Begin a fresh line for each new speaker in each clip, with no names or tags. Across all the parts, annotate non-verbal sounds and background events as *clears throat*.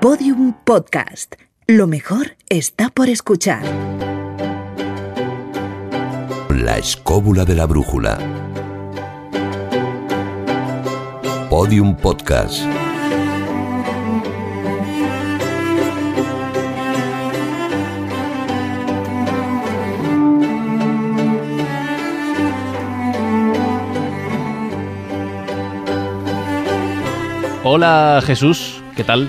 Podium Podcast. Lo mejor está por escuchar.
La escóbula de la brújula. Podium Podcast.
Hola Jesús, ¿qué tal?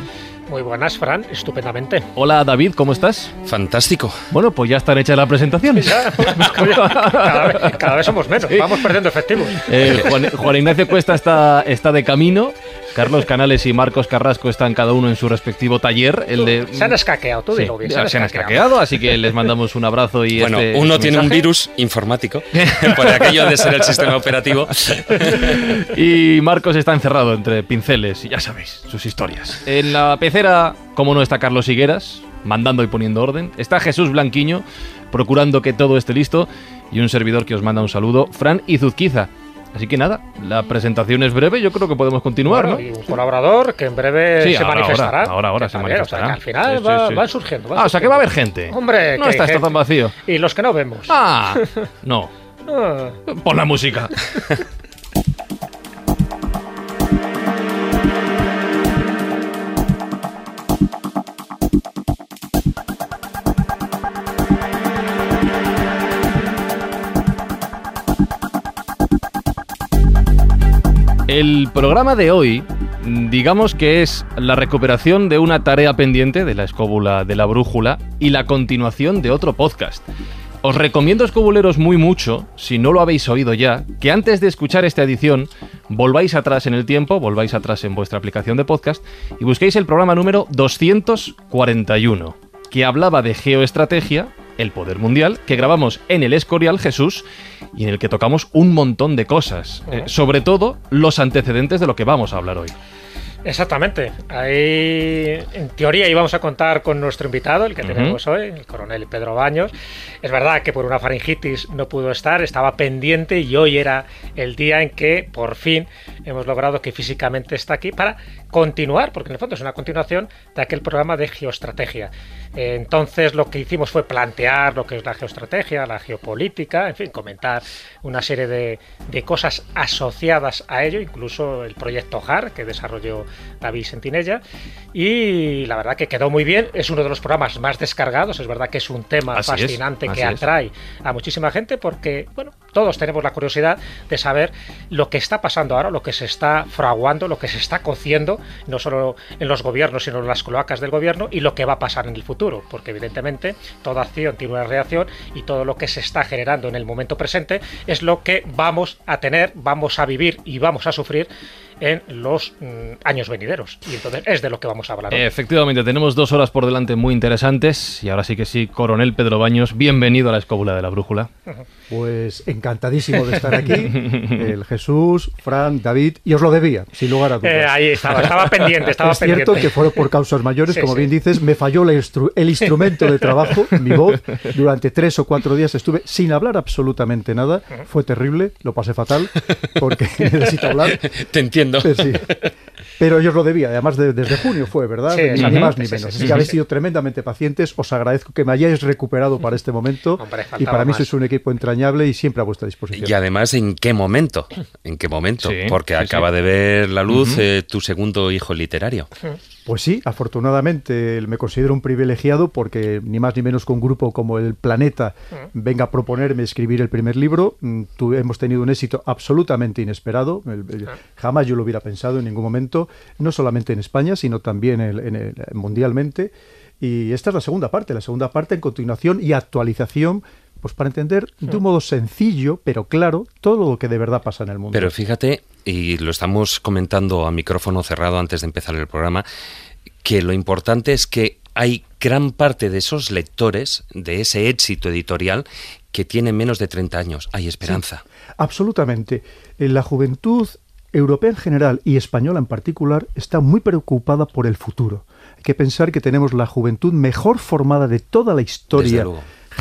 Buenas, Fran, estupendamente.
Hola David, ¿cómo estás?
Fantástico.
Bueno, pues ya están hechas las presentaciones.
Ya, *laughs* cada, vez, cada vez somos menos, vamos perdiendo efectivos.
Eh, Juan, Juan Ignacio Cuesta está, está de camino. Carlos Canales y Marcos Carrasco están cada uno en su respectivo taller. El de...
Se han escaqueado, tú
Sí,
digo bien.
se han escaqueado, así que les mandamos un abrazo y
Bueno,
este
uno tiene un
mensaje.
virus informático *laughs* por aquello de ser el sistema operativo.
Y Marcos está encerrado entre pinceles y ya sabéis, sus historias. En la pecera, como no está Carlos Higueras, mandando y poniendo orden, está Jesús Blanquiño, procurando que todo esté listo, y un servidor que os manda un saludo, Fran Izuzquiza. Así que nada, la presentación es breve, yo creo que podemos continuar,
Bueno,
¿no?
y un colaborador que en breve
Sí,
se
ahora,
manifestará.
ahora, ahora, ahora se
también, o sea,
manifestará.
que al final
Sí,
va-
sí.
van surgiendo. van
Ah, o sea que va a haber
surgiendo.
gente.
Hombre,
no
que
está esto tan vacío.
Y los que no vemos.
Ah, no. *laughs*
Ah.
Pon la música. *laughs* El programa de hoy, digamos que es la recuperación de una tarea pendiente de la escóbula de la brújula y la continuación de otro podcast. Os recomiendo, escobuleros, muy mucho, si no lo habéis oído ya, que antes de escuchar esta edición volváis atrás en el tiempo, volváis atrás en vuestra aplicación de podcast y busquéis el programa número 241, que hablaba de geoestrategia, el poder mundial, que grabamos en el Escorial Jesús y en el que tocamos un montón de cosas, eh, sobre todo los antecedentes de lo que vamos a hablar hoy.
Exactamente. Ahí, en teoría, íbamos a contar con nuestro invitado, el que tenemos hoy, el coronel Pedro Baños. Es verdad que por una faringitis no pudo estar, estaba pendiente y hoy era el día en que por fin hemos logrado que físicamente está aquí para continuar, porque en el fondo es una continuación de aquel programa de geoestrategia. Eh, Entonces lo que hicimos fue plantear lo que es la geoestrategia, la geopolítica, en fin, comentar una serie de, de cosas asociadas a ello, incluso el proyecto HAR que desarrolló David Sentinella. Y la verdad que quedó muy bien, es uno de los programas más descargados, es verdad que es un tema
Así
fascinante que
es.
atrae a muchísima gente porque, bueno, todos tenemos la curiosidad de saber lo que está pasando ahora, lo que se está fraguando, lo que se está cociendo, no solo en los gobiernos, sino en las cloacas del gobierno y lo que va a pasar en el futuro, porque evidentemente toda acción tiene una reacción y todo lo que se está generando en el momento presente es lo que vamos a tener, vamos a vivir y vamos a sufrir en los mm, años venideros. Y entonces es de lo que vamos a hablar. hoy.
Efectivamente, tenemos dos horas por delante muy interesantes y ahora sí que sí, coronel Pedro Baños, bienvenido a la escóbula de la brújula.
Pues encantadísimo de estar aquí. *laughs* El Jesús, Fran, David, y os lo debía, sin lugar a dudas.
Eh, ahí estaba, estaba pendiente, *laughs* estaba
es cierto que fueron por causas mayores,
Sí,
como
sí.
bien dices, me falló instru- el instrumento de trabajo, *laughs* mi voz. Durante tres o cuatro días estuve sin hablar absolutamente nada. Fue terrible, lo pasé fatal, porque necesito hablar.
Te entiendo.
Eh, sí. *laughs* Pero yo os lo debía, además de- desde junio fue, ¿verdad?
Sí,
ni más ni
sí,
menos.
sí,
Así
sí,
que habéis
sí.
sido tremendamente pacientes, os agradezco que me hayáis recuperado para este momento. *laughs*
Hombre,
y para mí
más.
sois un equipo entrañable y siempre a vuestra disposición.
Y además, ¿en qué momento? ¿En qué momento?
Sí,
Porque
sí,
acaba
sí.
de ver la luz eh, tu segundo hijo literario.
Pues sí, afortunadamente me considero un privilegiado porque ni más ni menos que un grupo como El Planeta venga a proponerme escribir el primer libro. Mm, hemos tenido un éxito absolutamente inesperado. El- jamás yo lo hubiera pensado en ningún momento, no solamente en España, sino también en- en el- mundialmente. Y esta es la segunda parte, la segunda parte en continuación y actualización, pues para entender de un modo sencillo, pero claro, todo lo que de verdad pasa en el mundo.
Pero fíjate, y lo estamos comentando a micrófono cerrado antes de empezar el programa, que lo importante es que hay gran parte de esos lectores, de ese éxito editorial, que tienen menos de 30 años. Hay esperanza.
Absolutamente. Eh, La juventud europea en general y española en particular está muy preocupada por el futuro. Hay que pensar que tenemos la juventud mejor formada de toda la historia.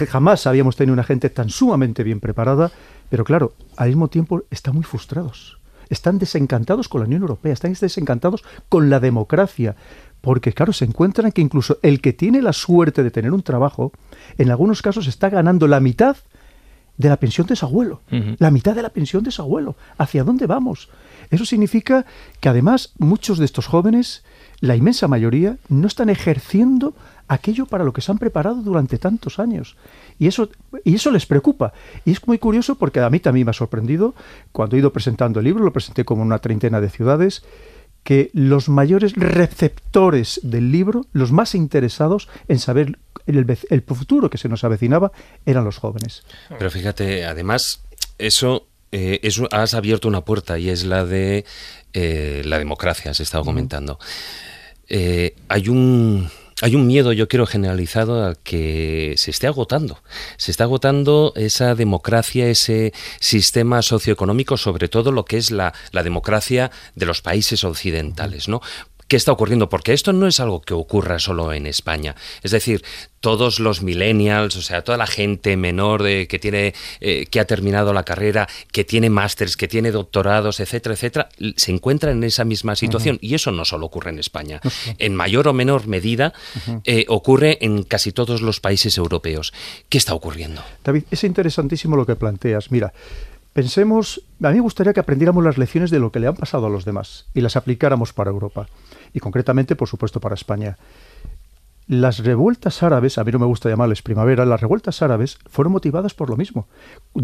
Jamás habíamos tenido una gente tan sumamente bien preparada, pero claro, al mismo tiempo están muy frustrados. Están desencantados con la Unión Europea, están desencantados con la democracia, porque claro, se encuentran que incluso el que tiene la suerte de tener un trabajo, en algunos casos está ganando la mitad de la pensión de su abuelo, la mitad de la pensión de su abuelo. ¿Hacia dónde vamos? Eso significa que además muchos de estos jóvenes, la inmensa mayoría, no están ejerciendo aquello para lo que se han preparado durante tantos años. Y eso, y eso les preocupa. Y es muy curioso porque a mí también me ha sorprendido, cuando he ido presentando el libro, lo presenté como en una treintena de ciudades, que los mayores receptores del libro, los más interesados en saber el, futuro que se nos avecinaba, eran los jóvenes.
Pero fíjate, además, eso eh, has abierto una puerta y es la de eh, la democracia, se estaba comentando. Eh, hay un hay un miedo, yo quiero generalizado, a que se esté agotando. Se está agotando esa democracia, ese sistema socioeconómico, sobre todo lo que es la, la democracia de los países occidentales, ¿no? Qué está ocurriendo, porque esto no es algo que ocurra solo en España. Es decir, todos los millennials, o sea, toda la gente menor de, que tiene, eh, que ha terminado la carrera, que tiene másters, que tiene doctorados, etcétera, etcétera, se encuentra en esa misma situación. Y eso no solo ocurre en España. En mayor o menor medida eh, ocurre en casi todos los países europeos. ¿Qué está ocurriendo?
David, es interesantísimo lo que planteas. Mira, pensemos, a mí me gustaría que aprendiéramos las lecciones de lo que le han pasado a los demás y las aplicáramos para Europa y concretamente, por supuesto, para España. Las revueltas árabes, a mí no me gusta llamarles primavera, las revueltas árabes fueron motivadas por lo mismo.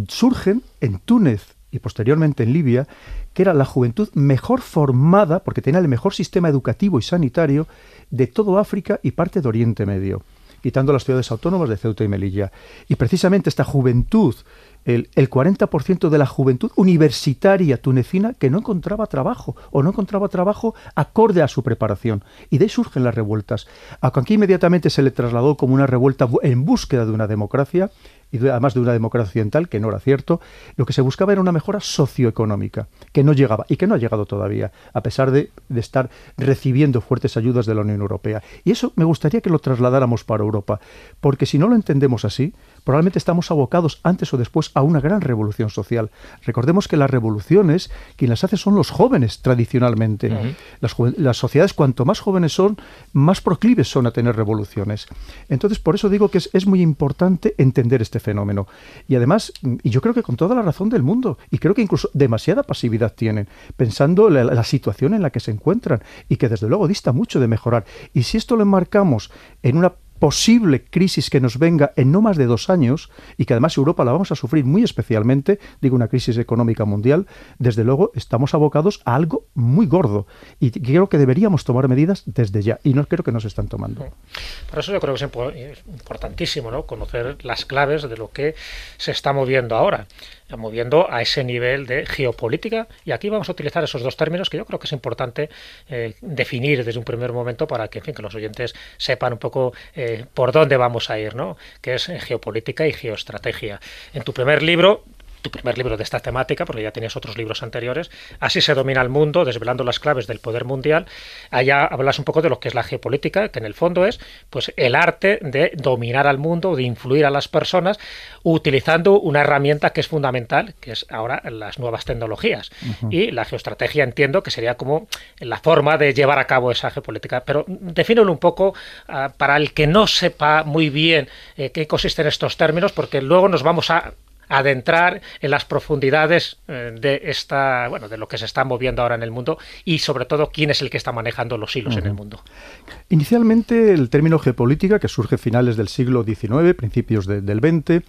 Surgen en Túnez y posteriormente en Libia, que era la juventud mejor formada, porque tenía el mejor sistema educativo y sanitario de todo África y parte de Oriente Medio, quitando las ciudades autónomas de Ceuta y Melilla. Y precisamente esta juventud el, 40% de la juventud universitaria tunecina que no encontraba trabajo o no encontraba trabajo acorde a su preparación. Y de ahí surgen las revueltas. Aquí inmediatamente se le trasladó como una revuelta en búsqueda de una democracia y además de una democracia occidental, que no era cierto, lo que se buscaba era una mejora socioeconómica, que no llegaba y que no ha llegado todavía, a pesar de, estar recibiendo fuertes ayudas de la Unión Europea. Y eso me gustaría que lo trasladáramos para Europa, porque si no lo entendemos así, probablemente estamos abocados antes o después a una gran revolución social. Recordemos que las revoluciones, quien las hace son los jóvenes tradicionalmente. las, sociedades cuanto más jóvenes son, más proclives son a tener revoluciones. Entonces, por eso digo que es, muy importante entender este fenómeno. Y además, y yo creo que con toda la razón del mundo, y creo que incluso demasiada pasividad tienen, pensando la, la situación en la que se encuentran, y que desde luego dista mucho de mejorar. Y si esto lo enmarcamos en una posible crisis que nos venga en no más de dos años y que además Europa la vamos a sufrir muy especialmente, digo una crisis económica mundial, desde luego estamos abocados a algo muy gordo y creo que deberíamos tomar medidas desde ya y no creo que nos están tomando.
Por eso yo creo que es importantísimo ¿no? conocer las claves de lo que se está moviendo ahora moviendo a ese nivel de geopolítica. Y aquí vamos a utilizar esos dos términos que yo creo que es importante eh, definir desde un primer momento para que, en fin, que los oyentes sepan un poco eh, por dónde vamos a ir, ¿no? que es geopolítica y geoestrategia. En tu primer libro tu primer libro de esta temática, porque ya tenías otros libros anteriores, Así se domina el mundo, desvelando las claves del poder mundial. Allá hablas un poco de lo que es la geopolítica, que en el fondo es pues el arte de dominar al mundo, de influir a las personas, utilizando una herramienta que es fundamental, que es ahora las nuevas tecnologías. Y la geoestrategia entiendo que sería como la forma de llevar a cabo esa geopolítica. Pero defínelo un poco ah, para el que no sepa muy bien eh, qué consisten estos términos, porque luego nos vamos a adentrar en las profundidades eh, de esta bueno de lo que se está moviendo ahora en el mundo y sobre todo quién es el que está manejando los hilos en el mundo.
Inicialmente el término geopolítica que surge a finales del siglo XIX, principios del XX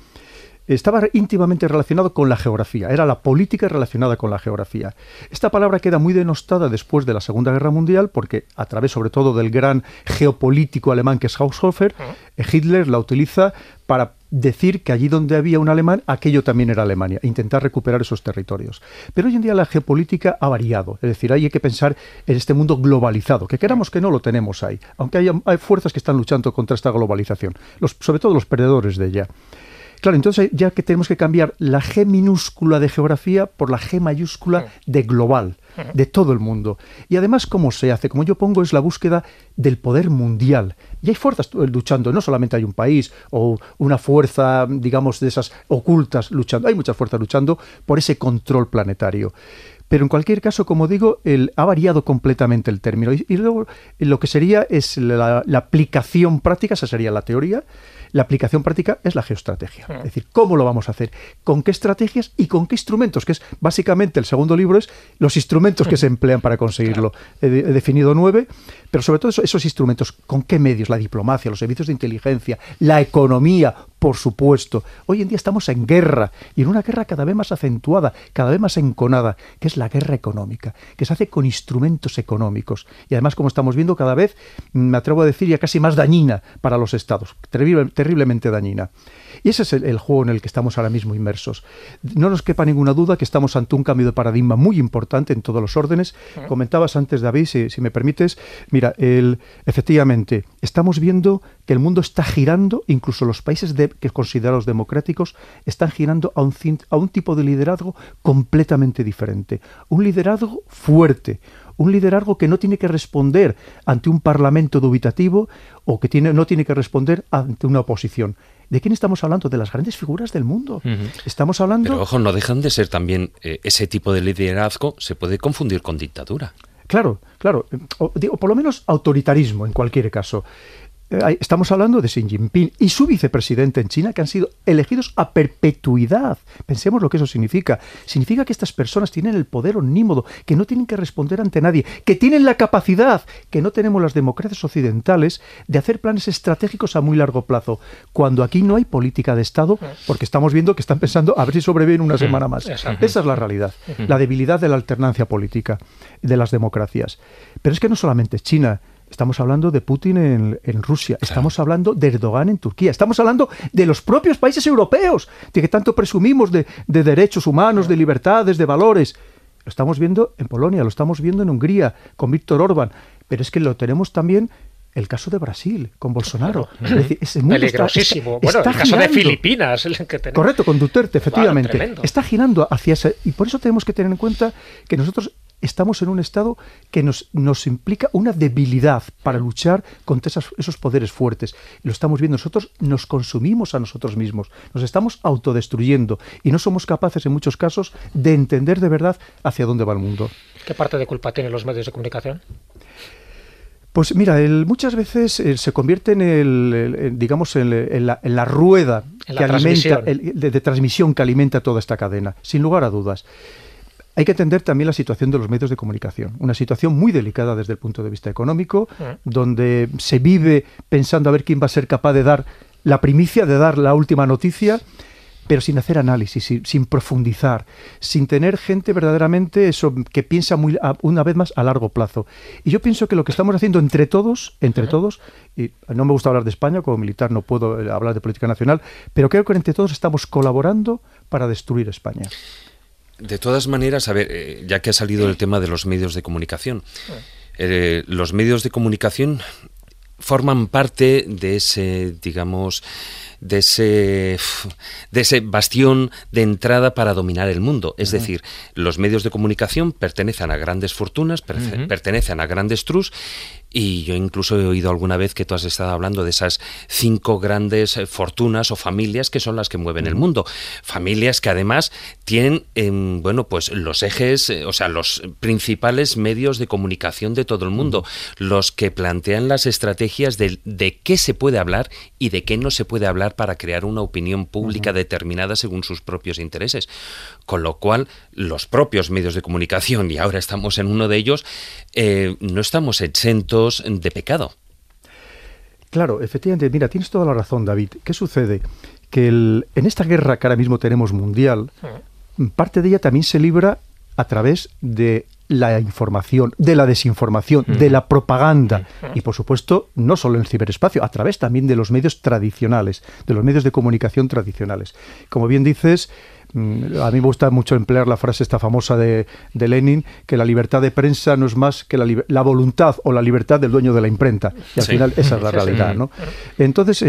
estaba íntimamente relacionado con la geografía, era la política relacionada con la geografía. Esta palabra queda muy denostada después de la Segunda Guerra Mundial porque a través sobre todo del gran geopolítico alemán que es Haushofer, eh, Hitler la utiliza para decir que allí donde había un alemán, aquello también era Alemania, intentar recuperar esos territorios. Pero hoy en día la geopolítica ha variado, es decir, hay que pensar en este mundo globalizado, que queramos que no lo tenemos ahí, aunque hay, hay fuerzas que están luchando contra esta globalización, los, sobre todo los perdedores de ella. Claro, entonces ya que tenemos que cambiar la G minúscula de geografía por la G mayúscula de global, de todo el mundo. Y además, ¿cómo se hace? Como yo pongo, es la búsqueda del poder mundial. Y hay fuerzas luchando, no solamente hay un país o una fuerza, digamos, de esas ocultas luchando, hay muchas fuerzas luchando por ese control planetario. pero en cualquier caso, como digo, el, ha variado completamente el término. Y, luego lo que sería es la, la aplicación práctica, esa sería la teoría, la aplicación práctica es la geoestrategia. Es decir, ¿cómo lo vamos a hacer? ¿Con qué estrategias y con qué instrumentos? Que es básicamente el segundo libro es los instrumentos que se emplean para conseguirlo. *laughs* He, he definido nueve, pero sobre todo esos instrumentos, ¿con qué medios? La diplomacia, los servicios de inteligencia, la economía, por supuesto. Hoy en día estamos en guerra y en una guerra cada vez más acentuada, cada vez más enconada, que es la guerra económica, que se hace con instrumentos económicos y además, como estamos viendo, cada vez, mm, me atrevo a decir, ya casi más dañina para los estados, terriblemente dañina. Y ese es el, juego en el que estamos ahora mismo inmersos. No nos quepa ninguna duda que estamos ante un cambio de paradigma muy importante en todos los órdenes. Comentabas antes, David, si, me permites, mira, el, efectivamente, estamos viendo que el mundo está girando, incluso los países de, que considerados democráticos, están girando a un, a un tipo de liderazgo completamente diferente. Un liderazgo fuerte, un liderazgo que no tiene que responder ante un parlamento dubitativo o que tiene, no tiene que responder ante una oposición. ¿De quién estamos hablando? De las grandes figuras del mundo. Estamos hablando...
Pero ojo, no dejan de ser también eh, ese tipo de liderazgo, se puede confundir con dictadura.
Claro, claro. O, digo, por lo menos autoritarismo en cualquier caso. Estamos hablando de Xi Jinping y su vicepresidente en China que han sido elegidos a perpetuidad. Pensemos lo que eso significa. Significa que estas personas tienen el poder omnímodo, que no tienen que responder ante nadie, que tienen la capacidad que no tenemos las democracias occidentales de hacer planes estratégicos a muy largo plazo. Cuando aquí no hay política de Estado, porque estamos viendo que están pensando a ver si sobreviven una semana más. Esa es la realidad. La debilidad de la alternancia política de las democracias. Pero es que no solamente China. Estamos hablando de Putin en, Rusia, estamos hablando de Erdogan en Turquía, estamos hablando de los propios países europeos, de que tanto presumimos de, derechos humanos, de libertades, de valores. Lo estamos viendo en Polonia, lo estamos viendo en Hungría, con Víctor Orbán, pero es que lo tenemos también el caso de Brasil, con Bolsonaro.
Es decir, ese Peligrosísimo. bueno, el caso de Filipinas. El que tenemos.
Correcto, con Duterte, efectivamente. está girando hacia ese... Y por eso tenemos que tener en cuenta que nosotros estamos en un estado que nos, nos implica una debilidad para luchar contra esos poderes fuertes. lo estamos viendo nosotros, nos consumimos a nosotros mismos, nos estamos autodestruyendo y no somos capaces en muchos casos de entender de verdad hacia dónde va el mundo.
¿Qué parte de culpa tienen los medios de comunicación?
Pues mira, muchas veces eh, se convierte en el, digamos, en, la, rueda que alimenta, de, transmisión que alimenta toda esta cadena, sin lugar a dudas. Hay que atender también la situación de los medios de comunicación, una situación muy delicada desde el punto de vista económico, mm. donde se vive pensando a ver quién va a ser capaz de dar la primicia, de dar la última noticia, pero sin hacer análisis, sin, profundizar, sin tener gente verdaderamente eso que piensa muy, una vez más a largo plazo. Y yo pienso que lo que estamos haciendo entre todos, entre todos, y no me gusta hablar de España, como militar no puedo eh, hablar de política nacional, pero creo que entre todos estamos colaborando para destruir España.
De todas maneras, a ver, eh, ya que ha salido el tema de los medios de comunicación, eh, los medios de comunicación forman parte de ese, digamos, de ese, de ese bastión de entrada para dominar el mundo. Es decir, los medios de comunicación pertenecen a grandes fortunas, pertenecen a grandes trus y yo incluso he oído alguna vez que tú has estado hablando de esas cinco grandes eh, fortunas o familias que son las que mueven el mundo. Familias que además tienen, em, bueno, pues los ejes, eh, o sea, los principales medios de comunicación de todo el mundo, los que plantean las estrategias de, de qué se puede hablar y de qué no se puede hablar para crear una opinión pública determinada según sus propios intereses. Con lo cual, los propios medios de comunicación, y ahora estamos en uno de ellos, eh, no estamos exentos de pecado.
Claro, efectivamente, mira, tienes toda la razón, David. ¿Qué sucede? Que en esta guerra que ahora mismo tenemos mundial, parte de ella también se libra a través de la información, de la desinformación, de la propaganda y por supuesto no solo en el ciberespacio, a través también de los medios tradicionales, de los medios de comunicación tradicionales. Como bien dices, Mm, a mí me gusta mucho emplear la frase esta famosa de, Lenin, que la libertad de prensa no es más que la, voluntad o la libertad del dueño de la imprenta. Y al final esa es la realidad. ¿no? Entonces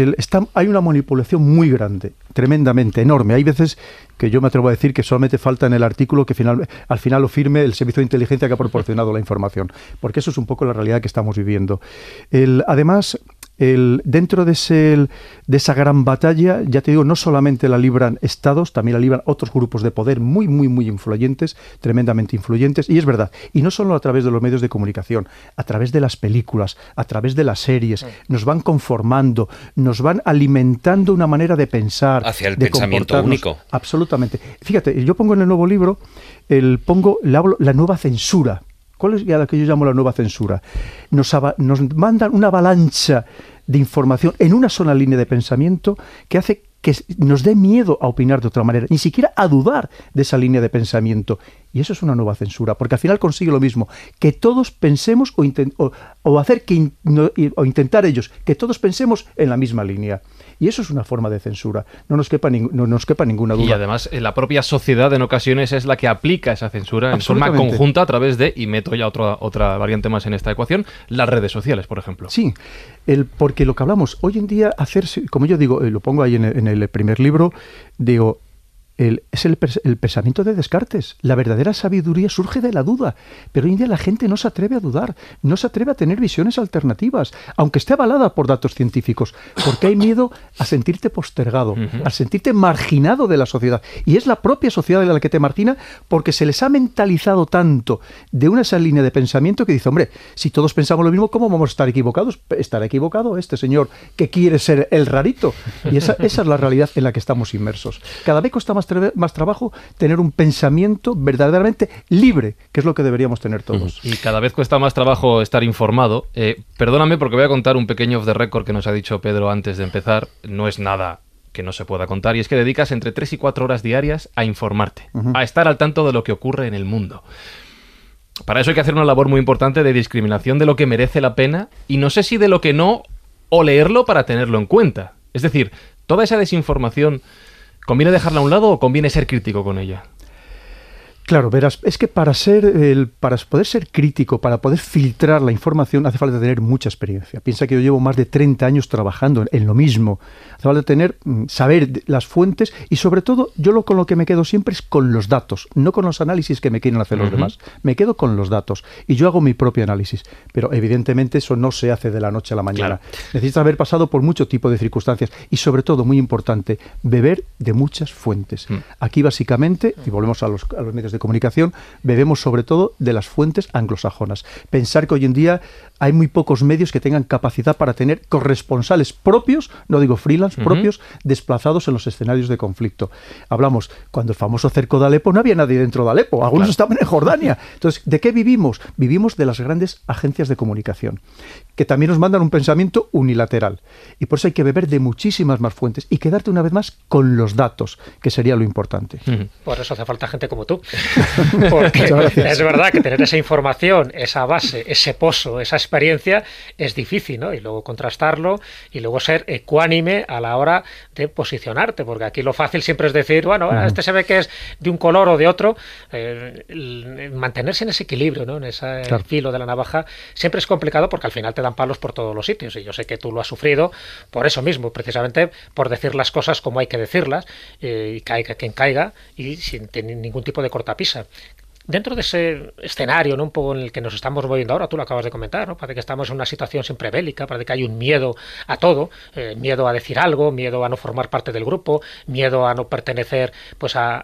hay una manipulación muy grande, tremendamente, enorme. Hay veces que yo me atrevo a decir que solamente falta en el artículo que final, al final lo firme el servicio de inteligencia que ha proporcionado la información, porque eso es un poco la realidad que estamos viviendo. además, el, dentro de, ese, de esa gran batalla, ya te digo, no solamente la libran estados, también la libran otros grupos de poder muy, muy, muy influyentes, tremendamente influyentes. Y es verdad, y no solo a través de los medios de comunicación, a través de las películas, a través de las series, nos van conformando, nos van alimentando una manera de pensar.
Hacia el
de
pensamiento único.
Absolutamente. Fíjate, yo pongo en el nuevo libro, el, pongo, le hablo, la nueva censura. ¿Cuál es la que yo llamo la nueva censura? Nos, mandan una avalancha de información en una sola línea de pensamiento que hace que nos dé miedo a opinar de otra manera, ni siquiera a dudar de esa línea de pensamiento. Y eso es una nueva censura, porque al final consigue lo mismo, que todos pensemos o, hacer que o intentar ellos que todos pensemos en la misma línea. Y eso es una forma de censura, no nos quepa, no nos quepa ninguna duda.
Y además eh, la propia sociedad en ocasiones es la que aplica esa censura en forma conjunta a través de, y meto ya otra, otra variante más en esta ecuación, las redes sociales, por ejemplo.
Sí, el, porque lo que hablamos, hoy en día hacerse, como yo digo, eh, lo pongo ahí en el, en el primer libro, digo, el- es el pensamiento de Descartes. La verdadera sabiduría surge de la duda, pero hoy en día la gente no se atreve a dudar, no se atreve a tener visiones alternativas, aunque esté avalada por datos científicos, porque hay miedo a sentirte postergado, a sentirte marginado de la sociedad. Y es la propia sociedad la que te margina porque se les ha mentalizado tanto de una esa línea de pensamiento que dice, hombre, si todos pensamos lo mismo, ¿cómo vamos a estar equivocados? Estará equivocado este señor que quiere ser el rarito. Y esa, esa es la realidad en la que estamos inmersos. Cada vez cuesta más, tra- más trabajo tener un pensamiento verdaderamente libre, que es lo que deberíamos tener todos.
Y cada vez cuesta más trabajo estar informado. Eh, perdóname porque voy a contar un pequeño off the record que nos ha dicho Pedro antes de empezar. No es nada que no se pueda contar y es que dedicas entre 3 y 4 horas diarias a informarte, a estar al tanto de lo que ocurre en el mundo. Para eso hay que hacer una labor muy importante de discriminación de lo que merece la pena y no sé si de lo que no o leerlo para tenerlo en cuenta. Es decir, toda esa desinformación, ¿conviene dejarla a un lado o conviene ser crítico con ella?
Claro, verás, es que para ser el, para poder ser crítico, para poder filtrar la información, hace falta tener mucha experiencia. Piensa que yo llevo más de 30 años trabajando en, en lo mismo. Hace falta tener, mm, saber las fuentes y sobre todo, yo lo con lo que me quedo siempre es con los datos, no con los análisis que me quieren hacer los demás. Me quedo con los datos y yo hago mi propio análisis. Pero evidentemente eso no se hace de la noche a la mañana. Necesitas haber pasado por mucho tipo de circunstancias y sobre todo, muy importante, beber de muchas fuentes.
Mm.
Aquí básicamente, y volvemos a los, a los medios de comunicación, bebemos sobre todo de las fuentes anglosajonas. Pensar que hoy en día hay muy pocos medios que tengan capacidad para tener corresponsales propios, no digo freelance, propios, desplazados en los escenarios de conflicto. Hablamos, cuando el famoso cerco de Alepo no había nadie dentro de Alepo, algunos
Claro.
estaban en Jordania. Entonces, ¿de qué vivimos? Vivimos de las grandes agencias de comunicación, que también nos mandan un pensamiento unilateral. Y por eso hay que beber de muchísimas más fuentes y quedarte una vez más con los datos, que sería lo importante.
Por eso hace falta gente como tú. *laughs* Porque es verdad que tener esa información, esa base, ese pozo, esa experiencia es difícil, ¿no? Y luego contrastarlo y luego ser ecuánime a la hora de posicionarte, porque aquí lo fácil siempre es decir, bueno, este se ve que es de un color o de otro. Eh, mantenerse en ese equilibrio, ¿no? En ese
Claro.
filo de la navaja siempre es complicado porque al final te dan palos por todos los sitios y yo sé que tú lo has sufrido por eso mismo, precisamente por decir las cosas como hay que decirlas eh, y caiga quien caiga y sin tener ningún tipo de cortapisa. Dentro de ese escenario, ¿no? un poco en el que nos estamos moviendo ahora, tú lo acabas de comentar, ¿no? parece que estamos en una situación siempre bélica, parece que hay un miedo a todo, eh, miedo a decir algo, miedo a no formar parte del grupo, miedo a no pertenecer pues a-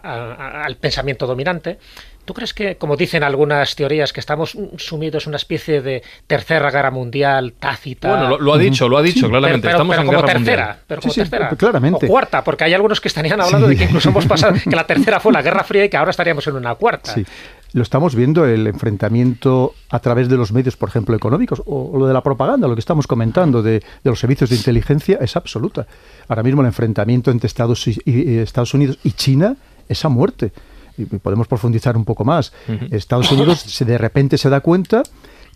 al pensamiento dominante. ¿Tú crees que, como dicen algunas teorías, que estamos sumidos en una especie de tercera guerra mundial tácita?
Bueno, lo, lo ha dicho, lo ha dicho
Sí,
claramente.
Pero, pero-
Estamos
pero
en
como
guerra
tercera,
mundial.
pero
Sí,
como
sí,
tercera.
claramente.
O cuarta, porque hay algunos que estarían hablando
Sí.
de que incluso hemos pasado, que la *laughs* tercera fue la Guerra Fría y que ahora estaríamos en una cuarta.
Sí. Lo estamos viendo, el enfrentamiento a través de los medios, por ejemplo, económicos, o lo de la propaganda, lo que estamos comentando de, de los servicios de inteligencia, es absoluta. Ahora mismo el enfrentamiento entre Estados, y- y- Estados Unidos y China es a muerte. Y podemos profundizar un poco más. Estados Unidos se, de repente se da cuenta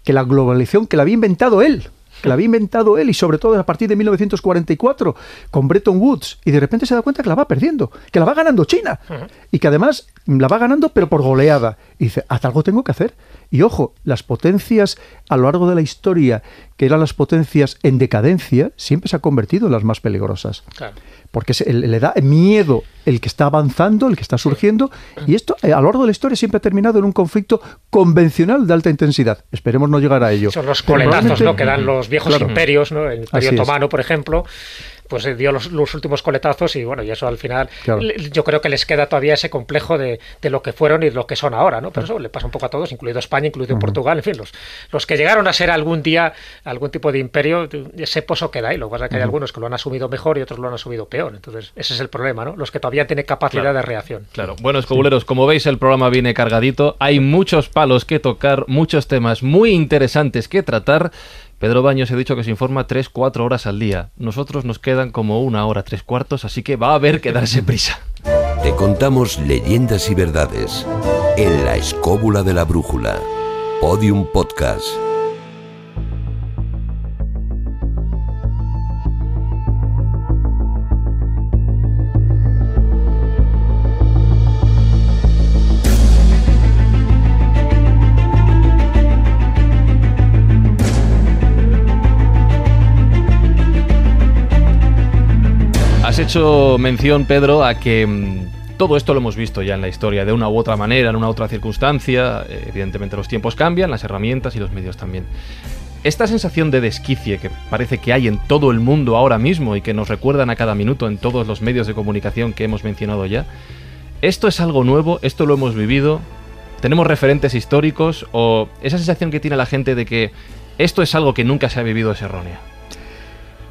que la globalización, que la había inventado él, que la había inventado él y sobre todo a partir de 1944 con Bretton Woods y de repente se da cuenta que la va perdiendo, que la va ganando China y que además la va ganando pero por goleada y dice, hasta algo tengo que hacer. Y ojo, las potencias a lo largo de la historia, que eran las potencias en decadencia, siempre se han convertido en las más peligrosas. Porque se, le da miedo el que está avanzando, el que está surgiendo, y esto eh, a lo largo de la historia siempre ha terminado en un conflicto convencional de alta intensidad. Esperemos no llegar a ello.
Son los coletazos ¿no? que dan los viejos imperios, ¿no? el Imperio Otomano, por ejemplo, pues eh, dio los, últimos coletazos y bueno, y eso al final yo creo que les queda todavía ese complejo de, lo que fueron y lo que son ahora, ¿no? Pero eso le pasa un poco a todos, incluido España, incluido Portugal, en fin, los, los que llegaron a ser algún día algún tipo de imperio, ese pozo queda ahí. Lo que pasa es que hay algunos que lo han asumido mejor y otros lo han asumido peor. Entonces, ese es el problema, ¿no? Los que todavía tienen capacidad de reacción.
Claro. Bueno, escobuleros, como veis, el programa viene cargadito. Hay muchos palos que tocar, muchos temas muy interesantes que tratar. Pedro Baños he dicho que se informa 3-4 horas al día. Nosotros nos quedan como una hora, tres cuartos, así que va a haber que darse prisa.
Te contamos leyendas y verdades en la escóbula de la brújula. Podium Podcast.
Hecho mención, Pedro, a que mm, todo esto lo hemos visto ya en la historia, de una u otra manera, en una u otra circunstancia. Eh, evidentemente los tiempos cambian, las herramientas y los medios también. Esta sensación de desquicie que parece que hay en todo el mundo ahora mismo y que nos recuerdan a cada minuto en todos los medios de comunicación que hemos mencionado ya, ¿esto es algo nuevo? ¿Esto lo hemos vivido? ¿Tenemos referentes históricos? ¿O esa sensación que tiene la gente de que esto es algo que nunca se ha vivido es errónea?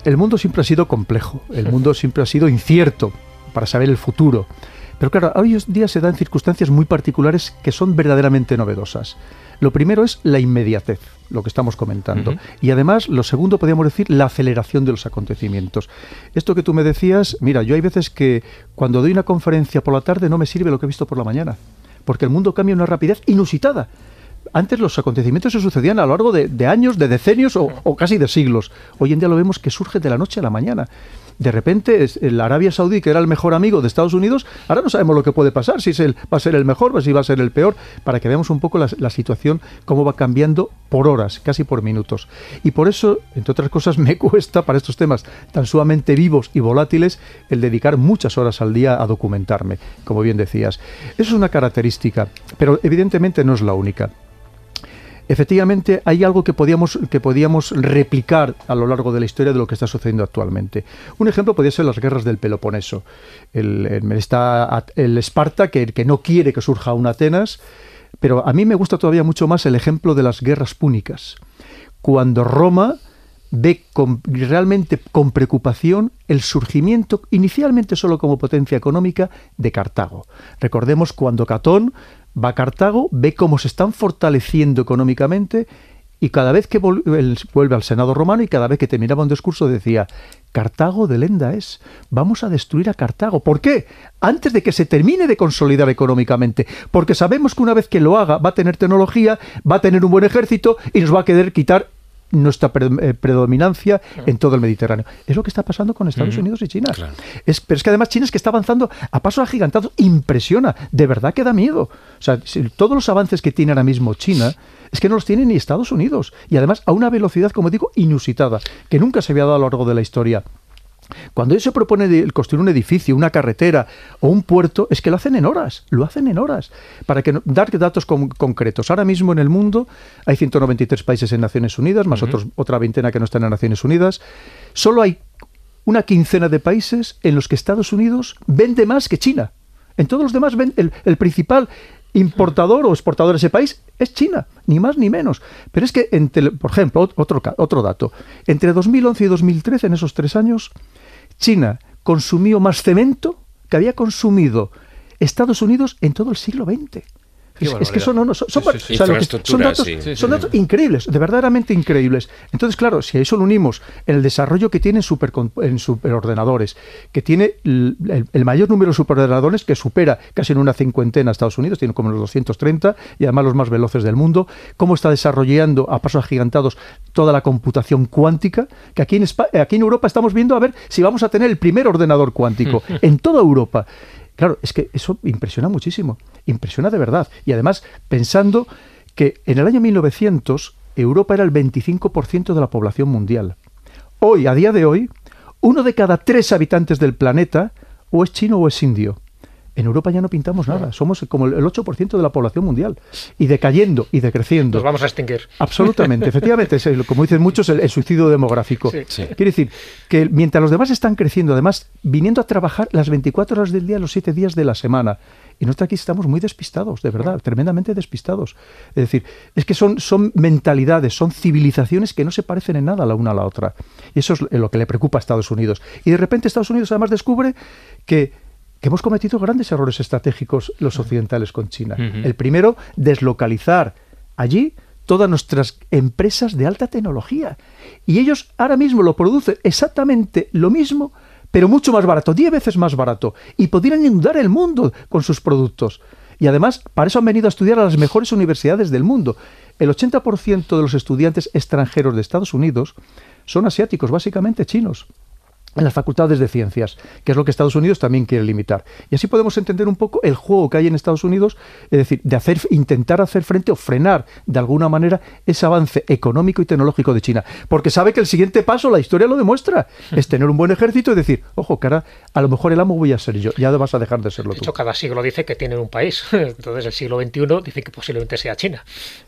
El mundo siempre ha sido complejo, el *laughs* mundo siempre ha sido incierto para saber el futuro. Pero claro, hoy en día se dan circunstancias muy particulares que son verdaderamente novedosas. Lo primero es la inmediatez, lo que estamos comentando. Y además, lo segundo, podríamos decir, la aceleración de los acontecimientos. Esto que tú me decías, mira, yo hay veces que cuando doy una conferencia por la tarde no me sirve lo que he visto por la mañana, porque el mundo cambia a una rapidez inusitada antes los acontecimientos se sucedían a lo largo de, años, de decenios o, casi de siglos. Hoy en día lo vemos que surge de la noche a la mañana de repente la Arabia Saudí, que era el mejor amigo de Estados Unidos, ahora no sabemos lo que puede pasar, si es el, va a ser el mejor, si va a ser el peor, para que veamos un poco la, situación, cómo va cambiando por horas, casi por minutos. Y por eso, entre otras cosas, *laughs* me cuesta para estos temas tan sumamente vivos y volátiles el dedicar muchas horas al día a documentarme, como bien decías. Eso es una característica, pero evidentemente no es la única efectivamente hay algo que podíamos, que podíamos replicar a lo largo de la historia de lo que está sucediendo actualmente. Un ejemplo podría ser las guerras del Peloponeso. El, está el Esparta, que, no quiere que surja un Atenas, pero a mí me gusta todavía mucho más el ejemplo de las guerras púnicas. Cuando Roma ve realmente con preocupación el surgimiento, inicialmente solo como potencia económica, de Cartago. Recordemos cuando Catón va a Cartago, ve cómo se están fortaleciendo económicamente y cada vez que vuelve al Senado romano y cada vez que terminaba un discurso decía, Cartago de lenda es, vamos a destruir a Cartago. ¿Por qué? Antes de que se termine de consolidar económicamente, porque sabemos que una vez que lo haga va a tener tecnología, va a tener un buen ejército y nos va a querer quitar nuestra eh, predominancia en todo el Mediterráneo. Es lo que está pasando con Estados Unidos y China. Es, pero es que además China es que está avanzando a pasos agigantados. Impresiona, de verdad que da miedo. O sea, todos los avances que tiene ahora mismo China es que no los tiene ni Estados Unidos. Y además a una velocidad, como digo, inusitada, que nunca se había dado a lo largo de la historia. Cuando ellos se propone construir un edificio, una carretera o un puerto, es que lo hacen en horas, lo hacen en horas, para que dar datos concretos. Ahora mismo en el mundo hay 193 países en Naciones Unidas, más otros, otra veintena que no están en Naciones Unidas. Solo hay una quincena de países en los que Estados Unidos vende más que China. En todos los demás, el, el principal importador o exportador de ese país es China, ni más ni menos. Pero es que, entre, por ejemplo, otro, otro dato, entre 2011 y 2013, en esos tres años, China consumió más cemento que había consumido Estados Unidos en todo el siglo XX. Es, que son, no, son, datos, increíbles, de verdaderamente increíbles. Entonces, claro, si a eso lo unimos el desarrollo que tiene en, superordenadores, que tiene el, mayor número de superordenadores, que supera casi en una cincuentena a Estados Unidos, tiene como los 230 y además los más veloces del mundo, cómo está desarrollando a pasos agigantados toda la computación cuántica, que aquí en, aquí en Europa estamos viendo a ver si vamos a tener el primer ordenador cuántico *laughs* en toda Europa Claro, es que eso impresiona muchísimo, impresiona de verdad. Y además, pensando que en el año 1900 Europa era el 25% de la población mundial. Hoy, a día de hoy, uno de cada tres habitantes del planeta o es chino o es indio. En Europa ya no pintamos nada, somos como el 8% de la población mundial y decayendo y decreciendo.
Nos vamos a extinguir.
Absolutamente, *laughs* efectivamente, es como dicen muchos, el, suicidio demográfico. Quiere decir que mientras los demás están creciendo, además viniendo a trabajar las 24 horas del día, los 7 días de la semana, y nosotros aquí estamos muy despistados, de verdad, tremendamente despistados. Es decir, es que son, son mentalidades, son civilizaciones que no se parecen en nada la una a la otra. Y eso es lo que le preocupa a Estados Unidos. Y de repente Estados Unidos además descubre que hemos cometido grandes errores estratégicos los occidentales con China. El primero, deslocalizar allí todas nuestras empresas de alta tecnología. Y ellos ahora mismo lo producen exactamente lo mismo pero mucho más barato, 10 veces más barato, y podrían inundar el mundo con sus productos. Y además, para eso han venido a estudiar a las mejores universidades del mundo. El 80% de los estudiantes extranjeros de Estados Unidos son asiáticos, básicamente chinos en las facultades de ciencias, que es lo que Estados Unidos también quiere limitar. Y así podemos entender un poco el juego que hay en Estados Unidos, es decir, de hacer, intentar hacer frente o frenar de alguna manera ese avance económico y tecnológico de China. Porque sabe que el siguiente paso, la historia lo demuestra, *laughs* es tener un buen ejército y decir, ojo, cara, a lo mejor el amo voy a ser yo, ya vas a dejar de serlo
de hecho, cada siglo dice que tiene un país. *laughs* Entonces, el siglo XXI dice que posiblemente sea China.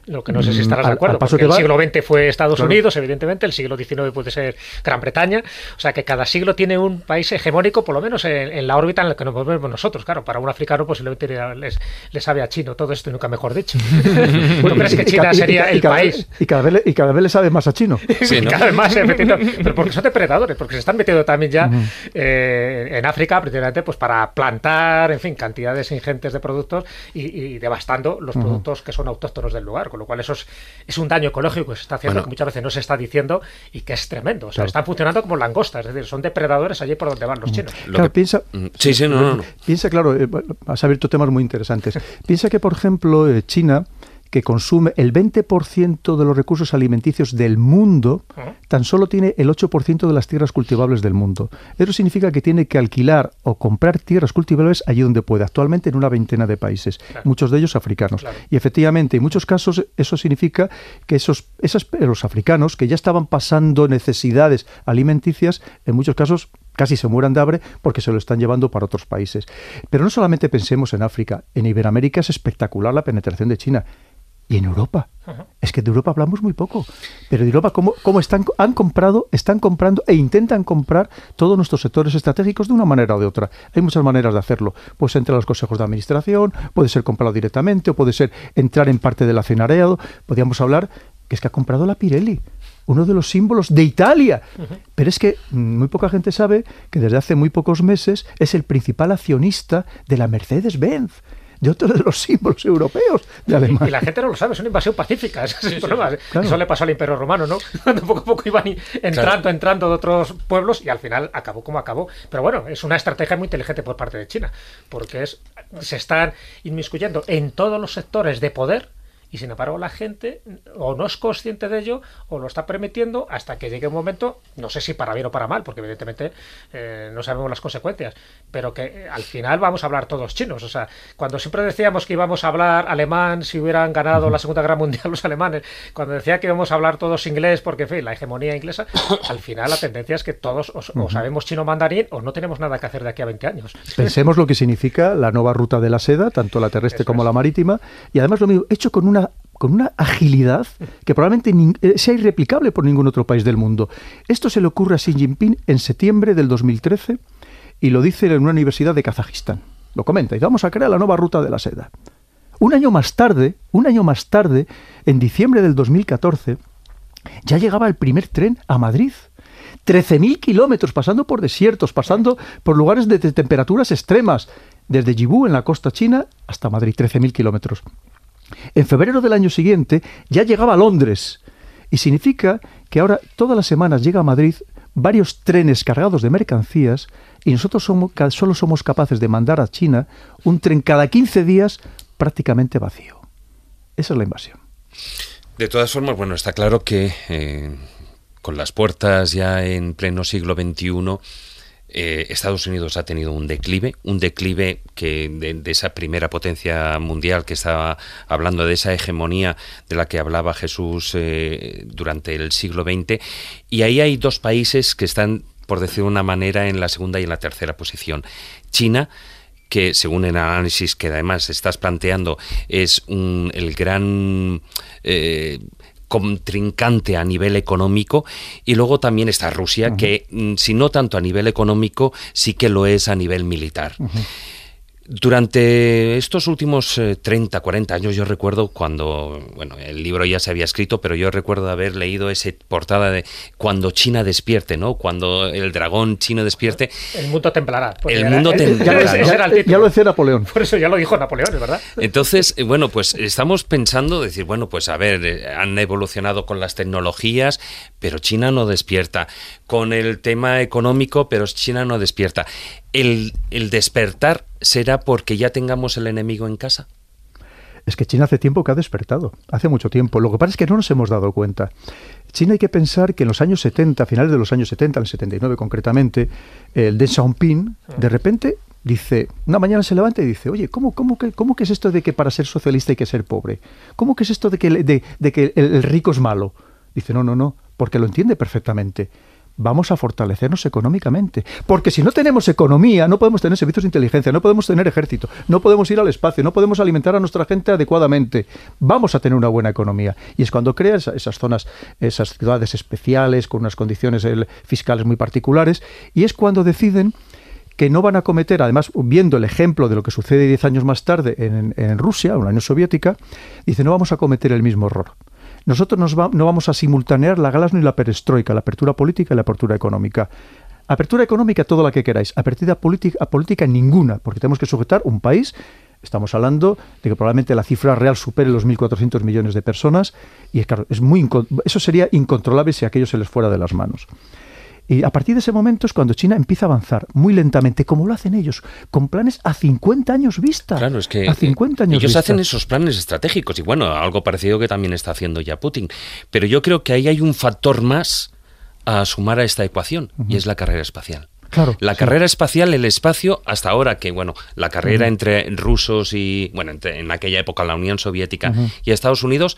Lo que no sé si mm, estarás de acuerdo. porque el siglo XX fue Estados Unidos, evidentemente, el siglo XIX puede ser Gran Bretaña. O sea, que cada siglo tiene un país hegemónico, por lo menos en, la órbita en la que nos movemos nosotros. Claro, para un africano posiblemente les, les sabe a chino todo esto y nunca mejor dicho. *laughs* ¿Tú crees que China sería el país?
y, cada vez, y cada vez le sabe más a chino. *laughs*
Sí, cada vez más, *laughs* pero porque son depredadores, porque se están metiendo también ya eh, en África, precisamente pues para plantar, en fin, cantidades ingentes de productos y, devastando los productos que son autóctonos del lugar, con lo cual eso es, un daño ecológico que se está haciendo que muchas veces no se está diciendo y que es tremendo. O sea, están funcionando como langostas, es decir, son depredadores allí por donde van los mm. chinos.
piensa,
mm, sí, sí, no, no,
Piensa, claro, eh, has abierto temas muy interesantes. piensa que, por ejemplo, eh, China que consume el 20% de los recursos alimenticios del mundo, tan solo tiene el 8% de las tierras cultivables del mundo. Eso significa que tiene que alquilar o comprar tierras cultivables allí donde puede, actualmente en una veintena de países, muchos de ellos africanos. Y efectivamente, en muchos casos eso significa que esos, esos, los africanos que ya estaban pasando necesidades alimenticias, en muchos casos casi se mueran de hambre porque se lo están llevando para otros países. Pero no solamente pensemos en África, en Iberoamérica es espectacular la penetración de China y en Europa. Es que de Europa hablamos muy poco. Pero de Europa, ¿cómo, cómo están, han comprado, están comprando e intentan comprar todos nuestros sectores estratégicos de una manera o de otra? Hay muchas maneras de hacerlo. Puede ser entre los consejos de administración, puede ser comprado directamente, o puede ser entrar en parte del accionariado. Podríamos hablar que es que ha comprado la Pirelli uno de los símbolos de Italia. Pero es que muy poca gente sabe que desde hace muy pocos meses es el principal accionista de la Mercedes-Benz de otro de los símbolos europeos de Alemania.
Y la gente no lo sabe, es una invasión pacífica, ese es el problema. Eso le pasó al Imperio Romano, ¿no? *laughs* Cuando poco a poco iban entrando, entrando de otros pueblos y al final acabó como acabó. Pero bueno, es una estrategia muy inteligente por parte de China, porque es se están inmiscuyendo en todos los sectores de poder y sin embargo la gente o no es consciente de ello o lo está permitiendo hasta que llegue un momento, no sé si para bien o para mal, porque evidentemente eh, no sabemos las consecuencias, pero que eh, al final vamos a hablar todos chinos. O sea, cuando siempre decíamos que íbamos a hablar alemán si hubieran ganado la Segunda Guerra Mundial los alemanes, cuando decía que íbamos a hablar todos inglés porque, en fin, la hegemonía inglesa, al final la tendencia es que todos o, sabemos chino mandarín o no tenemos nada que hacer de aquí a 20 años.
Pensemos lo que significa la nueva ruta de la seda, tanto la terrestre como la marítima, y además lo mismo, hecho con una con una agilidad que probablemente eh, sea irreplicable por ningún otro país del mundo. Esto se le ocurre a Xi Jinping en septiembre del 2013 y lo dice en una universidad de Kazajistán. Lo comenta y vamos a crear la nueva ruta de la seda. Un año más tarde, un año más tarde, en diciembre del 2014, ya llegaba el primer tren a Madrid. 13.000 kilómetros, pasando por desiertos, pasando por lugares de, temperaturas extremas, desde Jibú, en la costa china, hasta Madrid, 13.000 kilómetros. En febrero del año siguiente ya llegaba a Londres y significa que ahora todas las semanas llega a Madrid varios trenes cargados de mercancías y nosotros somos, solo somos capaces de mandar a China un tren cada 15 días prácticamente vacío. Esa es la invasión.
De todas formas, bueno, está claro que eh, con las puertas ya en pleno siglo XXI, eh, Estados Unidos ha tenido un declive, un declive que de, esa primera potencia mundial que estaba hablando de esa hegemonía de la que hablaba Jesús eh, durante el siglo XX, y ahí hay dos países que están, por decir de una manera, en la segunda y en la tercera posición. China, que según el análisis que además estás planteando es el gran eh, contrincante a nivel económico y luego también está Rusia que mm, si no tanto a nivel económico sí que lo es a nivel militar. Durante estos últimos 30, eh, 40 años yo recuerdo cuando, bueno, el libro ya se había escrito, pero yo recuerdo haber leído esa portada de Cuando China despierte, ¿no? Cuando el dragón chino despierte.
El mundo templará.
El mundo templará.
Ya, lo decía Napoleón.
Por eso ya lo dijo Napoleón, ¿verdad?
Entonces, eh, bueno, pues estamos pensando, decir, bueno, pues a ver, eh, han evolucionado con las tecnologías, pero China no despierta. Con el tema económico, pero China no despierta el, despertar será porque ya tengamos el enemigo en casa.
Es que China hace tiempo que ha despertado, hace mucho tiempo. Lo que pasa es que no nos hemos dado cuenta. China hay que pensar que en los años 70, a finales de los años 70, en el 79 concretamente, el Deng Xiaoping de repente dice, una mañana se levanta y dice, oye, ¿cómo, cómo, que, cómo que es esto de que para ser socialista hay que ser pobre? ¿Cómo que es esto de que, de, que el rico es malo? Dice, no, no, no, porque lo entiende perfectamente vamos a fortalecernos económicamente. Porque si no tenemos economía, no podemos tener servicios de inteligencia, no podemos tener ejército, no podemos ir al espacio, no podemos alimentar a nuestra gente adecuadamente. Vamos a tener una buena economía. Y es cuando creas esas zonas, esas ciudades especiales, con unas condiciones fiscales muy particulares, y es cuando deciden que no van a cometer, además viendo el ejemplo de lo que sucede diez años más tarde en, en Rusia, en la Unión Soviética, dice no vamos a cometer el mismo error. Nosotros no vamos a simultanear la galas ni la perestroika, la apertura política y la apertura económica. Apertura económica, toda la que queráis. Apertura política, política ninguna, porque tenemos que sujetar un país. Estamos hablando de que probablemente la cifra real supere los 1.400 millones de personas y claro, es muy eso sería incontrolable si aquello se les fuera de las manos. Y a partir de ese momento es cuando China empieza a avanzar muy lentamente, como lo hacen ellos, con planes a 50 años vista.
Claro, es que
a 50 años
ellos hacen esos planes estratégicos y bueno, algo parecido que también está haciendo ya Putin. Pero yo creo que ahí hay un factor más a sumar a esta ecuación y es la carrera espacial.
Claro,
la carrera espacial, el espacio, hasta ahora que, bueno, la carrera entre rusos y, bueno, en aquella época la Unión Soviética y Estados Unidos,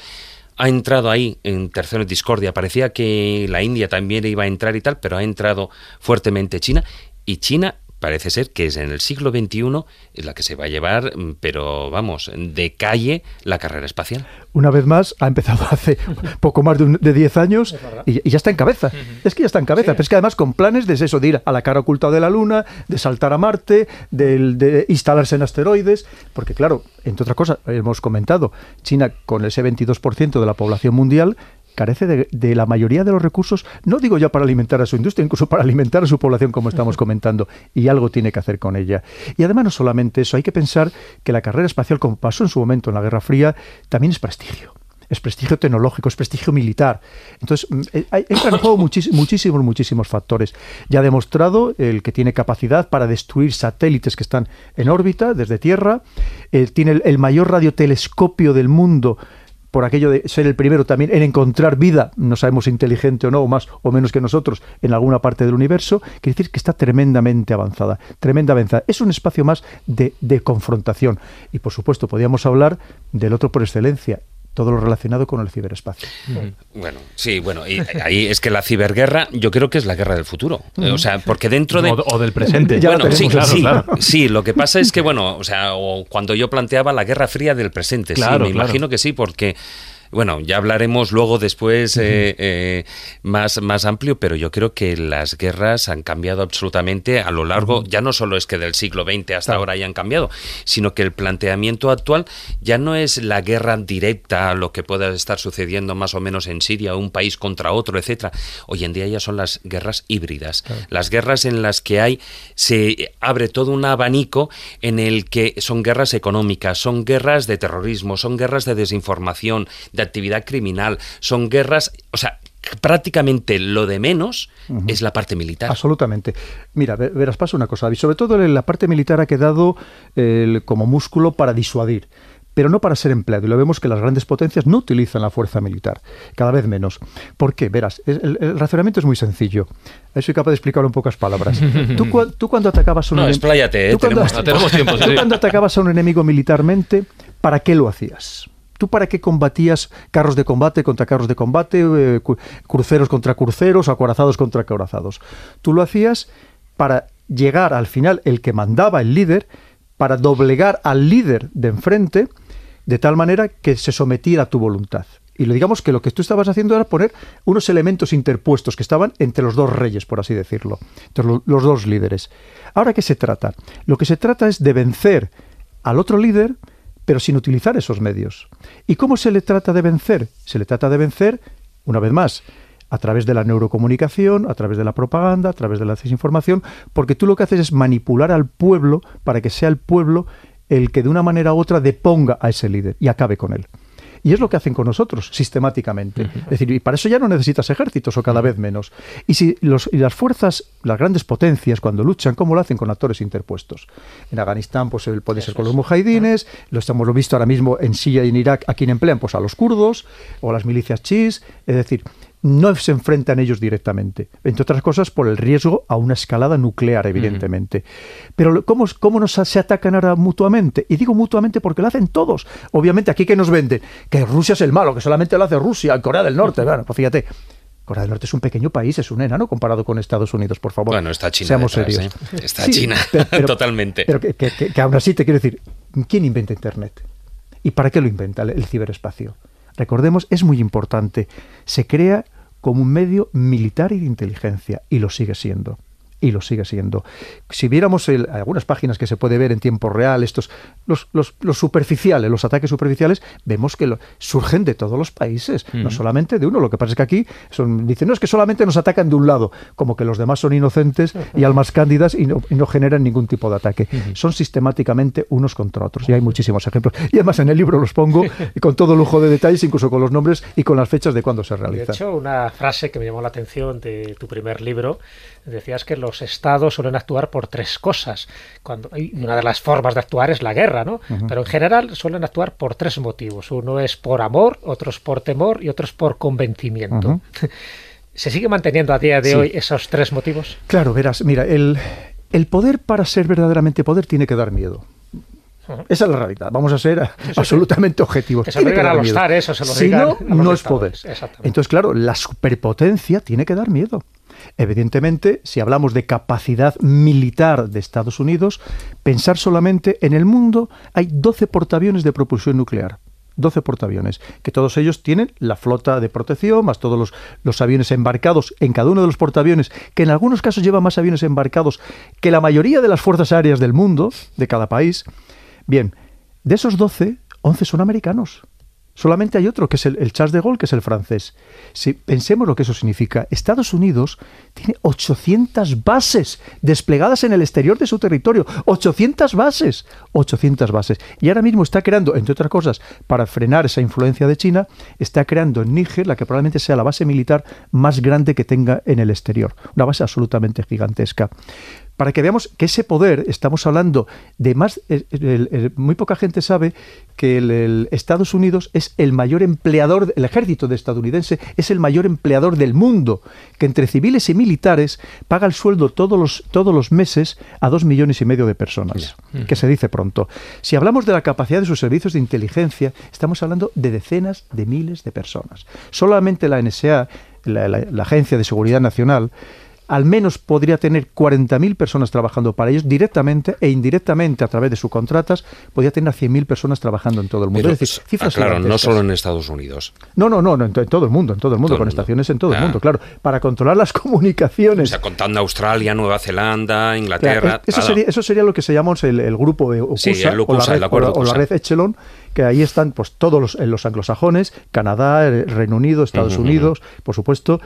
ha entrado ahí en tercero discordia. Parecía que la India también iba a entrar y tal, pero ha entrado fuertemente China. Y China parece ser que es en el siglo XXI es la que se va a llevar, mm, pero vamos, de calle la carrera espacial.
Una vez más, ha empezado *laughs* hace poco más de 10 años y, ya está en cabeza. Es que ya está en cabeza, pero es que además con planes de eso, de ir a la cara oculta de la Luna, de saltar a Marte, de, de instalarse en asteroides, porque claro, entre otras cosas, hemos comentado, China con ese 22% de la población mundial carece de, la mayoría de los recursos, no digo ya para alimentar a su industria, incluso para alimentar a su población, como estamos *laughs* comentando, y algo tiene que hacer con ella. Y además no solamente eso, hay que pensar que la carrera espacial, como pasó en su momento en la Guerra Fría, también es prestigio. Es prestigio tecnológico, es prestigio militar. Entonces, mm, eh, entran en juego *laughs* muchísimos, muchísimos factores. Ya ha demostrado el que tiene capacidad para destruir satélites que están en órbita desde Tierra. Eh, tiene el mayor radiotelescopio del mundo por aquello de ser el primero también en encontrar vida, no sabemos inteligente o no, o más o menos que nosotros, en alguna parte del universo, quiere decir que está tremendamente avanzada, tremenda avanzada. Es un espacio más de, de confrontación. Y por supuesto, podríamos hablar del otro por excelencia, todo lo relacionado con el ciberespacio.
Bueno, sí, bueno, y ahí es que la ciberguerra yo creo que es la guerra del futuro. O sea, porque dentro de...
O, del presente.
bueno, sí, *laughs* claro, sí, lo que pasa es que, bueno, o sea, cuando yo planteaba la guerra fría del presente, sí, me imagino que sí, porque bueno, ya hablaremos luego después eh, eh, más, más amplio, pero yo creo que las guerras han cambiado absolutamente a lo largo, ya no solo es que del siglo XX hasta ahora hayan cambiado, sino que el planteamiento actual ya no es la guerra directa, lo que pueda estar sucediendo más o menos en Siria, un país contra otro, etcétera. Hoy en día ya son las guerras híbridas, las guerras en las que hay se abre todo un abanico en el que son guerras económicas, son guerras de terrorismo, son guerras de desinformación, de actividad criminal, son guerras, o sea, prácticamente lo de menos es la parte militar.
Absolutamente. Mira, verás, pasa una cosa, y sobre todo la parte militar ha quedado como músculo para disuadir pero no para ser empleado. Y lo vemos que las grandes potencias no utilizan la fuerza militar, cada vez menos. ¿Por qué? Verás, el, razonamiento es muy sencillo. Soy capaz de explicarlo en pocas palabras. *laughs* tú, tú cuando atacabas a un
no, expláyate, ¿eh? *laughs*
tenemos, tiempo.
Tú cuando atacabas a un enemigo militarmente, ¿para qué lo hacías? ¿Tú para qué combatías carros de combate contra carros de combate, eh, cruceros contra cruceros, acorazados contra acorazados? Tú lo hacías para llegar al final el que mandaba el líder, para doblegar al líder de enfrente, de tal manera que se sometiera a tu voluntad. Y digamos que lo que tú estabas haciendo era poner unos elementos interpuestos que estaban entre los dos reyes, por así decirlo, entre los dos líderes. Ahora, ¿qué se trata? Lo que se trata es de vencer al otro líder, pero sin utilizar esos medios. ¿Y cómo se le trata de vencer? Se le trata de vencer, una vez más, a través de la neurocomunicación, a través de la propaganda, a través de la desinformación, porque tú lo que haces es manipular al pueblo para que sea el pueblo el que de una manera u otra deponga a ese líder y acabe con él. Y es lo que hacen con nosotros sistemáticamente. Es decir, y para eso ya no necesitas ejércitos o cada vez menos. Y si los, y las fuerzas, las grandes potencias, cuando luchan, ¿cómo lo hacen con actores interpuestos? En Afganistán, pues puede ser con los mujahidines, lo estamos visto ahora mismo en Siria y en Irak, a quien emplean, pues a los kurdos o a las milicias chis. Es decir, no se enfrentan ellos directamente, entre otras cosas por el riesgo a una escalada nuclear, evidentemente. Pero ¿cómo, ¿cómo nos se atacan ahora mutuamente? Y digo mutuamente porque lo hacen todos. Obviamente, aquí que nos venden, que Rusia es el malo, que solamente lo hace Rusia, Corea del Norte. Bueno, pues fíjate, Corea del Norte es un pequeño país, es un enano comparado con Estados Unidos, por favor.
Bueno, está China. Seamos serios. ¿eh? Está China, *laughs* totalmente.
Pero que, que, aún así te quiero decir, ¿quién inventa Internet? ¿Y para qué lo inventa el ciberespacio? Recordemos, es muy importante. Se crea como un medio militar y de inteligencia, y lo sigue siendo y lo sigue siendo. Si viéramos algunas páginas que se puede ver en tiempo real, estos los, los, superficiales, los ataques superficiales, vemos que surgen de todos los países, no solamente de uno. Lo que pasa es que aquí son, dicen, no, es que solamente nos atacan de un lado, como que los demás son inocentes y almas cándidas y no, generan ningún tipo de ataque. Son sistemáticamente unos contra otros. Y hay muchísimos ejemplos. Y además en el libro los pongo *laughs* con todo lujo de detalles, incluso con los nombres y con las fechas de cuándo se realiza.
De hecho, una frase que me llamó la atención de tu primer libro, decías que los estados suelen actuar por tres cosas. Cuando, y una de las formas de actuar es la guerra, ¿no? Pero en general suelen actuar por tres motivos. Uno es por amor, otro es por temor y otro es por convencimiento. *laughs* ¿Se sigue manteniendo a día de hoy esos tres motivos?
Claro, verás, mira, el, el poder para ser verdaderamente poder tiene que dar miedo. Esa es la realidad. Vamos a ser absolutamente objetivos.
Que se lo a los eso se lo
Si no, no es poder. Entonces, claro, la superpotencia tiene que dar miedo. Evidentemente, si hablamos de capacidad militar de Estados Unidos, pensar solamente en el mundo hay 12 portaaviones de propulsión nuclear. 12 portaaviones, que todos ellos tienen la flota de protección, más todos los, los, aviones embarcados en cada uno de los portaaviones, que en algunos casos lleva más aviones embarcados que la mayoría de las fuerzas aéreas del mundo, de cada país. Bien, de esos 12, 11 son americanos. Solamente hay otro, que es el, Charles de Gaulle, que es el francés. Si pensemos lo que eso significa, Estados Unidos tiene 800 bases desplegadas en el exterior de su territorio. 800 bases. 800 bases. Y ahora mismo está creando, entre otras cosas, para frenar esa influencia de China, está creando en Níger la que probablemente sea la base militar más grande que tenga en el exterior. Una base absolutamente gigantesca para que veamos que ese poder, estamos hablando de más, muy poca gente sabe que el, Estados Unidos es el mayor empleador, el ejército de estadounidense es el mayor empleador del mundo, que entre civiles y militares paga el sueldo todos los, todos los meses a dos millones y medio de personas, que se dice pronto. Si hablamos de la capacidad de sus servicios de inteligencia, estamos hablando de decenas de miles de personas. Solamente la NSA, la Agencia de Seguridad Nacional, al menos podría tener 40.000 personas trabajando para ellos directamente e indirectamente a través de sus contratas, podría tener a 100.000 personas trabajando en todo el mundo.
es decir, cifras claro, no solo en Estados Unidos.
No, no, no, en, todo el mundo, en todo el mundo, con estaciones en todo el mundo, claro, para controlar las *laughs* comunicaciones.
O sea, contando Australia, Nueva Zelanda, Inglaterra.
eso, sería, eso sería lo que se llama el, grupo de o, la red, o la red Echelon, que ahí están pues todos los, los anglosajones, Canadá, Reino Unido, Estados Unidos, por supuesto,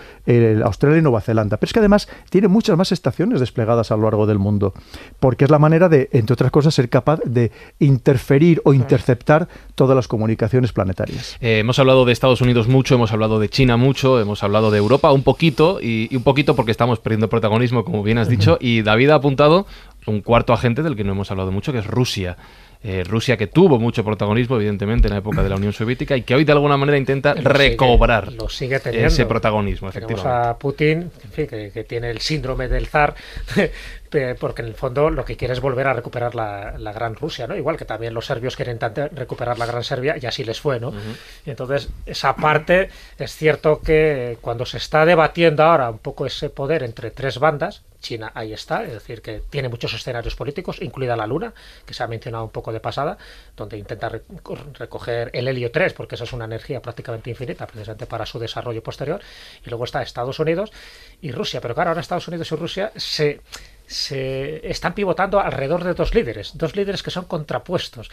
Australia y Nueva Zelanda. Pero es que además tiene muchas más estaciones desplegadas a lo largo del mundo, porque es la manera de, entre otras cosas, ser capaz de interferir o interceptar todas las comunicaciones planetarias.
Eh, hemos hablado de Estados Unidos mucho, hemos hablado de China mucho, hemos hablado de Europa un poquito, y, y un poquito porque estamos perdiendo protagonismo, como bien has dicho, y David ha apuntado un cuarto agente del que no hemos hablado mucho, que es Rusia. Eh, Rusia que tuvo mucho protagonismo, evidentemente, en la época de la Unión Soviética y que hoy de alguna manera intenta
Lo sigue-
recobrar
lo sigue teniendo.
ese protagonismo,
Tenemos
efectivamente.
a Putin, en fin, que, que tiene el síndrome del zar, *laughs* porque en el fondo lo que quiere es volver a recuperar la, la gran Rusia, ¿no? Igual que también los serbios quieren intentar recuperar la gran Serbia y así les fue, ¿no? Y entonces, esa parte es cierto que cuando se está debatiendo ahora un poco ese poder entre tres bandas, China ahí está, es decir, que tiene muchos escenarios políticos, incluida la Luna, que se ha mencionado un poco de pasada, donde intenta reco- recoger el helio 3, porque esa es una energía prácticamente infinita, precisamente para su desarrollo posterior. Y luego está Estados Unidos y Rusia. Pero claro, ahora Estados Unidos y Rusia se, se están pivotando alrededor de dos líderes, dos líderes que son contrapuestos.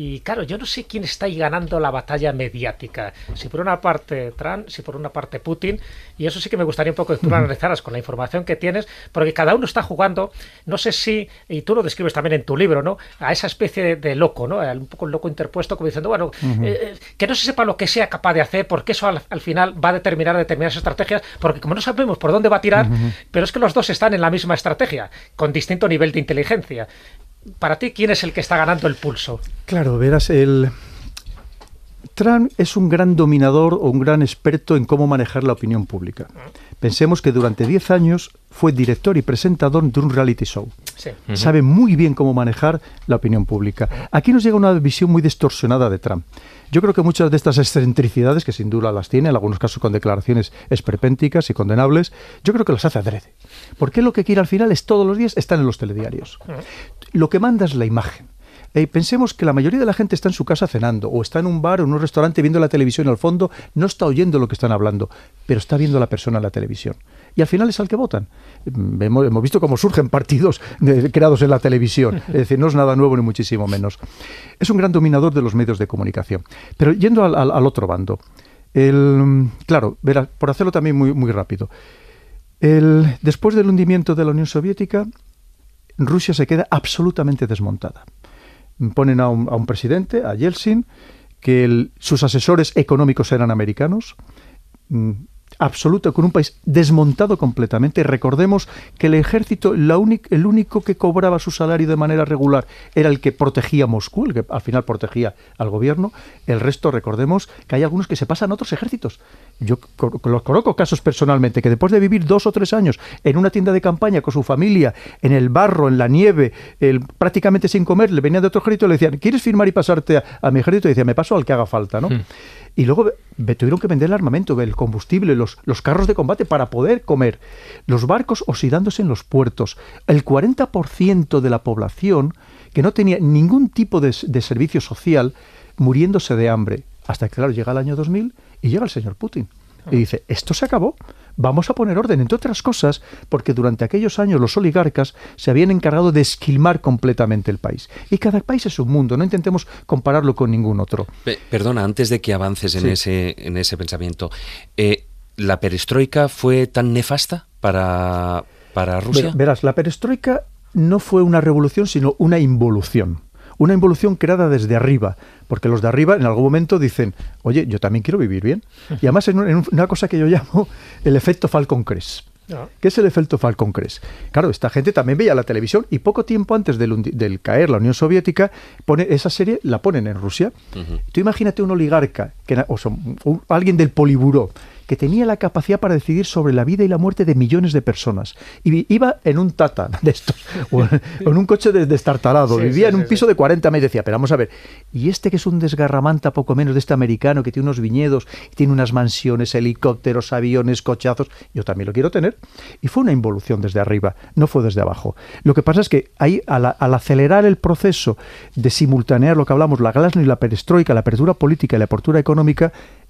Y claro, yo no sé quién está ahí ganando la batalla mediática. Si por una parte Trump, si por una parte Putin. Y eso sí que me gustaría un poco que tú lo analizaras con la información que tienes, porque cada uno está jugando, no sé si, y tú lo describes también en tu libro, ¿no? A esa especie de, de loco, ¿no? Un poco el loco interpuesto, como diciendo, bueno, eh, eh, que no se sepa lo que sea capaz de hacer, porque eso al, al final va a determinar determinadas estrategias, porque como no sabemos por dónde va a tirar, pero es que los dos están en la misma estrategia, con distinto nivel de inteligencia. Para ti, ¿quién es el que está ganando el pulso?
Claro, verás, el Trump es un gran dominador o un gran experto en cómo manejar la opinión pública. Pensemos que durante 10 años fue director y presentador de un reality show.
Sí.
Sabe muy bien cómo manejar la opinión pública. Aquí nos llega una visión muy distorsionada de Trump. Yo creo que muchas de estas excentricidades, que sin duda las tiene, en algunos casos con declaraciones esperpénticas y condenables, yo creo que las hace adrede. Porque lo que quiere al final es todos los días estar en los telediarios. Lo que manda es la imagen. Eh, pensemos que la mayoría de la gente está en su casa cenando, o está en un bar o en un restaurante viendo la televisión al fondo, no está oyendo lo que están hablando, pero está viendo a la persona en la televisión. Y al final es al que votan. Mm, Hemos, visto cómo surgen *laughs* partidos creados en la televisión. Es decir, no es nada nuevo ni muchísimo menos. Es un gran dominador de los medios de comunicación. Pero yendo al, otro bando, claro, verá, por hacerlo también muy, muy rápido. Después del hundimiento de la Unión Soviética, Rusia se queda absolutamente desmontada. Ponen a un, a un presidente, a Yeltsin, que sus asesores económicos eran americanos, mm, absoluto, con un país desmontado completamente. Recordemos que el ejército, el único que cobraba su salario de manera regular era el que protegía Moscú, el que al final protegía al gobierno. El resto, recordemos que hay algunos que se pasan a otros ejércitos. Yo los conozco casos personalmente, que después de vivir dos o tres años en una tienda de campaña con su familia, en el barro, en la nieve, prácticamente sin comer, le venían de otro ejército y le decían, ¿quieres firmar y pasarte a, mi ejército? Y decía, me paso al que haga falta, ¿no? Y luego tuvieron que vender el armamento, el combustible, los, los carros de combate para poder comer. Los barcos oxidándose en los puertos. El 40% de la población que no tenía ningún tipo de, de servicio social muriéndose de hambre. Hasta que, claro, llega el año 2000 y llega el señor Putin. Y dice, esto se acabó, vamos a poner orden, entre otras cosas, porque durante aquellos años los oligarcas se habían encargado de esquilmar completamente el país. Y cada país es un mundo, no intentemos compararlo con ningún otro.
Pe- Perdona, antes de que avances en,
Sí.
ese, en ese pensamiento, eh, ¿la perestroika fue tan nefasta para, para Rusia?
Ver- verás, la perestroika no fue una revolución, sino una involución. Una involución creada desde arriba, porque los de arriba en algún momento dicen, oye, yo también quiero vivir bien. Y además en, un- en un- una cosa que yo llamo el efecto Falcon Crest.
No.
¿Qué es el efecto Falcon Crest? Claro, esta gente también veía la televisión y poco tiempo antes del caer la Unión Soviética, pone, esa serie la ponen en Rusia. Tú imagínate un oligarca, que, o un- alguien del Poliburó, que tenía la capacidad para decidir sobre la vida y la muerte de millones de personas. Y iba en un Tata *laughs* de estos, o en, o en un coche de- destartalado,
Sí,
vivía
sí,
en un
sí,
piso de 40 metros. Decía, pero vamos a ver, y este que es un desgarramanta poco menos de este americano que tiene unos viñedos, tiene unas mansiones, helicópteros, aviones, cochazos, yo también lo quiero tener. Y fue una involución desde arriba, no fue desde abajo. Lo que pasa es que ahí, al, al acelerar el proceso de simultanear lo que hablamos, la glasnost y la perestroika, la apertura política y la apertura económica,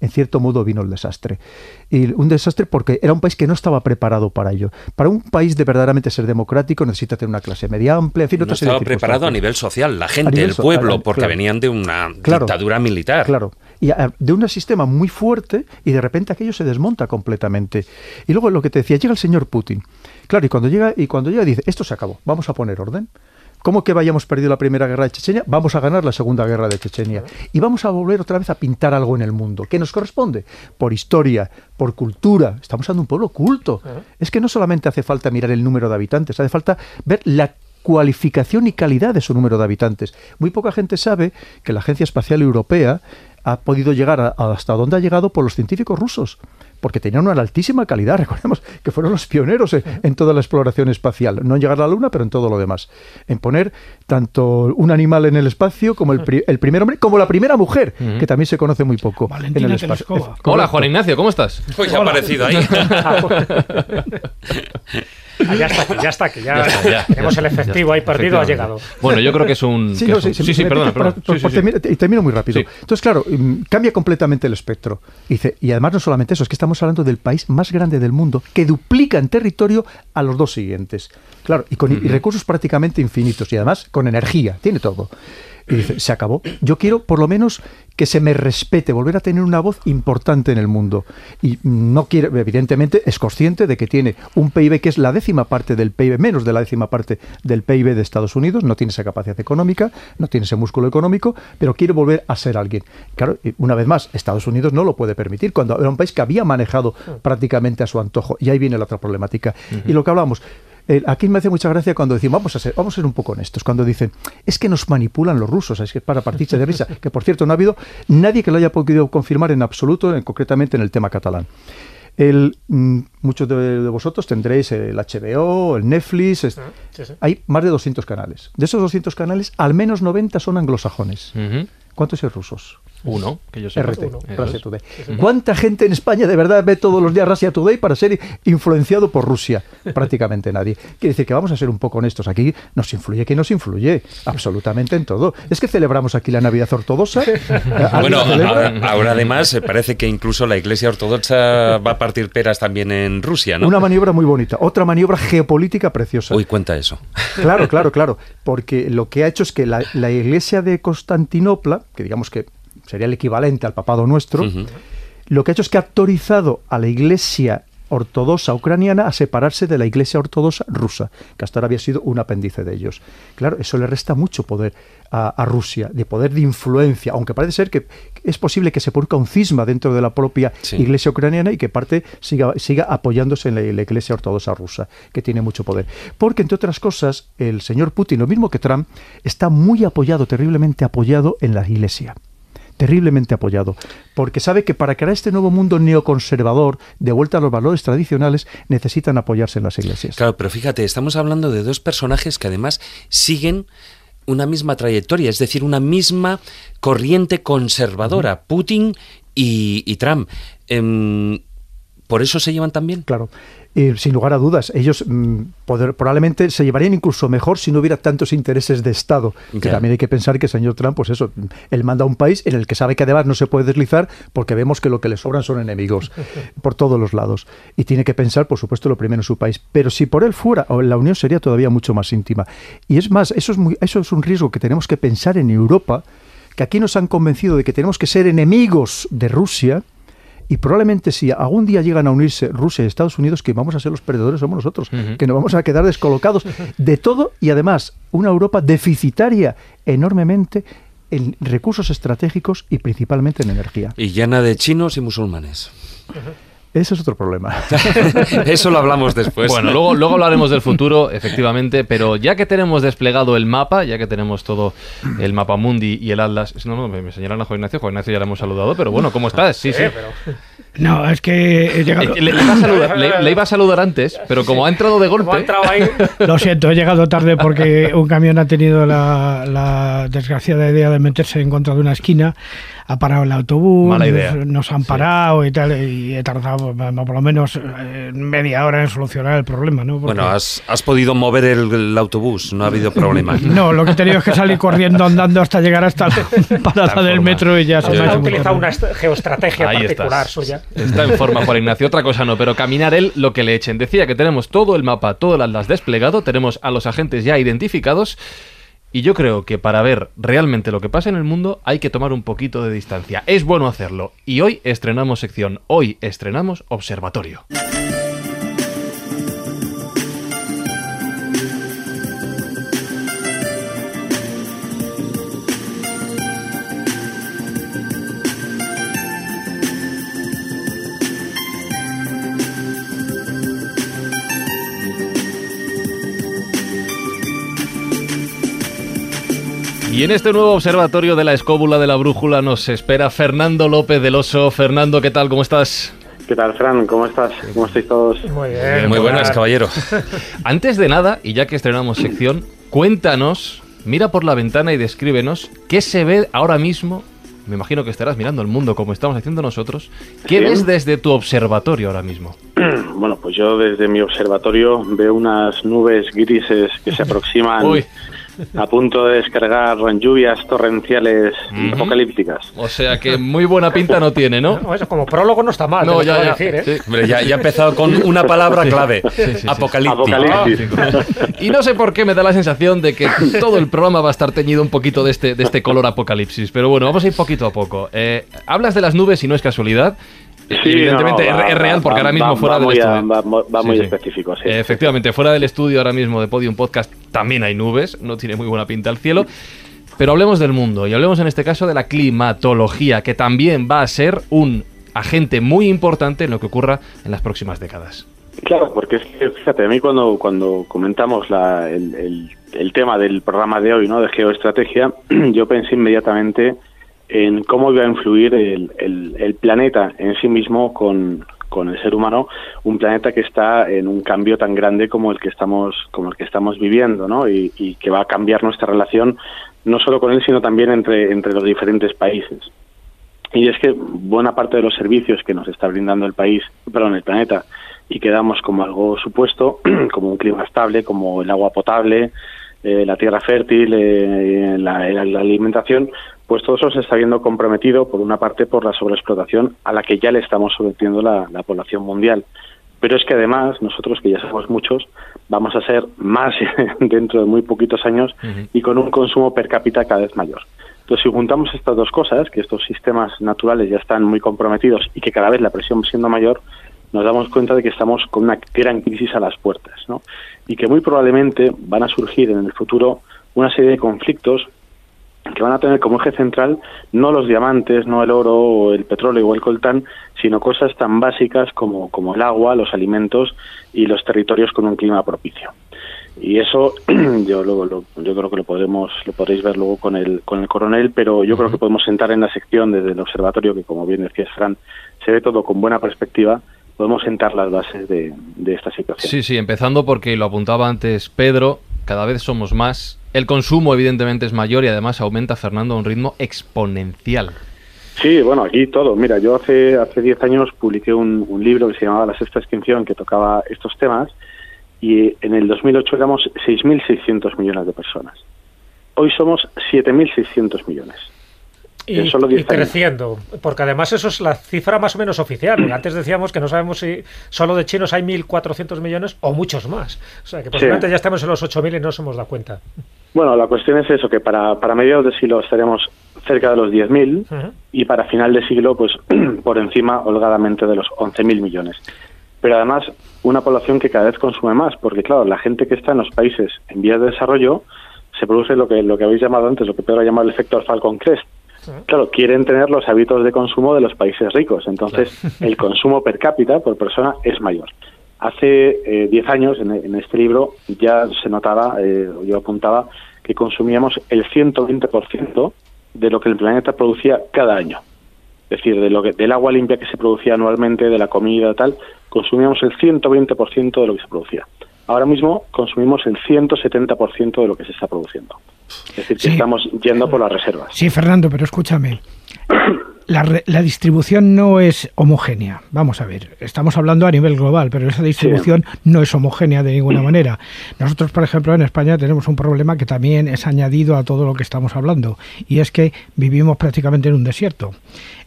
en cierto modo vino el desastre. Y un desastre porque era un país que no estaba preparado para ello. Para un país de verdaderamente ser democrático necesita tener una clase media amplia, en fin,
no
otra
estaba preparado a nivel social, la gente, el pueblo, porque
claro.
venían de una
Claro.
dictadura militar.
Claro. Y a- de un sistema muy fuerte y de repente aquello se desmonta completamente. Y luego lo que te decía, llega el señor Putin. Claro, y cuando llega, y cuando llega dice, esto se acabó, vamos a poner orden. ¿Cómo que vayamos perdido la primera guerra de Chechenia? Vamos a ganar la segunda guerra de Chechenia. Y vamos a volver otra vez a pintar algo en el mundo. ¿Qué nos corresponde? Por historia, por cultura. Estamos hablando de un pueblo culto. Es que no solamente hace falta mirar el número de habitantes, hace falta ver la cualificación y calidad de su número de habitantes. Muy poca gente sabe que la Agencia Espacial Europea ha podido llegar a- hasta donde ha llegado por los científicos rusos, porque tenían una altísima calidad. *laughs* Recordemos que fueron los pioneros en, en toda la exploración espacial, no en llegar a la Luna, pero en todo lo demás. En poner tanto un animal en el espacio como el, *laughs* pri- el primer hombre, como la primera mujer, que también se conoce muy poco
Valentina
en el espacio.
Hola. Juan Ignacio, ¿cómo estás?
Pues ha aparecido ahí. *laughs*
Ah, ya está aquí, ya está aquí. Ya, *laughs*
Ya está, ya,
tenemos
ya
el efectivo ahí perdido, ha llegado.
Bueno, yo creo que es un...
Sí,
que
no,
es un-
sí,
sí, perdona, perdona. Sí,
y termino muy rápido.
Sí.
Entonces, claro, mm, cambia completamente el espectro. Y, dice, y además no solamente eso, es que estamos hablando del país más grande del mundo que duplica en territorio a los dos siguientes. Claro, y con y recursos prácticamente infinitos y además con energía, tiene todo. Y dice, se acabó. Yo quiero por lo menos que se me respete, volver a tener una voz importante en el mundo. Y no quiere, evidentemente, es consciente de que tiene un PIB que es la décima parte del PIB, menos de la décima parte del PIB de Estados Unidos, no tiene esa capacidad económica, no tiene ese músculo económico, pero quiere volver a ser alguien. Claro, una vez más, Estados Unidos no lo puede permitir, cuando era un país que había manejado prácticamente a su antojo. Y ahí viene la otra problemática. Y lo que hablamos, eh, aquí me hace mucha gracia cuando decimos, vamos a ser, vamos a ser un poco honestos, cuando dicen, es que nos manipulan los rusos, es que para partirse de risa, que por cierto no ha habido nadie que lo haya podido confirmar en absoluto, en- concretamente en el tema catalán. El, mm, muchos de, de vosotros tendréis el HBO, el Netflix, es-
sí, sí.
hay más de 200 canales. De esos 200 canales, al menos 90 son anglosajones. ¿Cuántos hay rusos?
Uno, que yo sé.
RT,
Uno.
Russia Today. ¿Cuánta gente en España de verdad ve todos los días Russia Today para ser influenciado por Rusia? *laughs* Prácticamente nadie. Quiere decir que vamos a ser un poco honestos. Aquí nos influye que nos influye absolutamente en todo. Es que celebramos aquí la Navidad ortodoxa. *laughs* ¿Alguien
Bueno,
celebra?
a- ahora además eh, parece que incluso la Iglesia Ortodoxa va a partir peras también en Rusia, ¿no?
Una maniobra muy bonita. Otra maniobra geopolítica preciosa.
Uy, cuenta eso.
Claro, claro, claro. Porque lo que ha hecho es que la, la iglesia de Constantinopla, que digamos que sería el equivalente al papado nuestro, lo que ha hecho es que ha autorizado a la iglesia ortodoxa ucraniana a separarse de la iglesia ortodoxa rusa, que hasta ahora había sido un apéndice de ellos. Claro, eso le resta mucho poder a, a Rusia, de poder de influencia, aunque parece ser que es posible que se produzca un cisma dentro de la propia
Sí.
iglesia ucraniana y que parte siga, siga apoyándose en la, la iglesia ortodoxa rusa, que tiene mucho poder. Porque, entre otras cosas, el señor Putin, lo mismo que Trump, está muy apoyado, terriblemente apoyado en la iglesia terriblemente apoyado, porque sabe que para crear este nuevo mundo neoconservador, de vuelta a los valores tradicionales, necesitan apoyarse en las iglesias.
Claro, pero fíjate, estamos hablando de dos personajes que además siguen una misma trayectoria, es decir, una misma corriente conservadora, Putin y, y Trump. Em, ¿Por eso se llevan tan bien?
Claro. Y sin lugar a dudas, ellos mm, poder- probablemente se llevarían incluso mejor si no hubiera tantos intereses de Estado. Que también hay que pensar que el señor Trump, pues eso, él manda a un país en el que sabe que además no se puede deslizar porque vemos que lo que le sobran son enemigos *laughs* por todos los lados. Y tiene que pensar, por supuesto, lo primero en su país. Pero si por él fuera, o la unión sería todavía mucho más íntima. Y es más, eso es, muy, eso es un riesgo que tenemos que pensar en Europa, que aquí nos han convencido de que tenemos que ser enemigos de Rusia. Y probablemente si algún día llegan a unirse Rusia y Estados Unidos, que vamos a ser los perdedores somos nosotros, que nos vamos a quedar descolocados *laughs* de todo y además una Europa deficitaria enormemente en recursos estratégicos y principalmente en energía.
Y llena de chinos y musulmanes.
Ese es otro problema. *laughs*
Eso lo hablamos después.
Bueno, luego, luego hablaremos del futuro, efectivamente, pero ya que tenemos desplegado el mapa, ya que tenemos todo el mapa mundi y el Atlas. No, no, me, señalan a Juan Ignacio, Juan Ignacio ya le hemos saludado, pero bueno, ¿cómo estás? Sí, sí.
Eh, pero
No, es que he llegado.
Le, le iba a saludar, le- le iba a saludar antes, *laughs* pero como ha entrado de
ha
golpe.
entrado ahí, *laughs*
Lo siento, he llegado tarde porque un camión ha tenido la, la desgraciada idea de meterse en contra de una esquina, ha parado el autobús,
Mala idea.
nos, nos han parado y tal, y he tardado por lo menos eh, media hora en solucionar el problema, ¿no? Porque-
Bueno, has, has podido mover el, el autobús, no ha habido problema. *laughs*
No, lo que he tenido es que salir corriendo andando hasta llegar hasta la parada del
forma.
metro y ya se me ha
ha utilizado una geoestrategia
Ahí
particular
estás.
suya.
Está en forma Juan Ignacio, otra cosa no, pero caminar él lo que le echen. Decía que tenemos todo el mapa, todo el atlas desplegado, tenemos a los agentes ya identificados. Y yo creo que para ver realmente lo que pasa en el mundo hay que tomar un poquito de distancia. Es bueno hacerlo. Y hoy estrenamos sección, hoy estrenamos Observatorio. Y en este nuevo observatorio de la escóbula de la brújula nos espera Fernando López del Oso. Fernando, ¿qué tal? ¿Cómo estás?
¿Qué tal, Fran? ¿Cómo estás? ¿Cómo estáis todos?
Muy bien.
Muy buenas, caballero. *laughs*
Antes de nada, y ya que estrenamos sección, cuéntanos, mira por la ventana y descríbenos qué se ve ahora mismo. Me imagino que estarás mirando el mundo como estamos haciendo nosotros. ¿Qué
Sí.
ves desde tu observatorio ahora mismo? *clears throat*
Bueno, pues yo desde mi observatorio veo unas nubes grises que se aproximan
Uy.
A punto de descargar lluvias torrenciales y
Ujú.
apocalípticas.
O sea que muy buena pinta no tiene, ¿no?
No, eso como prólogo no está mal.
No, ya, ya.
decir, ¿eh?
Sí.
Hombre, ya, ya ha empezado con una palabra clave.
sí, sí.
Apocalíptico.
Apocalipsis.
Y no sé por qué me da la sensación de que todo el programa va a estar teñido un poquito de este, de este color apocalipsis. Pero bueno, vamos a ir poquito a poco. Eh, hablas de las nubes y no es casualidad.
Sí,
Evidentemente
no, no,
es-
va-
es real porque
va-
ahora mismo
va-
fuera del estudio.
va- muy
sí.
específico, sí.
Efectivamente, fuera del estudio ahora mismo de Podium Podcast también hay nubes, no tiene muy buena pinta el cielo. Pero hablemos del mundo y hablemos en este caso de la climatología, que también va a ser un agente muy importante en lo que ocurra en las próximas décadas.
Claro, porque es que, fíjate, a mí cuando, cuando comentamos la- el, el- el tema del programa de hoy, ¿no? De geoestrategia, *clears throat* yo pensé inmediatamente en cómo iba a influir el, el- el planeta en sí mismo con, con el ser humano, un planeta que está en un cambio tan grande como el que estamos, como el que estamos viviendo, ¿no? Y, que va a cambiar nuestra relación no solo con él, sino también entre, los diferentes países. Y es que buena parte de los servicios que nos está brindando el país, perdón, el planeta, y que damos como algo supuesto, *clears throat* como un clima estable, como el agua potable, eh, la tierra fértil, eh, la alimentación, pues todo eso se está viendo comprometido, por una parte, por la sobreexplotación a la que ya le estamos sometiendo la, la población mundial. Pero es que además, nosotros, que ya somos muchos, vamos a ser más *laughs* dentro de muy poquitos años y con un consumo per cápita cada vez mayor. Entonces, si juntamos estas dos cosas, que estos sistemas naturales ya están muy comprometidos y que cada vez la presión siendo mayor, nos damos cuenta de que estamos con una gran crisis a las puertas, ¿no? Y que muy probablemente van a surgir en el futuro una serie de conflictos que van a tener como eje central no los diamantes, no el oro o el petróleo o el coltán, sino cosas tan básicas como, como el agua, los alimentos y los territorios con un clima propicio. Y eso *clears throat* yo lo, lo- yo creo que lo podremos lo podréis ver luego con el con el coronel, pero yo creo que podemos sentar en la sección desde el observatorio que como bien decías Fran, se ve todo con buena perspectiva, podemos sentar las bases de, de esta situación.
Sí, sí, empezando porque lo apuntaba antes Pedro, cada vez somos más. El consumo evidentemente es mayor y además aumenta, Fernando, a un ritmo exponencial.
Sí, bueno, aquí todo. Mira, yo hace hace 10 años publiqué un, un libro que se llamaba La Sexta Extinción, que tocaba estos temas, y en el 2008 éramos 6.600 millones de personas. Hoy somos 7.600 millones.
Y,
solo 10
y creciendo, porque además eso es la cifra más o menos oficial. *clears throat* Antes decíamos que no sabemos si solo de chinos hay 1.400 millones o muchos más. O sea, que posiblemente ya estamos en los 8.000 y no nos hemos dado cuenta.
Bueno, la cuestión es eso, que para, para mediados de siglo estaremos cerca de los 10.000
Ujú.
y para final de siglo, pues *clears throat* por encima, holgadamente, de los 11.000 millones. Pero además, una población que cada vez consume más, porque claro, la gente que está en los países en vías de desarrollo se produce lo que, lo que habéis llamado antes, lo que Pedro ha llamado el efecto Falcon Crest. Claro, quieren tener los hábitos de consumo de los países ricos, entonces el consumo per cápita por persona es mayor. Hace eh, 10 años, en, en este libro, ya se notaba, eh, yo apuntaba, que consumíamos el 120% de lo que el planeta producía cada año. Es decir, de lo que, del agua limpia que se producía anualmente, de la comida, tal, consumíamos el 120% de lo que se producía. Ahora mismo consumimos el 170% de lo que se está produciendo. Es decir, que
Sí.
estamos yendo por las reservas.
Sí, Fernando, pero escúchame. *coughs* La, la distribución no es homogénea. Vamos a ver, estamos hablando a nivel global, pero esa distribución no es homogénea de ninguna manera. Nosotros, por ejemplo, en España tenemos un problema que también es añadido a todo lo que estamos hablando, y es que vivimos prácticamente en un desierto.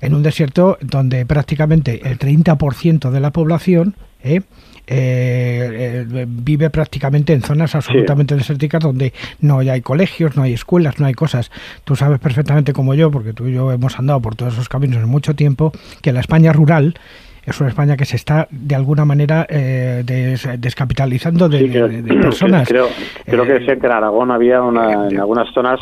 En un desierto donde prácticamente el 30% de la población ¿eh? Eh, eh, vive prácticamente en zonas absolutamente desérticas donde no hay colegios, no hay escuelas, no hay cosas. Tú sabes perfectamente como yo, porque tú y yo hemos andado por todos esos caminos en mucho tiempo, que la España rural es una España que se está de alguna manera eh, des- descapitalizando de,
Sí, creo,
de- de personas.
creo, creo que
Eh,
decían que en Aragón había una, en algunas zonas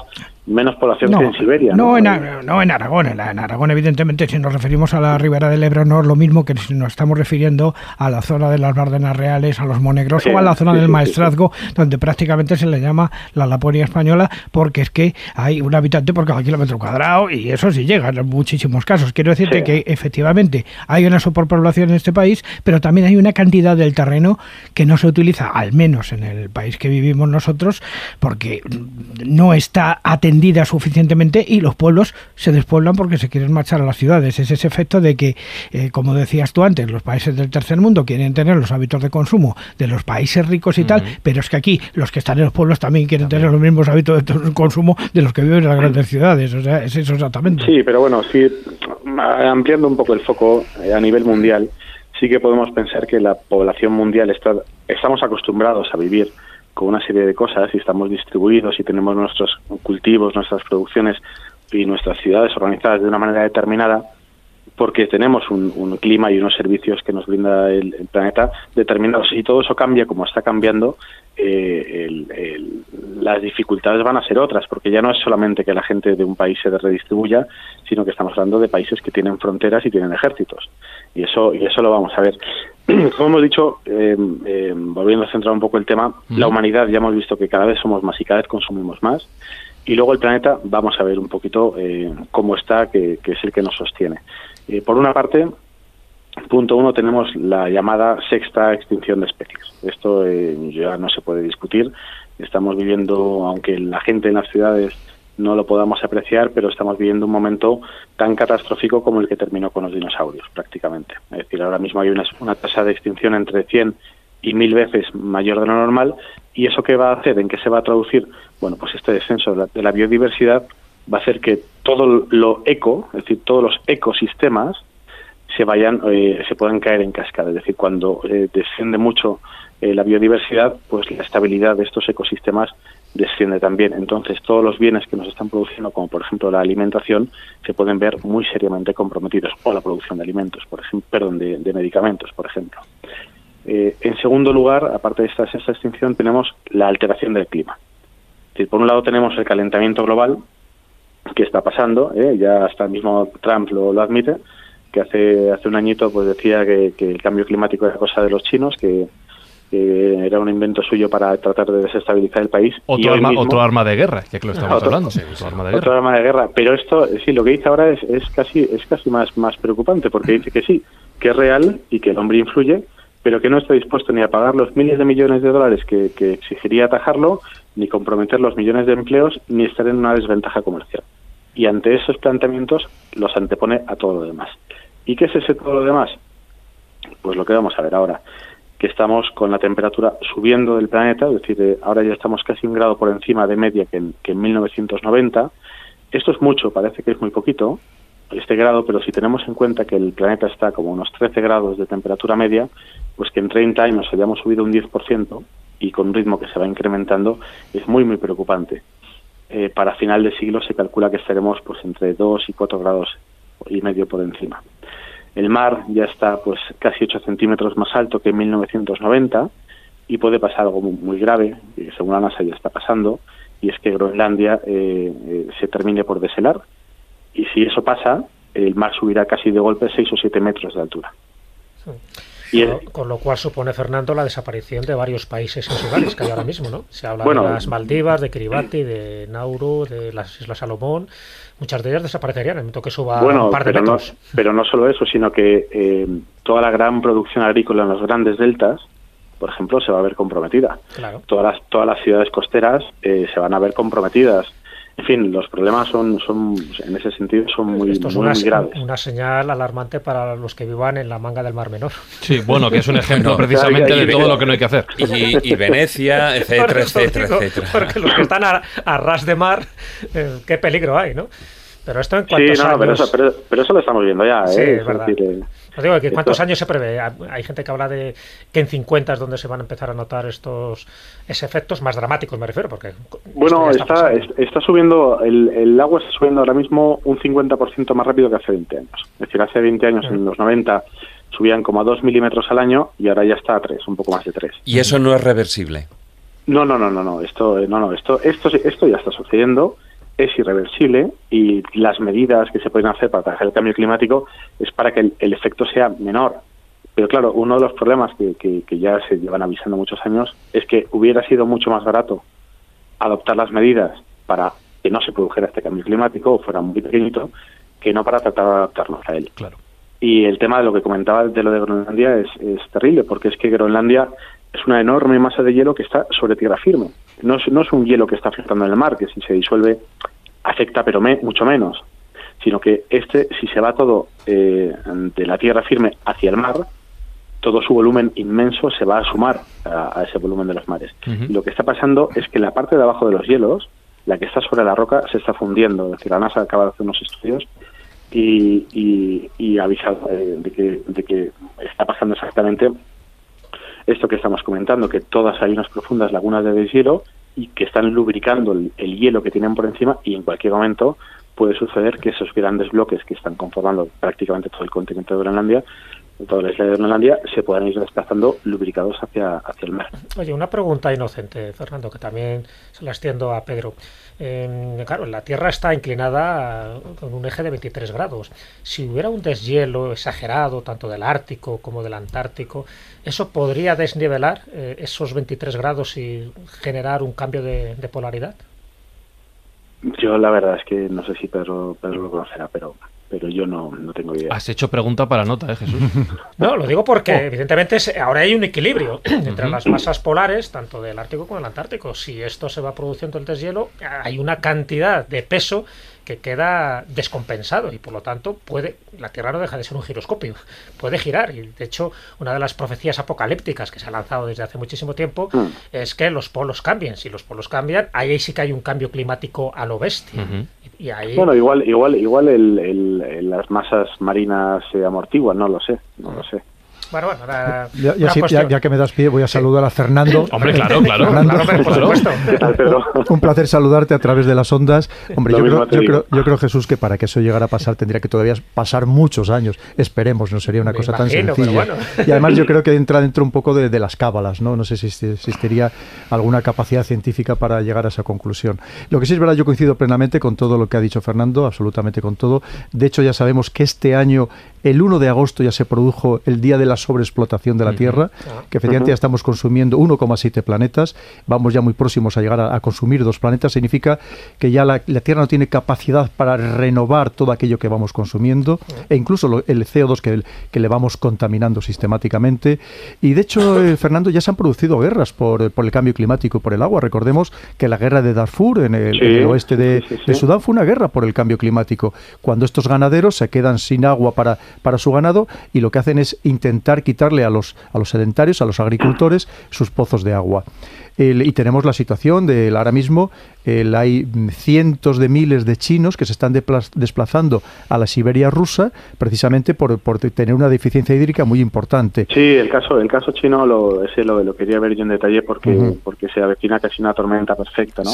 menos población que en Siberia.
No, En, no en Aragón. En, Aragón, evidentemente, si nos referimos a la ribera del Ebro, no es lo mismo que si nos estamos refiriendo a la zona de las Bardenas Reales, a los Monegros o a la zona del Maestrazgo, donde prácticamente se le llama la Laponia española, porque es que hay un habitante por cada kilómetro cuadrado y eso sí llega en muchísimos casos. Quiero decirte que efectivamente hay una superpoblación en este país, pero también hay una cantidad del terreno que no se utiliza, al menos en el país que vivimos nosotros, porque no está atendida suficientemente y los pueblos se despueblan porque se quieren marchar a las ciudades. Es ese efecto de que, eh, como decías tú antes, los países del tercer mundo quieren tener los hábitos de consumo de los países ricos y tal, pero es que aquí los que están en los pueblos también quieren tener los mismos hábitos de *laughs* consumo de los que viven en las grandes ciudades. O sea, es eso exactamente.
Sí, pero bueno, sí, ampliando un poco el foco eh, a nivel mundial, sí que podemos pensar que la población mundial está, estamos acostumbrados a vivir con una serie de cosas y estamos distribuidos y tenemos nuestros cultivos, nuestras producciones y nuestras ciudades organizadas de una manera determinada porque tenemos un, clima y unos servicios que nos brinda el, planeta determinados. Y todo eso cambia como está cambiando, eh, las dificultades van a ser otras, porque ya no es solamente que la gente de un país se redistribuya, sino que estamos hablando de países que tienen fronteras y tienen ejércitos. Y eso, y eso lo vamos a ver. *clears throat* Como hemos dicho, eh, eh, volviendo a centrar un poco el tema, la humanidad ya hemos visto que cada vez somos más y cada vez consumimos más. Y luego el planeta, vamos a ver un poquito cómo está, que, que es el que nos sostiene. Eh, por una parte, punto uno, tenemos la llamada sexta extinción de especies. Esto eh, ya no se puede discutir. Estamos viviendo, aunque la gente en las ciudades no lo podamos apreciar, pero estamos viviendo un momento tan catastrófico como el que terminó con los dinosaurios, prácticamente. Es decir, ahora mismo hay una, tasa de extinción entre 100 y mil veces mayor de lo normal. ¿Y eso qué va a hacer? ¿En qué se va a traducir? Bueno, pues este descenso de la biodiversidad va a hacer que todo lo eco, es decir, todos los ecosistemas se vayan, eh, se puedan caer en cascada. Es decir, cuando eh, desciende mucho eh, la biodiversidad, pues la estabilidad de estos ecosistemas desciende también. Entonces, todos los bienes que nos están produciendo, como por ejemplo la alimentación, se pueden ver muy seriamente comprometidos, o la producción de alimentos, por ejemplo, perdón, de, medicamentos, por ejemplo. en segundo lugar, aparte de esta, esta extinción, tenemos la alteración del clima. Es decir, por un lado tenemos el calentamiento global, que está pasando, ¿eh? ya hasta el mismo Trump lo, lo, admite, que hace hace un añito pues decía que, el cambio climático era cosa de los chinos, que, era un invento suyo para tratar de desestabilizar el país.
Otro, arma, otro arma de guerra, ya que lo estamos *laughs* hablando.
otro, arma de guerra. arma de guerra. Pero esto, sí, lo que dice ahora es, es casi es casi más, más preocupante, porque dice que sí, que es real y que el hombre influye, pero que no está dispuesto ni a pagar los miles de millones de dólares que, que exigiría atajarlo, ni comprometer los millones de empleos, ni estar en una desventaja comercial y ante esos planteamientos los antepone a todo lo demás. ¿Y qué es ese todo lo demás? Pues lo que vamos a ver ahora, que estamos con la temperatura subiendo del planeta, es decir, eh, ahora ya estamos casi un grado por encima de media que en, que en 1990. Esto es mucho, parece que es muy poquito, este grado, pero si tenemos en cuenta que el planeta está como unos 13 grados de temperatura media, pues que en 30 años hayamos subido un 10% y con un ritmo que se va incrementando, es muy, muy preocupante. Eh, para final de siglo se calcula que estaremos pues entre 2 y 4 grados y medio por encima. El mar ya está pues casi 8 centímetros más alto que en 1990 y puede pasar algo muy, grave, que según la NASA ya está pasando, y es que Groenlandia eh, eh, se termine por deshelar. Y si eso pasa, el mar subirá casi de golpe 6 o 7 metros de altura.
Con, lo cual supone, Fernando, la desaparición de varios países insulares que hay ahora mismo, ¿no? Se habla de las Maldivas, de Kiribati, de Nauru, de las Islas Salomón. Muchas de ellas desaparecerían en el momento que suba un par de
pero
metros.
No, pero no solo eso, sino que eh, toda la gran producción agrícola en los grandes deltas, por ejemplo, se va a ver comprometida. Todas, las, todas las ciudades costeras eh, se van a ver comprometidas en fin, los problemas son, son en ese sentido son muy,
Esto es
muy,
una,
graves.
Una señal alarmante para los que vivan en la manga del Mar Menor.
Sí, bueno, que es un ejemplo precisamente de todo lo que no hay que hacer.
Y, Venecia, *laughs* etcétera, etcétera, etcétera.
Porque los que están a, ras de mar, eh, qué peligro hay, ¿no? Pero esto en cuantos
sí, no, Pero eso, pero, eso, lo estamos viendo ya.
Sí,
¿eh?
es verdad. Eh, digo que ¿Cuántos años se prevé? Hay gente que habla de que en 50 es donde se van a empezar a notar estos efectos más dramáticos, me refiero. porque
Bueno, está, está, subiendo, el, el, agua está subiendo ahora mismo un 50% más rápido que hace 20 años. Es decir, hace 20 años, en los 90, subían como a 2 milímetros al año y ahora ya está a 3, un poco más de 3.
¿Y eso no es reversible?
No, no, no, no, no. Esto, no, no, esto, esto, esto ya está sucediendo es irreversible y las medidas que se pueden hacer para trabajar el cambio climático es para que el, efecto sea menor. Pero claro, uno de los problemas que, que, ya se llevan avisando muchos años es que hubiera sido mucho más barato adoptar las medidas para que no se produjera este cambio climático o fuera muy pequeñito que no para tratar de adaptarnos a él.
Claro.
Y el tema de lo que comentaba de lo de Groenlandia es, es terrible, porque es que Groenlandia es una enorme masa de hielo que está sobre tierra firme. No es, no es un hielo que está flotando en el mar, que si se disuelve afecta, pero mucho menos, sino que este, si se va todo eh, de la tierra firme hacia el mar, todo su volumen inmenso se va a sumar a, ese volumen de los mares. Y lo que está pasando es que la parte de abajo de los hielos, la que está sobre la roca, se está fundiendo. Es decir, la NASA acaba de hacer unos estudios y, y, y ha avisado eh, de, que, de que está pasando exactamente esto que estamos comentando, que todas hay unas profundas lagunas de deshielo y que están lubricando el, hielo que tienen por encima y en cualquier momento puede suceder que esos grandes bloques que están conformando prácticamente todo el continente de Groenlandia toda la isla de Groenlandia se puedan ir desplazando lubricados hacia, hacia el mar.
Oye, una pregunta inocente, Fernando, que también se la extiendo a Pedro. claro, la Tierra está inclinada con un eje de 23 grados. Si hubiera un deshielo exagerado, tanto del Ártico como del Antártico, ¿eso podría desnivelar eh, esos 23 grados y generar un cambio de, de, polaridad?
Yo la verdad es que no sé si Pedro, Pedro lo conocerá, pero pero yo no, no tengo idea.
Has hecho pregunta para nota, ¿eh, Jesús? *laughs*
no, lo digo porque oh. evidentemente ahora hay un equilibrio *clears throat* entre las masas polares, tanto del Ártico como del Antártico. Si esto se va produciendo el deshielo, hay una cantidad de peso que queda descompensado y por lo tanto puede la Tierra no deja de ser un giroscopio, *laughs* puede girar y de hecho una de las profecías apocalípticas que se ha lanzado desde hace muchísimo tiempo mm. es que los polos cambien, si los polos cambian, ahí sí que hay un cambio climático a lo bestia. y ahí...
Bueno, igual igual igual el, las masas marinas se amortiguan, no lo sé, no lo sé.
Bueno, bueno,
ya, que me das pie, voy a saludar a Fernando. *laughs*
Hombre, claro, *laughs* claro.
por supuesto.
Un placer saludarte a través de las ondas. Hombre, yo creo, yo creo, Jesús, que para que eso llegara a pasar tendría que todavía pasar muchos años. Esperemos, no sería una cosa tan sencilla. Y además yo creo que entra dentro un poco de, las cábalas, ¿no? No sé si existiría alguna capacidad científica para llegar a esa conclusión. Lo que sí es verdad, yo coincido plenamente con todo lo que ha dicho Fernando, absolutamente con todo. De hecho, ya sabemos que este año, el 1 de agosto, ya se produjo el Día de la sobreexplotación de la Tierra, ah. que efectivamente ya estamos consumiendo 1,7 planetas, vamos ya muy próximos a llegar a, consumir dos planetas, significa que ya la, Tierra no tiene capacidad para renovar todo aquello que vamos consumiendo, e incluso el CO2 que, que, le vamos contaminando sistemáticamente. Y de hecho, eh, *laughs* Fernando, ya se han producido guerras por, por, el cambio climático y por el agua. Recordemos que la guerra de Darfur en el, oeste de, de, Sudán fue una guerra por el cambio climático, cuando estos ganaderos se quedan sin agua para, para su ganado y lo que hacen es intentar quitarle a los, a los sedentarios, a los agricultores, sus pozos de agua. Y tenemos la situación de ahora mismo hay cientos de miles de chinos que se están desplazando a la Siberia rusa precisamente por, por, tener una deficiencia hídrica muy importante.
Sí, el caso el caso chino lo, ese lo, lo quería ver yo en detalle porque porque se avecina casi una tormenta perfecta, ¿no?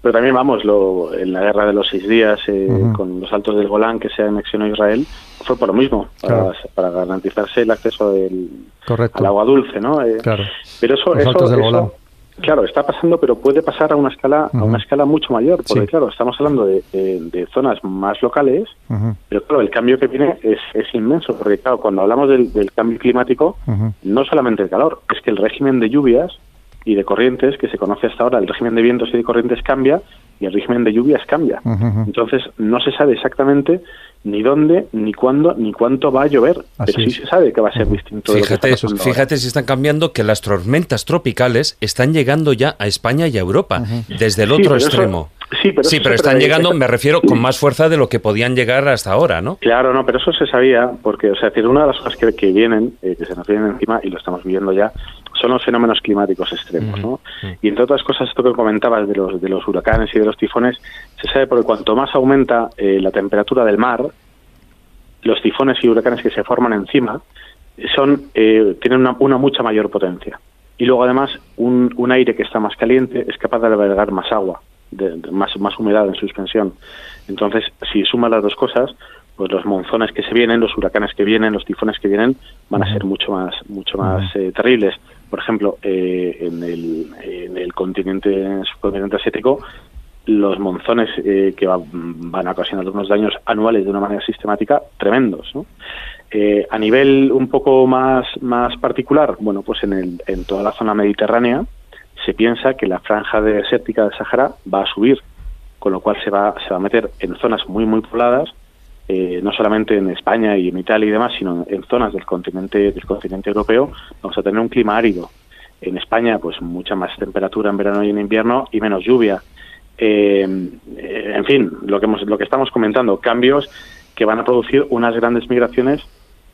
Pero también vamos, lo, en la guerra de los seis días eh, con los altos del Golán que se anexionó Israel fue por lo mismo para, garantizarse el acceso del, al agua dulce, ¿no? Eh,
claro.
Pero eso, eso, Claro, está pasando, pero puede pasar a una escala a una escala mucho mayor, porque claro, estamos hablando de, zonas más locales, pero claro, el cambio que viene es, es inmenso, porque claro, cuando hablamos del, cambio climático, no solamente el calor, es que el régimen de lluvias y de corrientes que se conoce hasta ahora, el régimen de vientos y de corrientes cambia y el régimen de lluvias cambia. Entonces, no se sabe exactamente ni dónde, ni cuándo, ni cuánto va a llover, pero sí se sabe que va a ser distinto.
Fíjate, fíjate si están cambiando que las tormentas tropicales están llegando ya a España y a Europa, desde el otro extremo.
Sí, pero,
sí, pero están llegando, me refiero, con más fuerza de lo que podían llegar hasta ahora, ¿no?
Claro, no, pero eso se sabía, porque, o sea, una de las cosas que, que vienen, eh, que se nos vienen encima, y lo estamos viendo ya, son los fenómenos climáticos extremos, ¿no? Y entre otras cosas, esto que comentabas de los, de los huracanes y de los tifones, se sabe porque cuanto más aumenta eh, la temperatura del mar, los tifones y huracanes que se forman encima son eh, tienen una, mucha mayor potencia. Y luego además un, un, aire que está más caliente es capaz de albergar más agua, de, más, más humedad en suspensión. Entonces, si suma las dos cosas, pues los monzones que se vienen, los huracanes que vienen, los tifones que vienen, van a ser mucho más, mucho más eh, terribles. Por ejemplo, eh, en, el, en el continente, subcontinente asiático, los monzones eh, que van a ocasionar unos daños anuales de una manera sistemática tremendos. Eh, a nivel un poco más, más particular, bueno, pues en, el, en toda la zona mediterránea se piensa que la franja desértica del Sahara va a subir, con lo cual se va, se va a meter en zonas muy, muy pobladas, eh, no solamente en España y en Italia y demás, sino en zonas del continente, del continente europeo, vamos a tener un clima árido. En España, pues mucha más temperatura en verano y en invierno y menos lluvia. Eh, en fin, lo que, hemos, lo que estamos comentando, cambios que van a producir unas grandes migraciones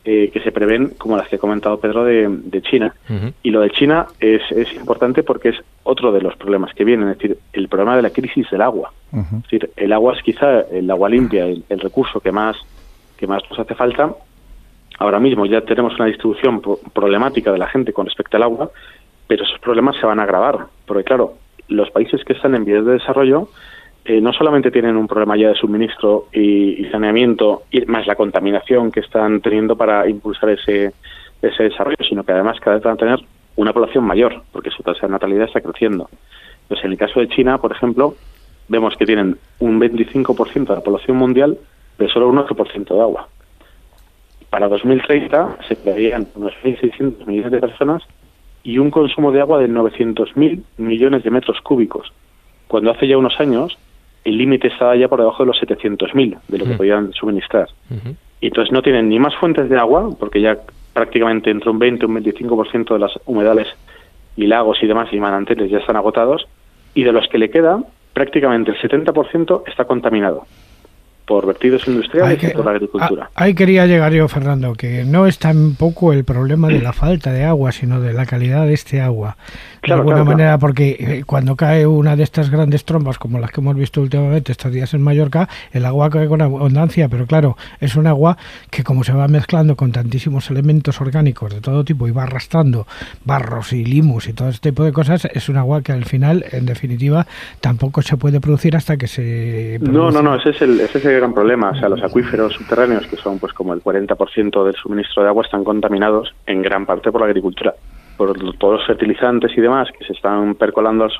eh, que se prevén, como las que ha comentado Pedro, de, China. Y lo de China es, es, importante porque es otro de los problemas que vienen, es decir, el problema de la crisis del agua. Es decir, el agua es quizá el agua limpia, el, recurso que más, que más nos hace falta. Ahora mismo ya tenemos una distribución problemática de la gente con respecto al agua, pero esos problemas se van a agravar, porque claro, los países que están en vías de desarrollo eh, no solamente tienen un problema ya de suministro y, saneamiento, y más la contaminación que están teniendo para impulsar ese, ese desarrollo, sino que además cada vez van a tener una población mayor, porque su tasa de natalidad está creciendo. Pues en el caso de China, por ejemplo, vemos que tienen un 25% de la población mundial, pero solo un 8% de agua. Para 2030 se crearían unos 1.600 millones de personas y un consumo de agua de 900.000 millones de metros cúbicos, cuando hace ya unos años el límite estaba ya por debajo de los 700.000 de lo que podían suministrar. Y entonces no tienen ni más fuentes de agua, porque ya prácticamente entre un 20 y un 25% de las humedales y lagos y demás y manantiales ya están agotados, y de los que le queda, prácticamente el 70% está contaminado por vertidos industriales y por la agricultura.
Ahí quería llegar yo, Fernando, que no es tampoco el problema de la falta de agua, sino de la calidad de este agua. De alguna manera, porque eh, cuando cae una de estas grandes trombas, como las que hemos visto últimamente estos días en Mallorca, el agua cae con abundancia, pero claro, es un agua que como se va mezclando con tantísimos elementos orgánicos de todo tipo y va arrastrando barros y limus y todo este tipo de cosas, es un agua que al final, en definitiva, tampoco se puede producir hasta que se...
No, no, no, ese es, el, ese es el gran problema. O sea, los acuíferos subterráneos, que son pues como el 40% del suministro de agua, están contaminados en gran parte por la agricultura por todos los fertilizantes y demás que se están percolando al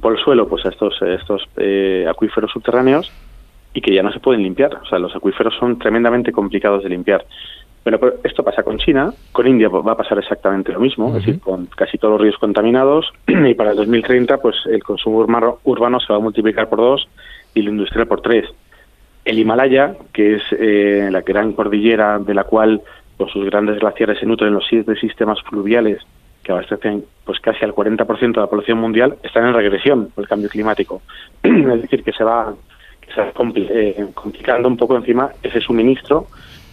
por el suelo, pues a estos, estos eh, acuíferos subterráneos y que ya no se pueden limpiar. O sea, los acuíferos son tremendamente complicados de limpiar. Pero, esto pasa con China, con India va a pasar exactamente lo mismo, es decir, con casi todos los ríos contaminados *clears throat* y para el 2030 pues el consumo urbano, urbano se va a multiplicar por dos y la industria por tres. El Himalaya, que es eh, la gran cordillera de la cual con sus grandes glaciares se nutren los siete sistemas fluviales que abastecen pues casi al 40% de la población mundial, están en regresión por el cambio climático. *clears throat* es decir, que se va, que se eh, complicando un poco encima ese suministro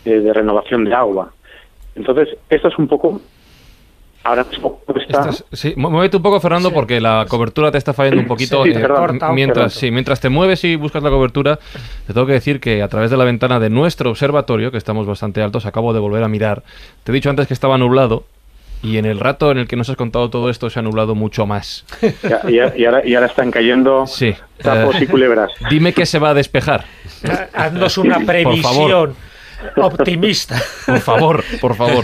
eh, de renovación de agua. Entonces, esto es un poco ahora mismo está...
sí, muévete un poco, Fernando, porque la cobertura te está fallando un poquito. Eh, mientras, sí, mientras te mueves y buscas la cobertura, te tengo que decir que a través de la ventana de nuestro observatorio, que estamos bastante altos, acabo de volver a mirar. Te he dicho antes que estaba nublado. Y en el rato en el que nos has contado todo esto se ha nublado mucho más.
y, ahora, y, ahora, están cayendo
sí.
tapos y culebras.
Dime que se va a despejar.
Haznos una previsión optimista. *laughs*
Por favor, por favor.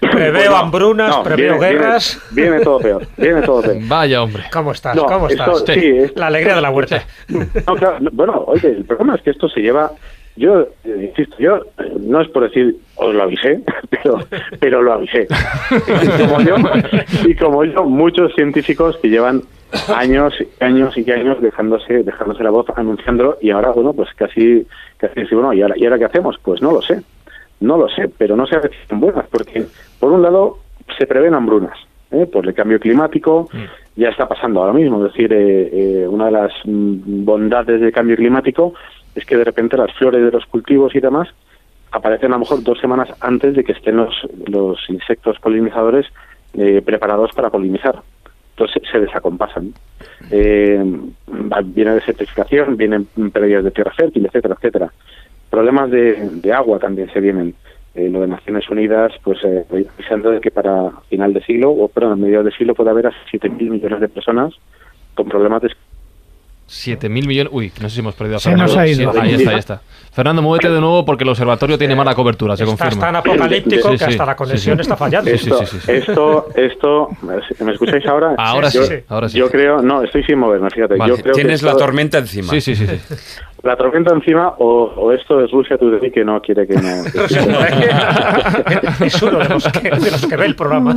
Preveo hambrunas, preveo guerras.
Viene, todo peor, viene todo peor. *laughs*
Vaya hombre.
¿Cómo estás? ¿Cómo estás? La alegría de la *laughs* huerta.
bueno, oye, el problema es que esto se lleva yo eh, insisto, yo no es por decir os lo avisé, *laughs* pero, pero lo avisé. Y como, yo, y como yo, muchos científicos que llevan años y años y años dejándose, dejándose la voz, anunciándolo, y ahora, bueno, pues casi, casi bueno, ¿y ahora, ¿y ahora qué hacemos? Pues no lo sé, no lo sé, pero no se tan buenas, porque por un lado se prevén hambrunas, ¿eh? por el cambio climático, mm. ya está pasando ahora mismo, es decir, eh, eh, una de las mm, bondades del cambio climático es que de repente las flores de los cultivos y demás aparecen a lo mejor dos semanas antes de que estén los, los insectos polinizadores preparados para polinizar entonces se desacompasan. Eh, viene desertificación, vienen pérdidas de tierra fértil, etcétera, etcétera. Problemas de, agua también se vienen. Eh, lo de Naciones Unidas, pues eh, avisando de que para final de siglo, o perdón, a mediados de siglo, puede haber hasta 7.000 millones de personas con problemas de
7.000 millones. Uy, no sé si hemos perdido a
Se
Fernando.
nos ha ido.
Sí, ahí está, ahí está. Fernando, muévete de nuevo porque el observatorio tiene mala cobertura, se confirma.
tan apocalíptico
Sí,
que hasta la conexión
Sí, sí.
está fallando.
Sí, sí,
Esto,
sí, sí.
esto, esto, ¿me escucháis ahora? *laughs*
Ahora
Sí,
ahora sí.
Yo creo, no, estoy sin moverme, fíjate.
Vale,
Yo creo que
Tienes la
esto-
tormenta encima.
Sí, sí, sí. sí. *laughs*
La tormenta encima o, o esto es Rusia Today que no quiere que *laughs* no...
es uno de los, que, de los que ve el programa.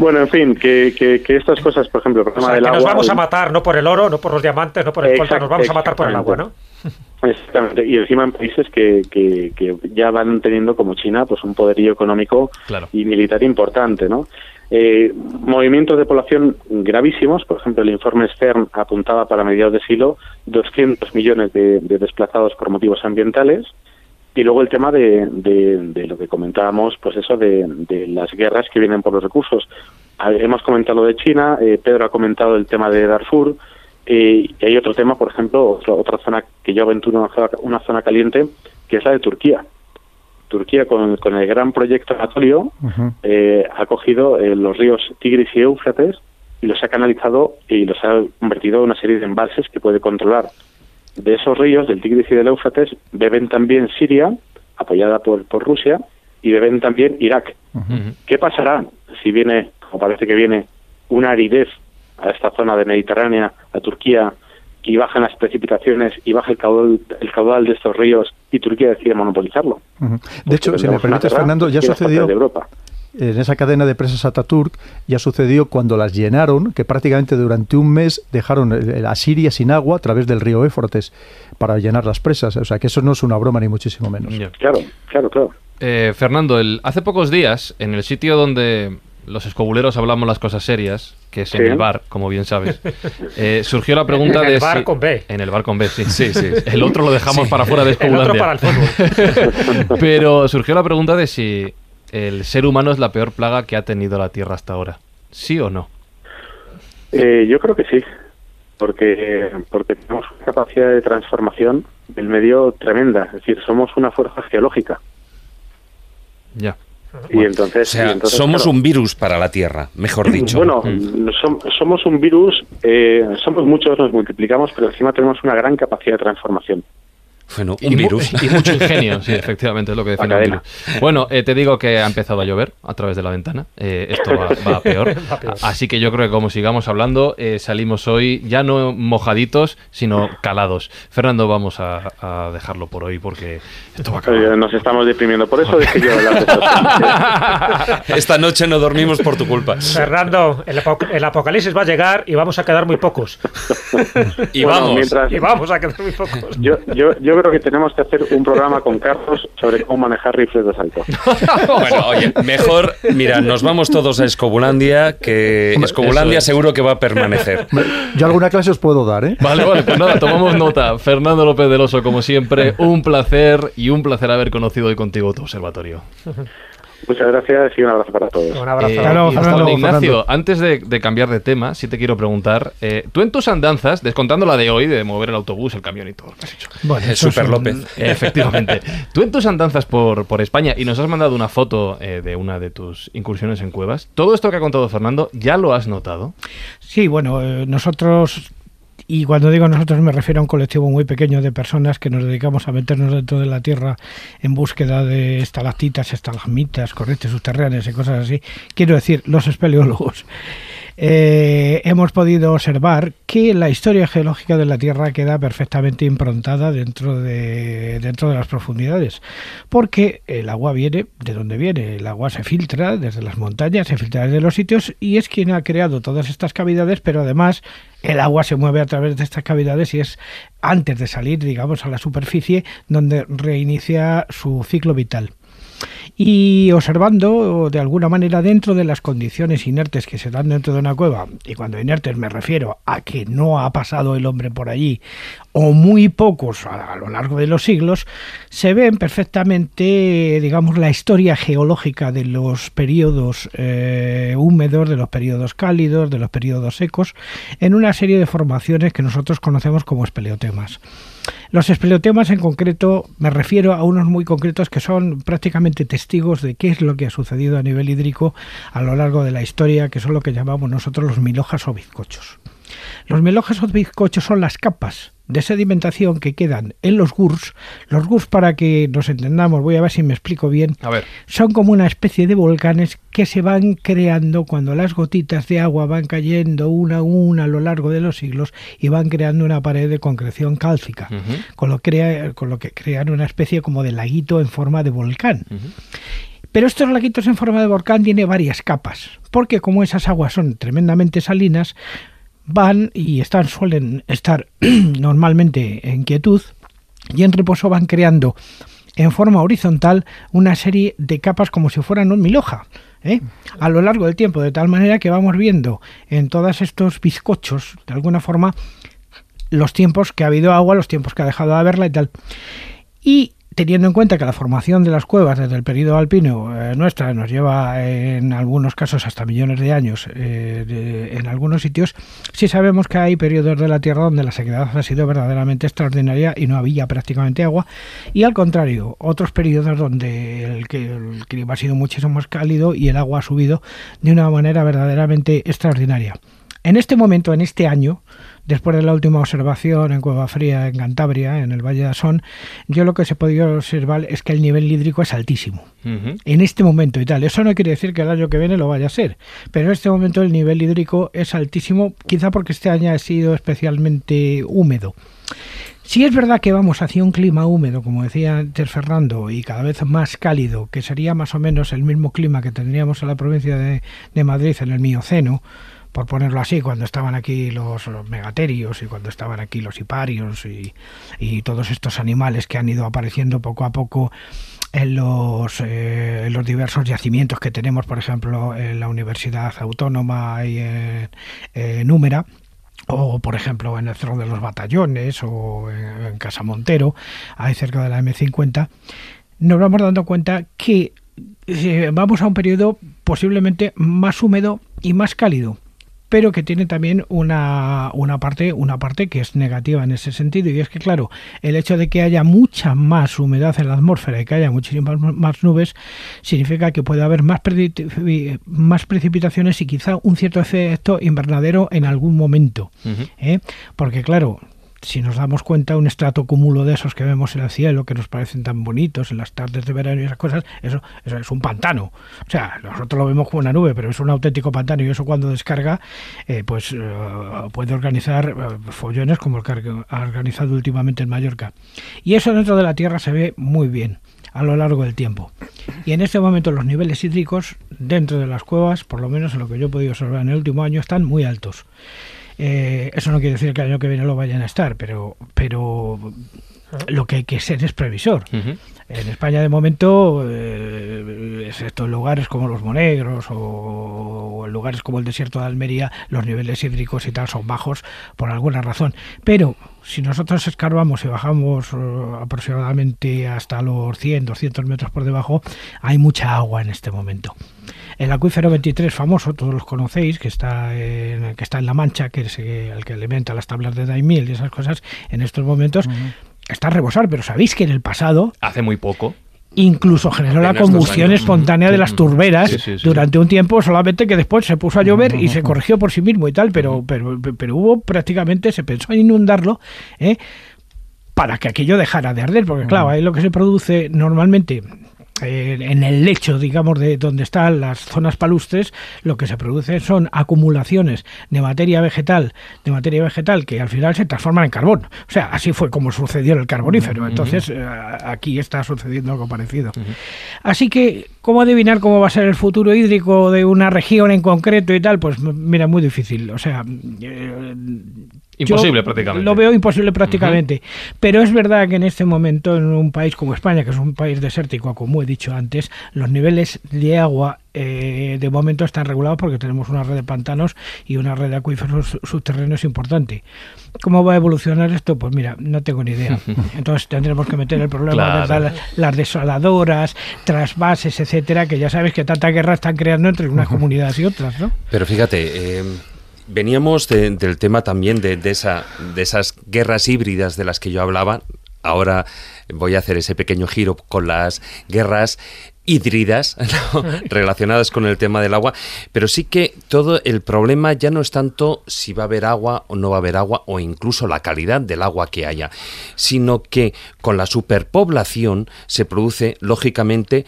bueno, en fin, que, que, que estas cosas, por ejemplo, el
O
problema
sea,
del
que nos vamos a matar no por el oro, no por los diamantes, no por el colta, nos vamos a matar por el agua, ¿no? *laughs*
Exactamente, y encima en países que, que, que ya van teniendo como China pues un poderío económico
Claro.
y militar importante, ¿no? Eh, movimientos de población gravísimos, por ejemplo el informe Stern apuntaba para mediados de siglo 200 millones de, de desplazados por motivos ambientales y luego el tema de, de, de lo que comentábamos, pues eso de, de las guerras que vienen por los recursos. Ah, Hemos comentado lo de China, eh, Pedro ha comentado el tema de Darfur, eh, y hay otro tema, por ejemplo, otra, otra zona que yo aventuro, una zona, una zona caliente, que es la de Turquía. Turquía, con, con el gran proyecto Anatolio,
Ujú.
eh, ha cogido eh, los ríos Tigris y Éufrates y los ha canalizado y los ha convertido en una serie de embalses que puede controlar. De esos ríos, del Tigris y del Éufrates, beben también Siria, apoyada por, por Rusia, y beben también Irak. ¿Qué pasará si viene, como parece que viene, una aridez a esta zona de Mediterránea, a Turquía, y bajan las precipitaciones y baja el caudal, el caudal de estos ríos y Turquía decide monopolizarlo?
De hecho, si me permites,
guerra
Fernando, ya sucedió
de Europa.
en esa cadena de presas Ataturk, ya sucedió cuando las llenaron, que prácticamente durante un mes dejaron a Siria sin agua a través del río Éfrates para llenar las presas. O sea, que eso no es una broma ni muchísimo menos.
Claro, claro, claro.
Eh, Fernando, el, hace pocos días, en el sitio donde los escobuleros hablamos las cosas serias, que es en el bar, como bien sabes, *laughs* eh, surgió la pregunta
En
de
el bar
si-
con B.
En el bar con B, sí. *laughs* sí, sí. El otro lo dejamos para fuera de
El otro
Escobulandia.
para el fútbol. *laughs*
Pero surgió la pregunta de si el ser humano es la peor plaga que ha tenido la Tierra hasta ahora. ¿Sí o no?
Eh, yo creo que sí, porque, porque tenemos una capacidad de transformación del medio tremenda. Es decir, somos una fuerza geológica.
Ya.
Y
O
entonces,
sea,
y entonces,
somos
claro,
un virus para la Tierra, mejor *laughs* dicho.
Bueno,
Mm.
som- somos un virus, eh, somos muchos, nos multiplicamos, pero encima tenemos una gran capacidad de transformación.
Bueno,
Y
un
mu-
virus. *laughs*
Y mucho ingenio, sí, *laughs* efectivamente, es lo que define un virus. Bueno, eh, te digo que ha empezado a llover a través de la ventana. Eh, esto va, va a *laughs* peor.
Va peor.
A- Así que yo creo que como sigamos hablando, eh, salimos hoy ya no mojaditos, sino calados. Fernando, vamos a, a dejarlo por hoy porque esto va a acabar.
nos estamos deprimiendo, por eso yo.
Esta noche no dormimos por tu culpa.
Fernando, el, apo- el apocalipsis va a llegar y vamos a quedar muy pocos.
Y
Bueno,
vamos.
mientras-
Y vamos a quedar muy pocos.
yo, yo, yo creo que tenemos que hacer un programa con Carlos sobre cómo manejar rifles de asalto. *laughs*
Bueno, oye, mejor, mira, nos vamos todos a Escobulandia, que
Hombre,
Escobulandia
es.
seguro que va a permanecer.
Yo alguna clase os puedo dar, ¿eh?
Vale, vale, pues nada, tomamos *laughs* nota. Fernando López del Oso, como siempre, un placer y un placer haber conocido hoy contigo tu observatorio.
Muchas gracias y un abrazo para todos.
Un abrazo.
Eh,
Hasta luego,
Ignacio,
Fernando.
antes de, de cambiar de tema, sí te quiero preguntar, eh, tú en tus andanzas, descontando la de hoy, de mover el autobús, el camión y todo lo que has hecho.
Bueno,
Super
un-
López. *laughs*
Efectivamente. Tú en tus andanzas por, por España y nos has mandado una foto eh, de una de tus incursiones en cuevas. Todo esto que ha contado Fernando, ¿ya lo has notado?
Sí, bueno, eh, nosotros, y cuando digo nosotros me refiero a un colectivo muy pequeño de personas que nos dedicamos a meternos dentro de la Tierra en búsqueda de estalactitas, estalagmitas, corrientes subterráneas y cosas así. Quiero decir, los espeleólogos. Eh, hemos podido observar que la historia geológica de la Tierra queda perfectamente improntada dentro de, dentro de las profundidades, porque el agua viene de donde viene, el agua se filtra desde las montañas, se filtra desde los sitios y es quien ha creado todas estas cavidades, pero además el agua se mueve a través de estas cavidades y es antes de salir, digamos, a la superficie donde reinicia su ciclo vital y observando de alguna manera dentro de las condiciones inertes que se dan dentro de una cueva, y cuando inertes me refiero a que no ha pasado el hombre por allí, o muy pocos a, lo largo de los siglos, se ven perfectamente, digamos, la historia geológica de los periodos eh, húmedos, de los periodos cálidos, de los periodos secos, en una serie de formaciones que nosotros conocemos como espeleotemas. Los espeleotemas en concreto me refiero a unos muy concretos que son prácticamente testigos de qué es lo que ha sucedido a nivel hídrico a lo largo de la historia, que son lo que llamamos nosotros los milhojas o bizcochos. Los melojes o bizcochos son las capas de sedimentación que quedan en los GURS. Los GURS, para que nos entendamos, voy a ver si me explico bien,
A ver.
son como una especie de volcanes que se van creando cuando las gotitas de agua van cayendo una a una a lo largo de los siglos y van creando una pared de concreción cálcica, con, lo crea- con lo que crean una especie como de laguito en forma de volcán. Pero estos laguitos en forma de volcán tienen varias capas, porque como esas aguas son tremendamente salinas, van y están suelen estar *clears throat* normalmente en quietud y en reposo van creando en forma horizontal una serie de capas como si fueran un mil hoja ¿eh? a lo largo del tiempo, de tal manera que vamos viendo en todos estos bizcochos, de alguna forma, los tiempos que ha habido agua, los tiempos que ha dejado de haberla y tal. Y teniendo en cuenta que la formación de las cuevas desde el periodo alpino eh, nuestra nos lleva eh, en algunos casos hasta millones de años eh, en algunos sitios, sí sabemos que hay periodos de la Tierra donde la sequedad ha sido verdaderamente extraordinaria y no había prácticamente agua, y al contrario, otros periodos donde el, el clima ha sido muchísimo más cálido y el agua ha subido de una manera verdaderamente extraordinaria. En este momento, en este año, después de la última observación en Cueva Fría, en Cantabria, en el Valle de Asón, yo lo que se podido observar es que el nivel hídrico es altísimo. En este momento y tal. Eso no quiere decir que el año que viene lo vaya a ser. Pero en este momento el nivel hídrico es altísimo, quizá porque este año ha sido especialmente húmedo. Si es verdad que vamos hacia un clima húmedo, como decía antes Fernando, y cada vez más cálido, que sería más o menos el mismo clima que tendríamos en la provincia de, de Madrid en el Mioceno, por ponerlo así, cuando estaban aquí los, megaterios y cuando estaban aquí los hiparios y, todos estos animales que han ido apareciendo poco a poco en los, eh, en los diversos yacimientos que tenemos, por ejemplo, en la Universidad Autónoma y en, en Númera o por ejemplo en el Cerro de los Batallones o en, en Casa Montero, ahí cerca de la M50, nos vamos dando cuenta que eh, vamos a un periodo posiblemente más húmedo y más cálido pero que tiene también una, una parte una parte que es negativa en ese sentido y es que claro el hecho de que haya mucha más humedad en la atmósfera y que haya muchísimas más nubes significa que puede haber más, precipitaciones y quizá un cierto efecto invernadero en algún momento. ¿eh? porque claro si nos damos cuenta, un estrato cúmulo de esos que vemos en el cielo, que nos parecen tan bonitos en las tardes de verano y esas cosas, eso, eso es un pantano. O sea, nosotros lo vemos como una nube, pero es un auténtico pantano y eso cuando descarga, eh, pues eh, puede organizar eh, follones como el que ha organizado últimamente en Mallorca. Y eso dentro de la Tierra se ve muy bien a lo largo del tiempo. Y en este momento los niveles hídricos dentro de las cuevas, por lo menos en lo que yo he podido observar en el último año, están muy altos. Eh, eso no quiere decir que el año que viene lo vayan a estar, pero, pero lo que hay que ser es previsor. En España de momento, eh, excepto en lugares como los Monegros o, en lugares como el desierto de Almería, los niveles hídricos y tal son bajos por alguna razón. Pero si nosotros escarbamos y bajamos eh, aproximadamente hasta los 100, 200 metros por debajo, hay mucha agua en este momento. El acuífero 23 famoso, todos los conocéis, que está en, que está en La Mancha, que es el que alimenta las tablas de Daimiel y esas cosas, en estos momentos a rebosar, pero sabéis que en el pasado
Hace muy poco.
incluso generó la
Apenas
combustión espontánea de las turberas
Sí, sí, sí,
durante un tiempo, solamente que después se puso a llover y se corrigió por sí mismo y tal, pero, pero, pero hubo prácticamente, se pensó en inundarlo, ¿eh? para que aquello dejara de arder, porque claro, ahí lo que se produce normalmente en el lecho, digamos, de donde están las zonas palustres, lo que se produce son acumulaciones de materia vegetal, de materia vegetal que al final se transforman en carbón. O sea, así fue como sucedió en el carbonífero. Entonces, eh, aquí está sucediendo algo parecido. Así que, ¿cómo adivinar cómo va a ser el futuro hídrico de una región en concreto y tal? Pues mira, muy difícil. O sea, eh,
Imposible
yo
prácticamente.
Lo veo imposible prácticamente. Pero es verdad que en este momento, en un país como España, que es un país desértico, como he dicho antes, los niveles de agua eh, de momento están regulados porque tenemos una red de pantanos y una red de acuíferos subterráneos importante. ¿Cómo va a evolucionar esto? Pues mira, no tengo ni idea. Entonces tendremos que meter el problema de
Claro.
las, las desaladoras, trasvases, etcétera, que ya sabes que tanta guerra están creando entre unas comunidades y otras, ¿no?
Pero fíjate, eh, veníamos de- del tema también de, de esa, de esas guerras híbridas de las que yo hablaba. Ahora voy a hacer ese pequeño giro con las guerras hídridas *laughs* relacionadas con el tema del agua, pero sí que todo el problema ya no es tanto si va a haber agua o no va a haber agua o incluso la calidad del agua que haya, sino que con la superpoblación se produce lógicamente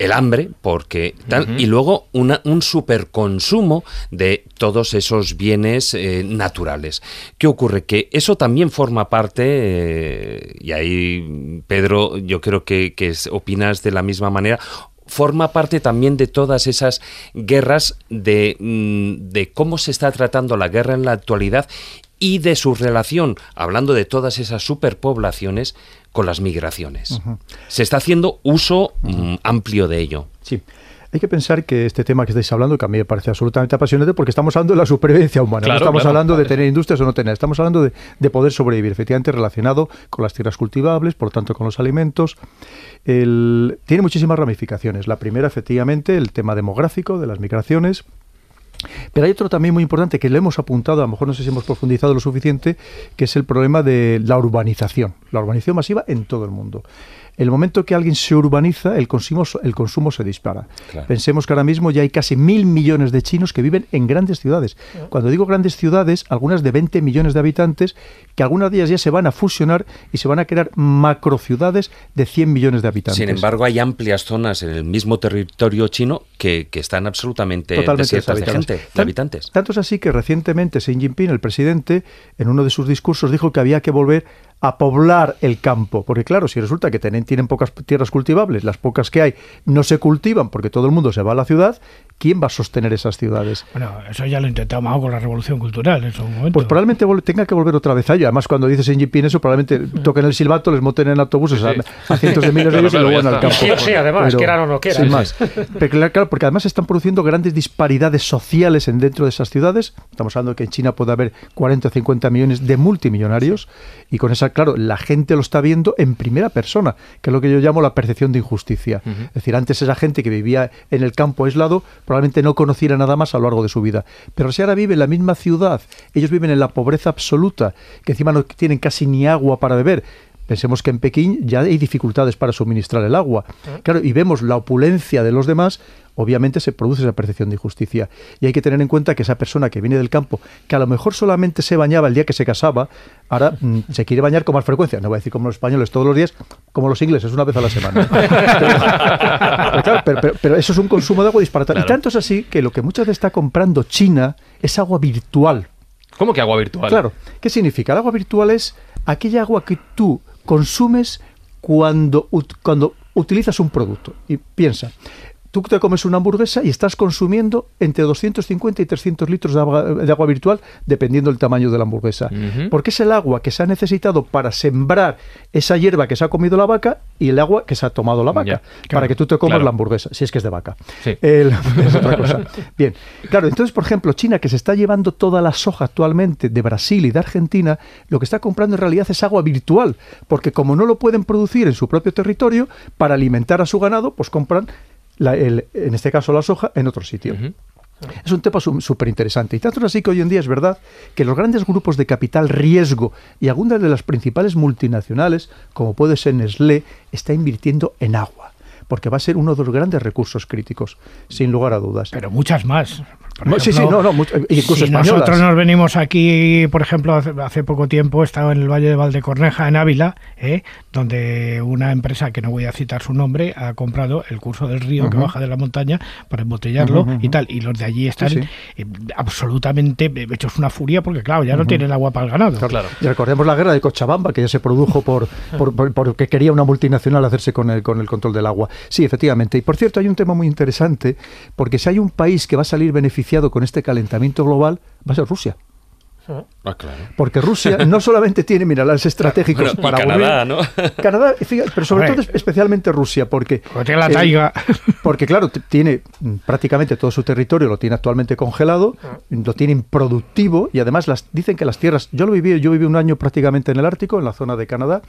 el hambre, porque tal, y luego una, un superconsumo de todos esos bienes eh, naturales. ¿Qué ocurre? Que eso también forma parte, eh, y ahí, Pedro, yo creo que, que opinas de la misma manera, forma parte también de todas esas guerras, de, mm, de cómo se está tratando la guerra en la actualidad y de su relación, hablando de todas esas superpoblaciones, con las migraciones. Se está haciendo uso mm, amplio de ello.
Sí. Hay que pensar que este tema que estáis hablando, que a mí me parece absolutamente apasionante, porque estamos hablando de la supervivencia humana. no estamos hablando de tener industrias o no tener. Estamos hablando de, poder sobrevivir, efectivamente relacionado con las tierras cultivables, por tanto con los alimentos. tiene muchísimas ramificaciones. La primera, efectivamente, el tema demográfico de las migraciones. Pero hay otro también muy importante que le hemos apuntado, a lo mejor no sé si hemos profundizado lo suficiente, que es el problema de la urbanización, la urbanización masiva en todo el mundo el momento que alguien se urbaniza, el consumo, el consumo se dispara. Pensemos que ahora mismo ya hay casi mil millones de chinos que viven en grandes ciudades. Cuando digo grandes ciudades, algunas de 20 millones de habitantes, que algunas de ellas ya se van a fusionar y se van a crear macrociudades de 100 millones de habitantes.
Sin embargo, hay amplias zonas en el mismo territorio chino que, están absolutamente
Totalmente
de, habitantes.
Tanto es así que recientemente Xi Jinping, el presidente, en uno de sus discursos dijo que había que volver a poblar el campo. Porque claro, si resulta que tienen, tienen pocas tierras cultivables, las pocas que hay no se cultivan porque todo el mundo se va a la ciudad, ¿quién va a sostener esas ciudades?
Bueno, eso ya lo intentamos con la revolución cultural en su momento.
Pues probablemente tenga que volver otra vez a ello. Además, cuando dices en Jinping eso, probablemente toquen el silbato, les monten en autobuses a, cientos de miles de ellos y luego van al campo.
Sí, además, quieran o no quieran.
Sin más. Pero claro, porque además están produciendo grandes disparidades sociales en dentro de esas ciudades. Estamos hablando de que en China puede haber 40 o 50 millones de multimillonarios y con esa claro, la gente lo está viendo en primera persona, que es lo que yo llamo la percepción de injusticia. Es decir, antes esa gente que vivía en el campo aislado probablemente no conociera nada más a lo largo de su vida. Pero si ahora vive en la misma ciudad, ellos viven en la pobreza absoluta, que encima no tienen casi ni agua para beber, Pensemos que en Pekín ya hay dificultades para suministrar el agua. Claro, y vemos la opulencia de los demás, obviamente se produce esa percepción de injusticia. Y hay que tener en cuenta que esa persona que viene del campo, que a lo mejor solamente se bañaba el día que se casaba, ahora *laughs* mm, se quiere bañar con más frecuencia. No voy a decir como los españoles todos los días, como los ingleses, una vez a la semana. *laughs* pero, eso es un consumo de agua disparatado. Y tanto es así que lo que muchas veces está comprando China es agua virtual.
¿Cómo que agua virtual?
Claro. ¿Qué significa? El agua virtual es aquella agua que tú consumes cuando, cuando utilizas un producto. Y piensa, tú te comes una hamburguesa y estás consumiendo entre 250 y 300 litros de agua, virtual, dependiendo del tamaño de la hamburguesa. Porque es el agua que se ha necesitado para sembrar esa hierba que se ha comido la vaca y el agua que se ha tomado la vaca, para que tú te comas la hamburguesa, si es que es de vaca. *laughs* es otra cosa. *laughs* Bien, claro, entonces, por ejemplo, China, que se está llevando toda la soja actualmente de Brasil y de Argentina, lo que está comprando en realidad es agua virtual, porque como no lo pueden producir en su propio territorio, para alimentar a su ganado, pues compran en este caso la soja, en otro sitio. Es un tema súper interesante. Y tanto es así que hoy en día es verdad que los grandes grupos de capital riesgo y algunas de las principales multinacionales, como puede ser Nestlé, está invirtiendo en agua porque va a ser uno de los grandes recursos críticos, sin lugar a dudas.
Pero muchas más
sí, sí, no, no, incluso
si nosotros nos venimos aquí, por ejemplo, hace, poco tiempo he estado en el Valle de Valdecorneja, en Ávila, ¿eh? donde una empresa, que no voy a citar su nombre, ha comprado el curso del río que baja de la montaña para embotellarlo y tal. Y los de allí están eh, absolutamente hechos una furia porque, claro, ya no tienen agua para el ganado.
Claro. Y recordemos la guerra de Cochabamba, que ya se produjo por, por, porque quería una multinacional hacerse con el, con el control del agua. Sí, efectivamente. Y por cierto, hay un tema muy interesante, porque si hay un país que va a salir beneficiado con este calentamiento global va a ser Rusia.
Ah, claro.
Porque Rusia no solamente tiene minerales estratégicos para
Canadá, ¿no? *laughs*
Canadá, pero sobre todo especialmente Rusia, porque
la taiga. *laughs*
porque claro, tiene prácticamente todo su territorio lo tiene actualmente congelado, ah. lo tiene improductivo y además las dicen que las tierras, yo lo viví, yo viví un año prácticamente en el Ártico, en la zona de Canadá,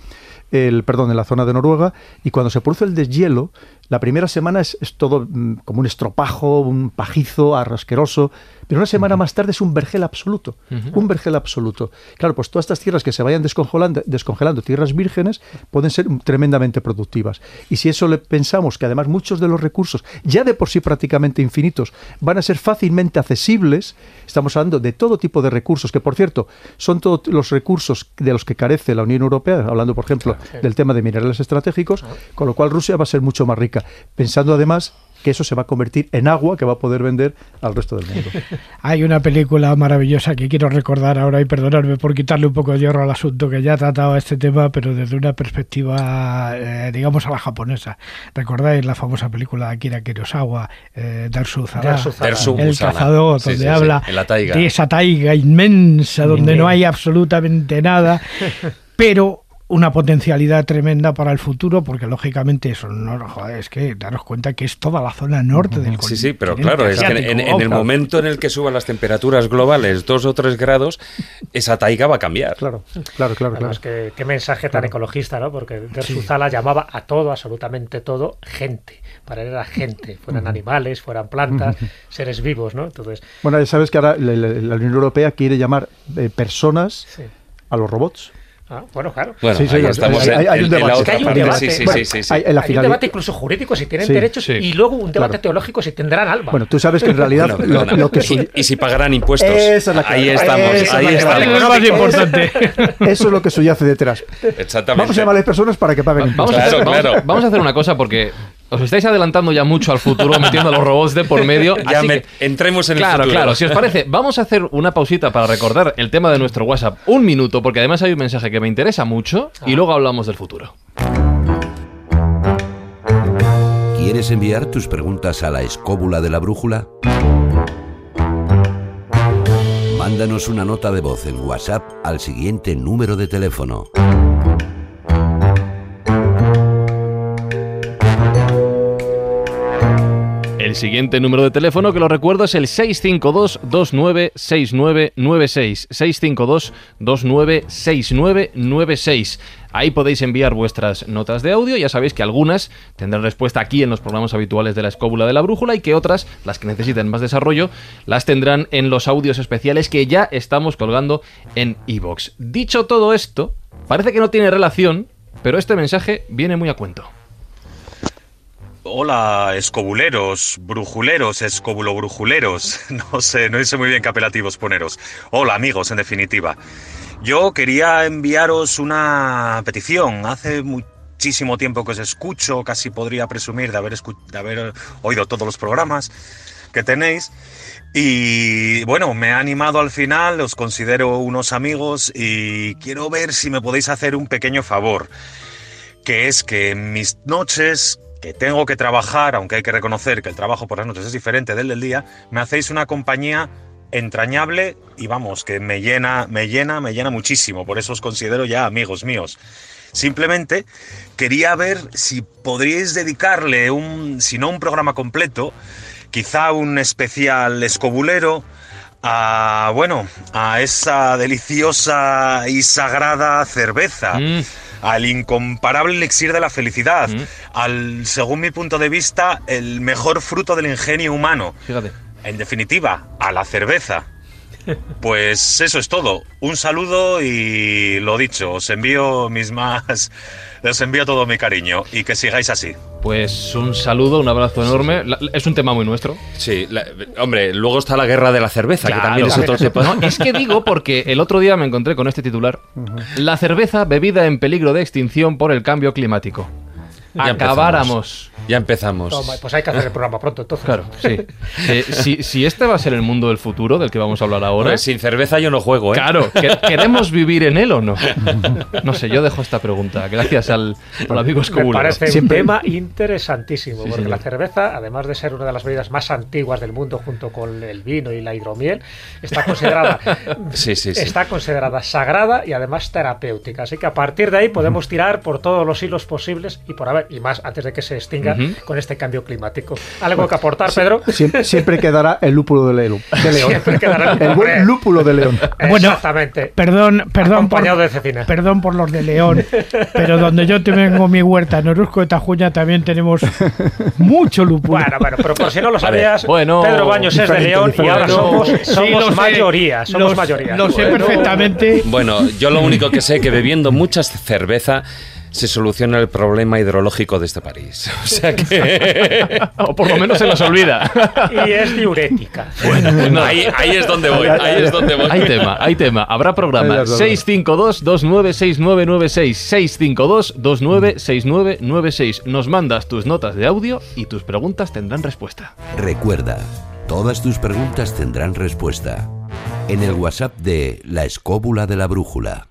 el perdón, en la zona de Noruega y cuando se produce el deshielo, La primera semana es, es todo mm, como un estropajo, un pajizo, arrasqueroso, pero una semana más tarde es un vergel absoluto, un vergel absoluto. Claro, pues todas estas tierras que se vayan descongelando, descongelando, tierras vírgenes, pueden ser tremendamente productivas. Y si eso le pensamos que además muchos de los recursos, ya de por sí prácticamente infinitos, van a ser fácilmente accesibles, estamos hablando de todo tipo de recursos, que por cierto, son todos los recursos de los que carece la Unión Europea, hablando por ejemplo del tema de minerales estratégicos, con lo cual Rusia va a ser mucho más rica, pensando además que eso se va a convertir en agua que va a poder vender al resto del mundo. *laughs*
Hay una película maravillosa que quiero recordar ahora y perdonarme por quitarle un poco de hierro al asunto que ya trataba este tema, pero desde una perspectiva, eh, digamos, a la japonesa. ¿Recordáis la famosa película de Akira Kurosawa, eh, Darsu Zara, El cazador,
Sí,
donde
sí, sí,
habla
en la taiga.
de esa taiga inmensa donde no hay absolutamente nada, *laughs* pero una potencialidad tremenda para el futuro, porque lógicamente eso, no, joder, es que daros cuenta que es toda la zona norte del
Sí, sí, pero
continente
claro, es que en,
asiático,
en- en el momento en el que suban las temperaturas globales dos o tres grados, esa taiga va a cambiar.
Claro, claro, claro, claro.
Además, qué, qué mensaje tan ecologista, ¿no? Porque Derzuzala llamaba a todo, absolutamente todo, gente. Para él era gente, fueran animales, fueran plantas, seres vivos, ¿no? Entonces,
Bueno, ya sabes que ahora la, la- la Unión Europea quiere llamar eh, personas
sí.
a los robots.
Ah, bueno, claro.
Bueno,
Sí, sí,
ahí
hay-
estamos
hay-
en,
hay un
en- en la
debate.
Hay un debate. Incluso jurídico si tienen
Sí,
derechos
sí.
y luego un debate
Claro.
teológico si tendrán alma.
Bueno, tú sabes que en realidad
Bueno,
lo, que su-
y, y si pagarán impuestos.
Esa es la clave.
ahí estamos,
Esa
ahí.
Eso es
estamos.
más importante.
eso es lo que subyace detrás.
Exactamente.
Vamos a llamarles personas para que paguen
Vamos,
impuestos.
a hacer,
Claro,
vamos-
claro.
vamos a hacer una cosa porque os estáis adelantando ya mucho al futuro metiendo a los robots de por medio. *laughs*
Ya
así
me-
que-
entremos en el
Claro,
futuro.
claro. Si os parece, vamos a hacer una pausita para recordar el tema de nuestro WhatsApp. Un minuto, porque además hay un mensaje que me interesa mucho y luego hablamos del futuro.
¿Quieres enviar tus preguntas a la escóbula de la brújula? Mándanos una nota de voz en WhatsApp al siguiente número de teléfono.
El siguiente número de teléfono que lo recuerdo es el 652-296996. 652-296996. Ahí podéis enviar vuestras notas de audio. Ya sabéis que algunas tendrán respuesta aquí en los programas habituales de la escóbula de la brújula y que otras, las que necesiten más desarrollo, las tendrán en los audios especiales que ya estamos colgando en iVoox. Dicho todo esto, parece que no tiene relación, pero este mensaje viene muy a cuento.
Hola, escobuleros, brujuleros, escobulobrujuleros. *laughs* No sé, no sé muy bien qué apelativos poneros. Hola, amigos, en definitiva. Yo quería enviaros una petición. Hace muchísimo tiempo que os escucho, casi podría presumir de haber, de haber oído todos los programas que tenéis. Y bueno, me ha animado al final, os considero unos amigos y quiero ver si me podéis hacer un pequeño favor que es que en mis noches, que tengo que trabajar, aunque hay que reconocer que el trabajo por las noches es diferente del del día, me hacéis una compañía entrañable y vamos, que me llena, me llena, me llena muchísimo, por eso os considero ya amigos míos. Simplemente quería ver si podríais dedicarle un, si no un programa completo, quizá un especial escobulero a, bueno, a esa deliciosa y sagrada cerveza
Mm.
Al incomparable elixir de la felicidad,
Mm.
al, según mi punto de vista, el mejor fruto del ingenio humano.
Fíjate.
En definitiva, a la cerveza. Pues eso es todo. Un saludo y lo dicho, os envío mis más. Os envío todo mi cariño y que sigáis así.
Pues un saludo, un abrazo enorme. La- Es un tema muy nuestro.
Sí, la- hombre, luego está la guerra de la cerveza, que también es otro tema.
No, es que digo porque el otro día me encontré con este titular. La cerveza bebida en peligro de extinción por el cambio climático.
Ya
Acabáramos.
Ya empezamos.
Toma, pues hay que hacer el programa pronto, entonces.
Claro, sí. Eh, si, si este va a ser el mundo del futuro del que vamos a hablar ahora.
Hombre, sin cerveza yo no juego, ¿eh?
Claro, ¿que- *laughs* ¿queremos vivir en él o no? No sé, yo dejo esta pregunta. Gracias al, al amigo
Me
Escobulo.
parece
Siempre-
un tema interesantísimo,
Sí,
porque
señor.
la cerveza, además de ser una de las bebidas más antiguas del mundo junto con el vino y la hidromiel, está considerada, *laughs*
Sí, sí, sí.
está considerada sagrada y además terapéutica. Así que a partir de ahí podemos tirar por todos los hilos posibles y por haber. Y más antes de que se extinga con este cambio climático. ¿Algo que aportar, Pedro?
Siempre, quedará el lúpulo de, león.
Siempre quedará
el, buen lúpulo de león. *laughs*
Bueno, Exactamente. Perdón, perdón.
por, de cecina.
Perdón por los de león, pero donde yo tengo mi huerta en Orozco de Tajuña también tenemos mucho lúpulo.
Bueno, bueno, pero por si no lo sabías, Pedro Baños es de león y ahora somos, somos mayoría. Somos mayoría.
Lo sé perfectamente.
Bueno, yo lo único que sé es que bebiendo mucha cerveza se soluciona el problema hidrológico de este país. *laughs* O sea que... *laughs*
o por lo menos se nos olvida.
y es diurética. *laughs*
Bueno, pues ahí, es donde voy, ahí es donde voy.
Hay tema, hay tema. Habrá programa 652-296996. 652-296996. Nos mandas tus notas de audio y tus preguntas tendrán respuesta.
Recuerda, todas tus preguntas tendrán respuesta. En el WhatsApp de La Escóbula de la Brújula.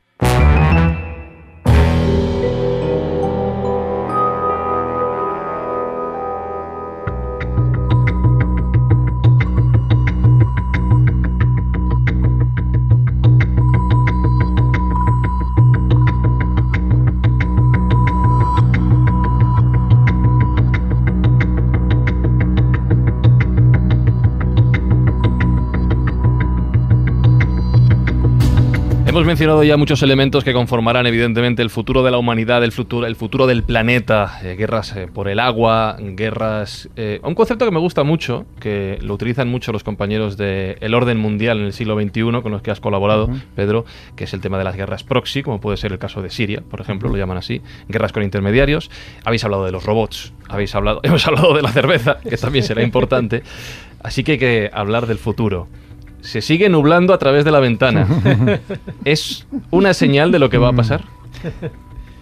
Hemos mencionado ya muchos elementos que conformarán evidentemente el futuro de la humanidad, el futuro, el futuro del planeta, eh, guerras eh, por el agua, guerras... Eh, un concepto que me gusta mucho, que lo utilizan mucho los compañeros del orden mundial en el siglo XXI, con los que has colaborado, Pedro, que es el tema de las guerras proxy, como puede ser el caso de Siria, por ejemplo, lo llaman así, guerras con intermediarios. Habéis hablado de los robots, habéis hablado, *laughs* hemos hablado de la cerveza, que también será importante. *laughs* Así que hay que hablar del futuro se sigue nublando a través de la ventana. *laughs* ¿Es una señal de lo que va a pasar?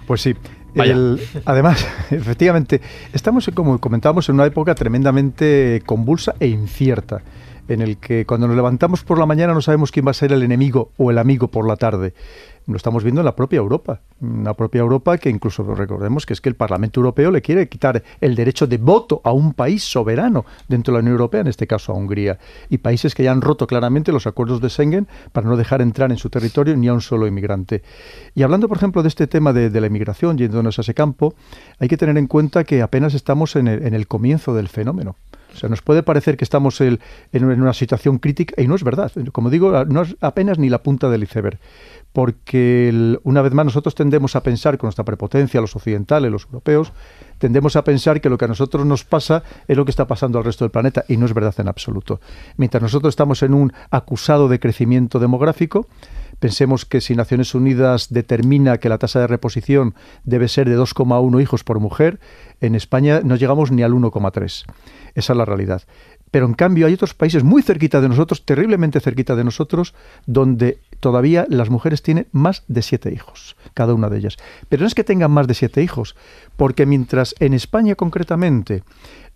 Pues sí. además, *laughs* efectivamente, estamos, como comentábamos, en una época tremendamente convulsa e incierta, en el que cuando nos levantamos por la mañana no sabemos quién va a ser el enemigo o el amigo por la tarde lo estamos viendo en la propia Europa. La propia Europa que incluso recordemos que es que el Parlamento Europeo le quiere quitar el derecho de voto a un país soberano dentro de la Unión Europea, en este caso a Hungría, y países que ya han roto claramente los acuerdos de Schengen para no dejar entrar en su territorio ni a un solo inmigrante. Y hablando, por ejemplo, de este tema de, la inmigración, yéndonos a ese campo, hay que tener en cuenta que apenas estamos en el, comienzo del fenómeno. O sea, nos puede parecer que estamos en, una situación crítica y no es verdad. Como digo, no es apenas ni la punta del iceberg porque una vez más nosotros tendemos a pensar con nuestra prepotencia, los occidentales, los europeos, tendemos a pensar que lo que a nosotros nos pasa es lo que está pasando al resto del planeta y no es verdad en absoluto. Mientras nosotros estamos en un acusado de crecimiento demográfico, pensemos que si Naciones Unidas determina que la tasa de reposición debe ser de 2,1 hijos por mujer, en España no llegamos ni al 1,3. Esa es la realidad. Pero en cambio hay otros países muy cerquita de nosotros, terriblemente cerquita de nosotros, donde todavía las mujeres tienen más de siete hijos, cada una de ellas. Pero no es que tengan más de siete hijos, porque mientras en España concretamente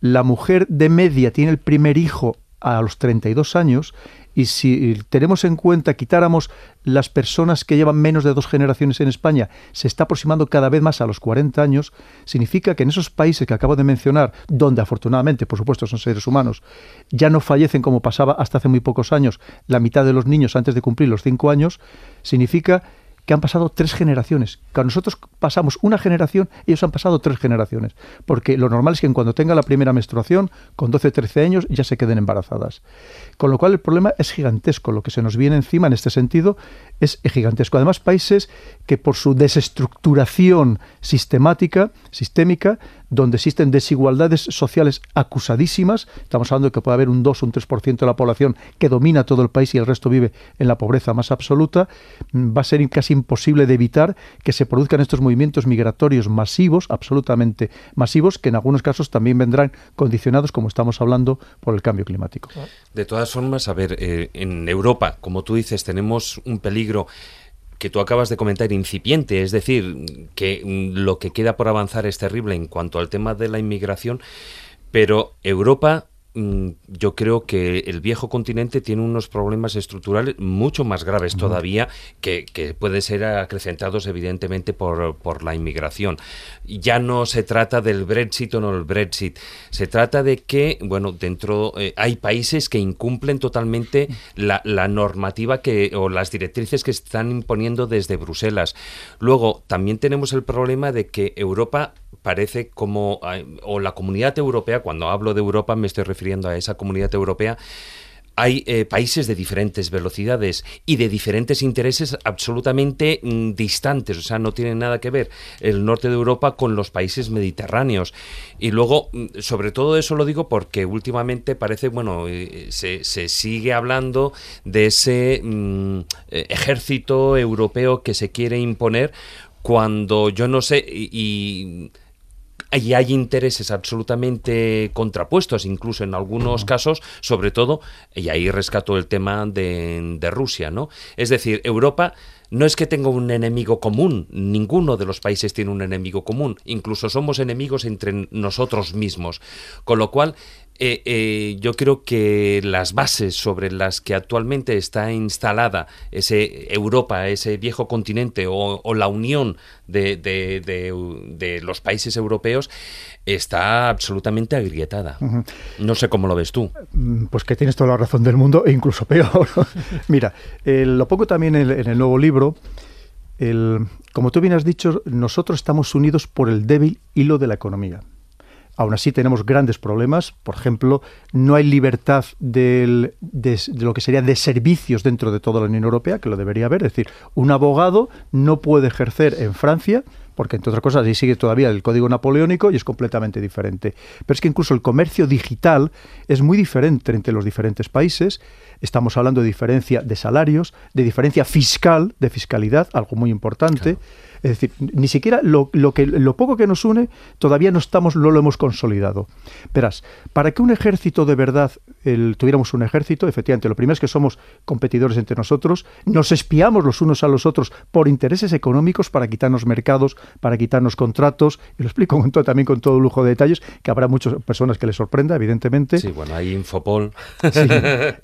la mujer de media tiene el primer hijo a los 32 años, y si tenemos en cuenta, quitáramos las personas que llevan menos de dos generaciones en España, se está aproximando cada vez más a los 40 años, significa que en esos países que acabo de mencionar, donde afortunadamente, por supuesto, son seres humanos, ya no fallecen como pasaba hasta hace muy pocos años la mitad de los niños antes de cumplir los 5 años, significa que han pasado tres generaciones. Cuando nosotros pasamos una generación, ellos han pasado tres generaciones. Porque lo normal es que cuando tenga la primera menstruación, con 12, 13 años, ya se queden embarazadas. Con lo cual el problema es gigantesco. Lo que se nos viene encima en este sentido es gigantesco. Además, países que por su desestructuración sistemática, sistémica, donde existen desigualdades sociales acusadísimas, estamos hablando de que puede haber un 2 o un 3% de la población que domina todo el país y el resto vive en la pobreza más absoluta, va a ser casi imposible de evitar que se produzcan estos movimientos migratorios masivos, absolutamente masivos, que en algunos casos también vendrán condicionados, como estamos hablando, por el cambio climático.
De todas formas, a ver, eh, en Europa, como tú dices, tenemos un peligro que tú acabas de comentar incipiente, es decir, que mm, lo que queda por avanzar es terrible en cuanto al tema de la inmigración, pero Europa yo creo que el viejo continente tiene unos problemas estructurales mucho más graves todavía que, pueden ser acrecentados evidentemente por, la inmigración. Ya no se trata del Brexit o no el Brexit, se trata de que, bueno, dentro eh, hay países que incumplen totalmente la, la, normativa que o las directrices que están imponiendo desde Bruselas. Luego, también tenemos el problema de que Europa parece como, o la comunidad europea, cuando hablo de Europa me estoy refiriendo a esa comunidad europea, hay eh, países de diferentes velocidades y de diferentes intereses absolutamente mm, distantes, o sea, no tienen nada que ver el norte de Europa con los países mediterráneos. Y luego, mm, sobre todo eso lo digo porque últimamente parece, bueno, eh, se, sigue hablando de ese mm, eh, ejército europeo que se quiere imponer cuando yo no sé, y hay intereses absolutamente contrapuestos, incluso en algunos casos, sobre todo, y ahí rescato el tema de, de Rusia, ¿no? Es decir, Europa no es que tenga un enemigo común, ninguno de los países tiene un enemigo común, incluso somos enemigos entre nosotros mismos, con lo cual eh, eh, yo creo que las bases sobre las que actualmente está instalada ese Europa, ese viejo continente o, la unión de, los países europeos está absolutamente agrietada. No sé cómo lo ves tú.
Mm, pues que tienes toda la razón del mundo e incluso peor. *laughs* Mira, lo pongo también en, en el nuevo libro. El, como tú bien has dicho, nosotros estamos unidos por el débil hilo de la economía. Aún así tenemos grandes problemas. Por ejemplo, no hay libertad de, lo que sería de servicios dentro de toda la Unión Europea, que lo debería haber. Es decir, un abogado no puede ejercer en Francia porque entre otras cosas ahí sigue todavía el código napoleónico y es completamente diferente. Pero es que incluso el comercio digital es muy diferente entre los diferentes países. Estamos hablando de diferencia de salarios, de diferencia fiscal, de fiscalidad, algo muy importante. Es decir, ni siquiera lo, que, lo poco que nos une todavía no estamos, no lo hemos consolidado. Verás, para que un ejército de verdad, tuviéramos un ejército, efectivamente, lo primero es que somos competidores entre nosotros, nos espiamos los unos a los otros por intereses económicos para quitarnos mercados, para quitarnos contratos, y lo explico también con todo lujo de detalles, que habrá muchas personas que les sorprenda, evidentemente.
Sí, bueno, hay Infopol.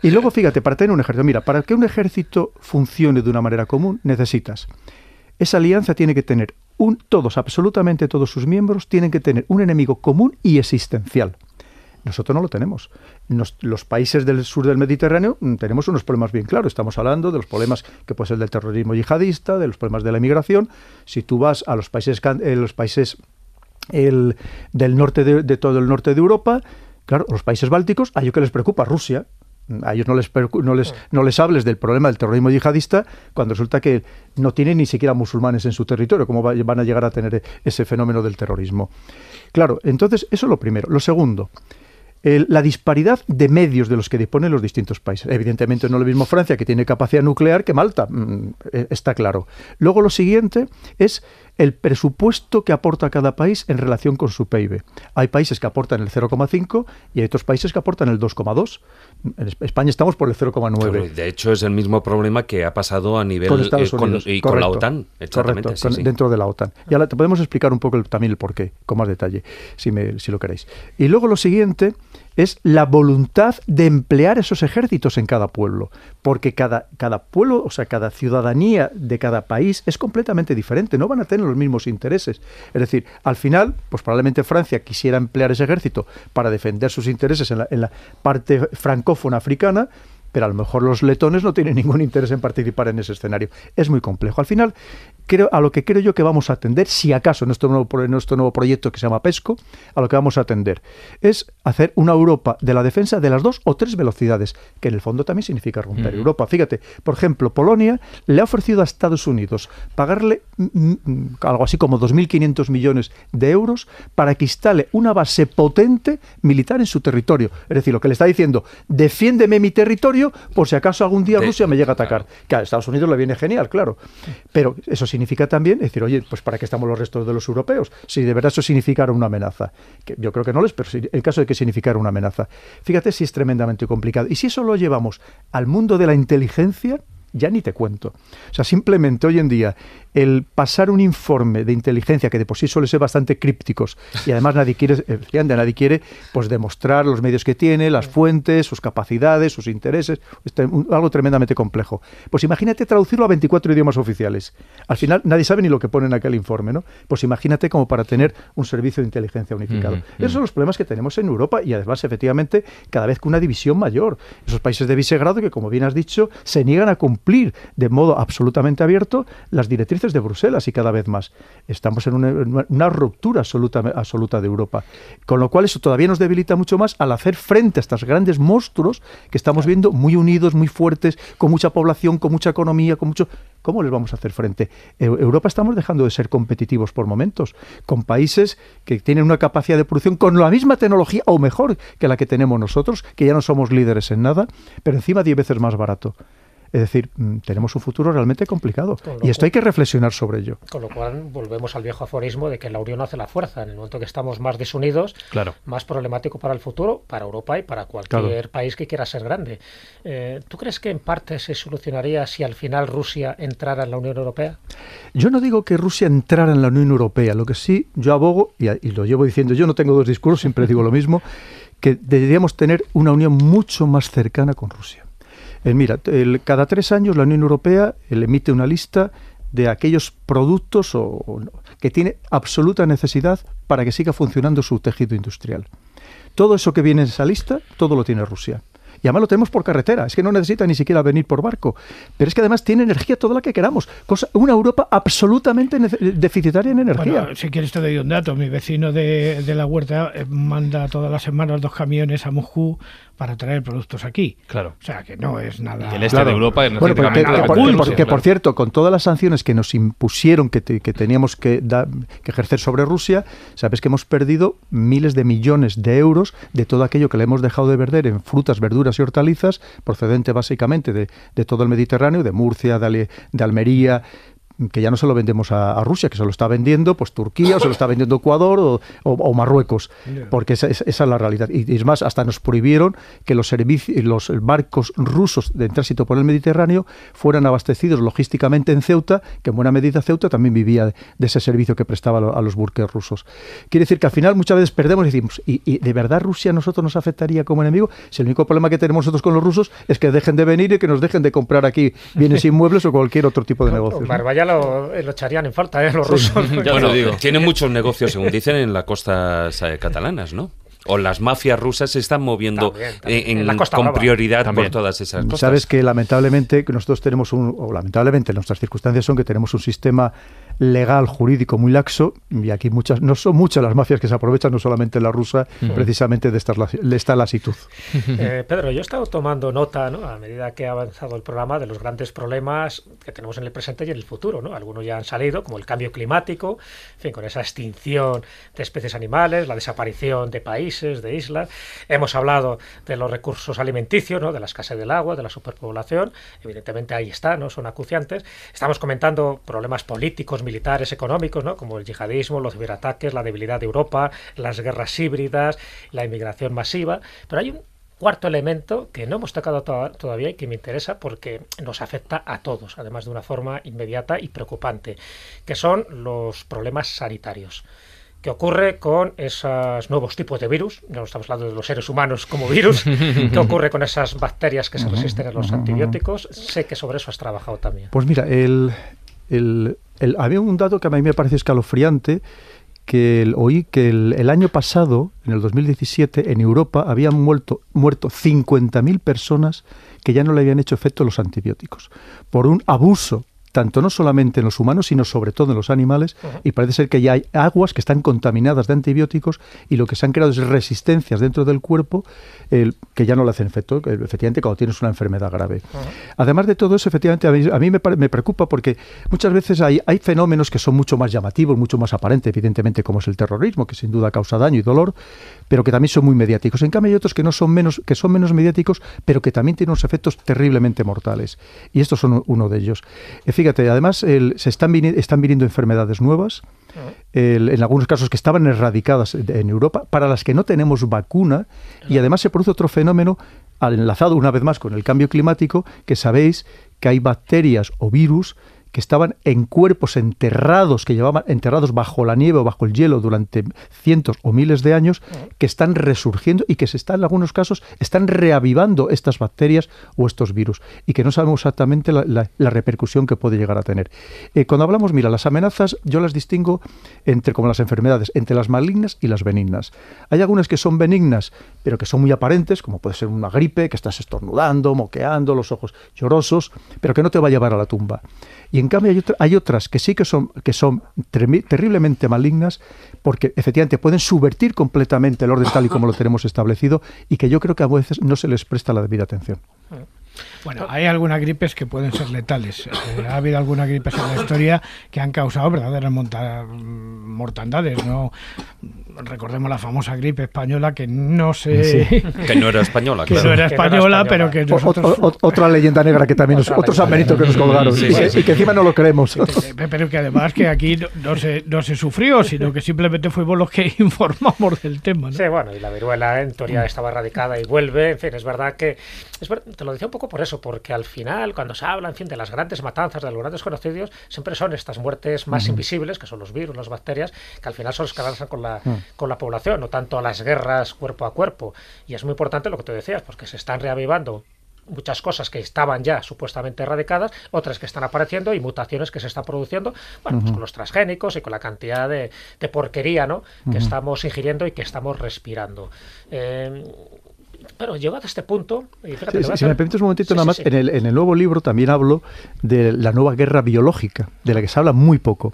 Y luego, fíjate, para tener un ejército, mira, para que un ejército funcione de una manera común, necesitas esa alianza tiene que tener un, todos, absolutamente todos sus miembros, tienen que tener un enemigo común y existencial. Nosotros no lo tenemos. los países del sur del Mediterráneo mm, tenemos unos problemas bien claros. Estamos hablando de los problemas que puede ser del terrorismo yihadista, de los problemas de la inmigración. Si tú vas a los países, eh, los países el, del norte de, de, todo el norte de Europa, claro, los países bálticos, a ellos que les preocupa Rusia, a ellos no les, no les, no les hables del problema del terrorismo yihadista cuando resulta que no tienen ni siquiera musulmanes en su territorio. ¿Cómo van a llegar a tener ese fenómeno del terrorismo? Claro, entonces eso es lo primero. Lo segundo, la disparidad de medios de los que disponen los distintos países. Evidentemente no es lo mismo Francia, que tiene capacidad nuclear, que Malta, mm, eh, está claro. Luego lo siguiente es el presupuesto que aporta cada país en relación con su PIB. Hay países que aportan el 0,5 y hay otros países que aportan el 2,2. En España estamos por el 0,9.
De hecho, es el mismo problema que ha pasado a nivel
con Estados
Unidos. y con la OTAN.
Correcto, dentro de la OTAN. Y ahora te podemos explicar un poco también el porqué, con más detalle, si, me, si lo queréis. Y luego lo siguiente es la voluntad de emplear esos ejércitos en cada pueblo, porque cada, cada pueblo, o sea, cada ciudadanía de cada país es completamente diferente, no van a tener los mismos intereses. Es decir, al final, pues probablemente Francia quisiera emplear ese ejército para defender sus intereses en la, en la parte francófona africana, pero a lo mejor los letones no tienen ningún interés en participar en ese escenario. Es muy complejo. Al final, creo, a lo que creo yo que vamos a atender, si acaso en nuestro, nuevo, en nuestro nuevo proyecto que se llama PESCO, a lo que vamos a atender es hacer una Europa de la defensa de las dos o tres velocidades, que en el fondo también significa romper Europa. Fíjate, por ejemplo, Polonia le ha ofrecido a Estados Unidos pagarle mm, mm, algo así como 2.500 millones de euros para que instale una base potente militar en su territorio. Es decir, lo que le está diciendo, defiéndeme mi territorio por si acaso algún día Rusia me llega a atacar. Que a Estados Unidos le viene genial, claro. Pero eso significa también decir, oye, pues ¿para qué estamos los restos de los europeos? Si de verdad eso significara una amenaza. Que yo creo que no les, pero el caso de que significara una amenaza. Fíjate si es tremendamente complicado. Y si eso lo llevamos al mundo de la inteligencia, ya ni te cuento. O sea, simplemente hoy en día el pasar un informe de inteligencia que de por sí suele ser bastante crípticos y además nadie quiere, nadie quiere pues demostrar los medios que tiene, las fuentes, sus capacidades, sus intereses, algo tremendamente complejo. Pues imagínate traducirlo a 24 idiomas oficiales. Al final nadie sabe ni lo que pone en aquel informe, ¿no? Pues imagínate como para tener un servicio de inteligencia unificado. Esos son los problemas que tenemos en Europa y además efectivamente cada vez con una división mayor. Esos países de Visegrado que como bien has dicho se niegan a cumplir cumplir de modo absolutamente abierto las directrices de Bruselas y cada vez más. Estamos en una, ruptura absoluta, absoluta de Europa. Con lo cual eso todavía nos debilita mucho más al hacer frente a estos grandes monstruos que estamos viendo muy unidos, muy fuertes, con mucha población, con mucha economía, con mucho... ¿Cómo les vamos a hacer frente? Europa estamos dejando de ser competitivos por momentos, con países que tienen una capacidad de producción con la misma tecnología o mejor que la que tenemos nosotros, que ya no somos líderes en nada, pero encima 10 veces más barato. Es decir, mm, tenemos un futuro realmente complicado y esto hay que reflexionar sobre ello.
Con lo cual volvemos al viejo aforismo de que la unión hace la fuerza. En el momento que estamos más desunidos,
claro.
más problemático para el futuro, para Europa y para cualquier país que quiera ser grande. Eh, ¿Tú crees que en parte se solucionaría si al final Rusia entrara en la Unión Europea?
Yo no digo que Rusia entrara en la Unión Europea. Lo que sí yo abogo, y, y lo llevo diciendo, yo no tengo dos discursos, siempre digo lo mismo, que deberíamos tener una unión mucho más cercana con Rusia. Eh, mira, cada tres años la Unión Europea emite una lista de aquellos productos que tiene absoluta necesidad para que siga funcionando su tejido industrial. Todo eso que viene en esa lista, todo lo tiene Rusia. Y además lo tenemos por carretera, es que no necesita ni siquiera venir por barco. Pero es que además tiene energía toda la que queramos. Una Europa absolutamente deficitaria en energía.
Bueno, si quieres te doy un dato. Mi vecino de, de la huerta eh, manda todas las semanas dos camiones a Moscú para traer productos aquí.
Claro.
O sea, que no es nada...
Y el este de Europa es
bueno, porque, por, porque, por cierto, con todas las sanciones que nos impusieron que, que teníamos que, que ejercer sobre Rusia, sabes que hemos perdido miles de millones de euros de todo aquello que le hemos dejado de vender en frutas, verduras y hortalizas, procedente básicamente de, de todo el Mediterráneo, de Murcia, de, de Almería, que ya no se lo vendemos a, Rusia, que se lo está vendiendo pues Turquía, o se lo está vendiendo Ecuador o, Marruecos, porque esa, es la realidad. Y es más, hasta nos prohibieron que los, los barcos rusos de tránsito por el Mediterráneo fueran abastecidos logísticamente en Ceuta, que en buena medida Ceuta también vivía de ese servicio que prestaba a los buques rusos. Quiere decir que al final muchas veces perdemos y decimos, ¿y, de verdad Rusia a nosotros nos afectaría como enemigo? Si el único problema que tenemos nosotros con los rusos es que dejen de venir y que nos dejen de comprar aquí bienes *laughs* inmuebles o cualquier otro tipo de negocio
lo, echarían en falta, ¿eh? Los rusos. *laughs*
bueno, digo. tienen muchos negocios, según dicen, en las costas eh, catalanas, ¿no? o las mafias rusas se están moviendo En, con prioridad por todas esas cosas.
Sabes que lamentablemente que nosotros tenemos un, o lamentablemente nuestras circunstancias son que tenemos un sistema legal, jurídico muy laxo, y aquí muchas, no son muchas las mafias que se aprovechan, no solamente la rusa, precisamente de esta, de esta lasitud. *laughs*
Eh, Pedro, yo he estado tomando nota, ¿no? a medida que ha avanzado el programa, de los grandes problemas que tenemos en el presente y en el futuro. ¿no? Algunos ya han salido, como el cambio climático, en fin, con esa extinción de especies animales, la desaparición de países, de islas. Hemos hablado de los recursos alimenticios, ¿no? de la escasez del agua, de la superpoblación. Evidentemente ahí está, ¿no? son acuciantes. Estamos comentando problemas políticos, militares, económicos, ¿no? como el yihadismo, los ciberataques, la debilidad de Europa, las guerras híbridas, la inmigración masiva. Pero hay un cuarto elemento que no hemos tocado todavía y que me interesa porque nos afecta a todos, además de una forma inmediata y preocupante, que son los problemas sanitarios. ¿Qué ocurre con esos nuevos tipos de virus? No estamos hablando de los seres humanos como virus. *laughs* ¿Qué ocurre con esas bacterias que se resisten a los antibióticos? Sé que sobre eso has trabajado también.
Pues mira, el, había un dato que a mí me parece escalofriante, que oí que el, año pasado, en el 2017, en Europa habían muerto, muerto 50.000 personas que ya no le habían hecho efecto los antibióticos, por un abuso tanto no solamente en los humanos, sino sobre todo en los animales, y parece ser que ya hay aguas que están contaminadas de antibióticos y lo que se han creado es resistencias dentro del cuerpo que ya no le hacen efecto, efectivamente, cuando tienes una enfermedad grave. Además de todo eso, efectivamente, a mí, me, me, preocupa porque muchas veces hay, hay fenómenos que son mucho más llamativos, mucho más aparentes, evidentemente, como es el terrorismo, que sin duda causa daño y dolor, pero que también son muy mediáticos. En cambio, hay otros que no son menos, que son menos mediáticos, pero que también tienen unos efectos terriblemente mortales. Y estos son uno de ellos. Eh, fíjate, además se están, están viniendo enfermedades nuevas, en algunos casos que estaban erradicadas en Europa, para las que no tenemos vacuna, y además se produce otro fenómeno enlazado una vez más con el cambio climático, que sabéis que hay bacterias o virus que estaban en cuerpos enterrados, que llevaban enterrados bajo la nieve o bajo el hielo durante cientos o miles de años, que están resurgiendo y que se están, en algunos casos, están reavivando estas bacterias o estos virus y que no sabemos exactamente la, repercusión que puede llegar a tener. Eh, cuando hablamos, mira, las amenazas yo las distingo entre, como las enfermedades, entre las malignas y las benignas. Hay algunas que son benignas, pero que son muy aparentes, como puede ser una gripe, que estás estornudando, moqueando, los ojos llorosos, pero que no te va a llevar a la tumba. Y en cambio hay, otras que sí que son, que son terriblemente malignas porque efectivamente pueden subvertir completamente el orden tal y como lo tenemos establecido y que yo creo que a veces no se les presta la debida atención.
Bueno, hay algunas gripes que pueden ser letales. Eh, ha habido algunas gripes en la historia que han causado verdaderas mortandades. ¿no? Recordemos la famosa gripe española que no sé... *laughs*
Que no era española,
Que no era española, pero que
otra leyenda negra que también nos... Otro San Benito que nos colgaron. y, que encima no lo creemos.
Pero que además que aquí no, se, no se sufrió, sino que simplemente fuimos los que *laughs* informamos del tema. ¿no?
Sí, bueno, y la viruela en teoría estaba erradicada y vuelve. En fin, es verdad que... Es te lo decía un poco por eso, porque al final, cuando se habla, en fin, de las grandes matanzas, de los grandes conocidos, siempre son estas muertes más invisibles, que son los virus, las bacterias, que al final son los que avanzan con la, con la población, no tanto las guerras cuerpo a cuerpo. Y es muy importante lo que tú decías, porque se están reavivando muchas cosas que estaban ya supuestamente erradicadas, otras que están apareciendo y mutaciones que se están produciendo, bueno, pues con los transgénicos y con la cantidad de, porquería ¿no? que estamos ingiriendo y que estamos respirando. Eh, pero llegado a este punto...
si me permites un momentito nada más, En, el, en el nuevo libro también hablo de la nueva guerra biológica, de la que se habla muy poco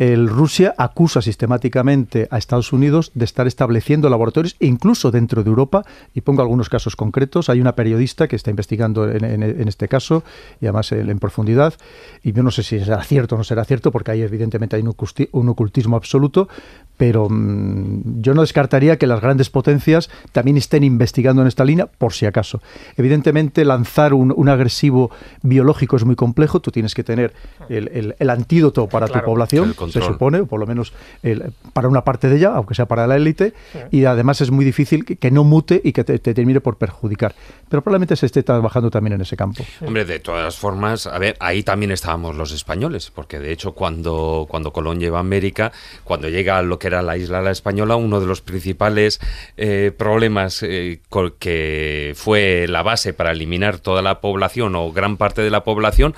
el Rusia acusa sistemáticamente a Estados Unidos de estar estableciendo laboratorios, incluso dentro de Europa, y pongo algunos casos concretos. Hay una periodista que está investigando en, este caso, y además en, profundidad, y yo no sé si será cierto o no será cierto, porque ahí evidentemente hay un, ocultismo absoluto, pero mm, yo no descartaría que las grandes potencias también estén investigando en esta línea, por si acaso. Evidentemente, lanzar un, agresivo biológico es muy complejo, tú tienes que tener el, antídoto para tu población se supone, o por lo menos para una parte de ella, aunque sea para la élite, y además es muy difícil que, no mute y que te, termine por perjudicar. Pero probablemente se esté trabajando también en ese campo.
Hombre, de todas formas, a ver, ahí también estábamos los españoles, porque de hecho cuando, cuando Colón lleva a América, cuando llega a lo que era la isla la española, uno de los principales eh, problemas eh, que fue la base para eliminar toda la población o gran parte de la población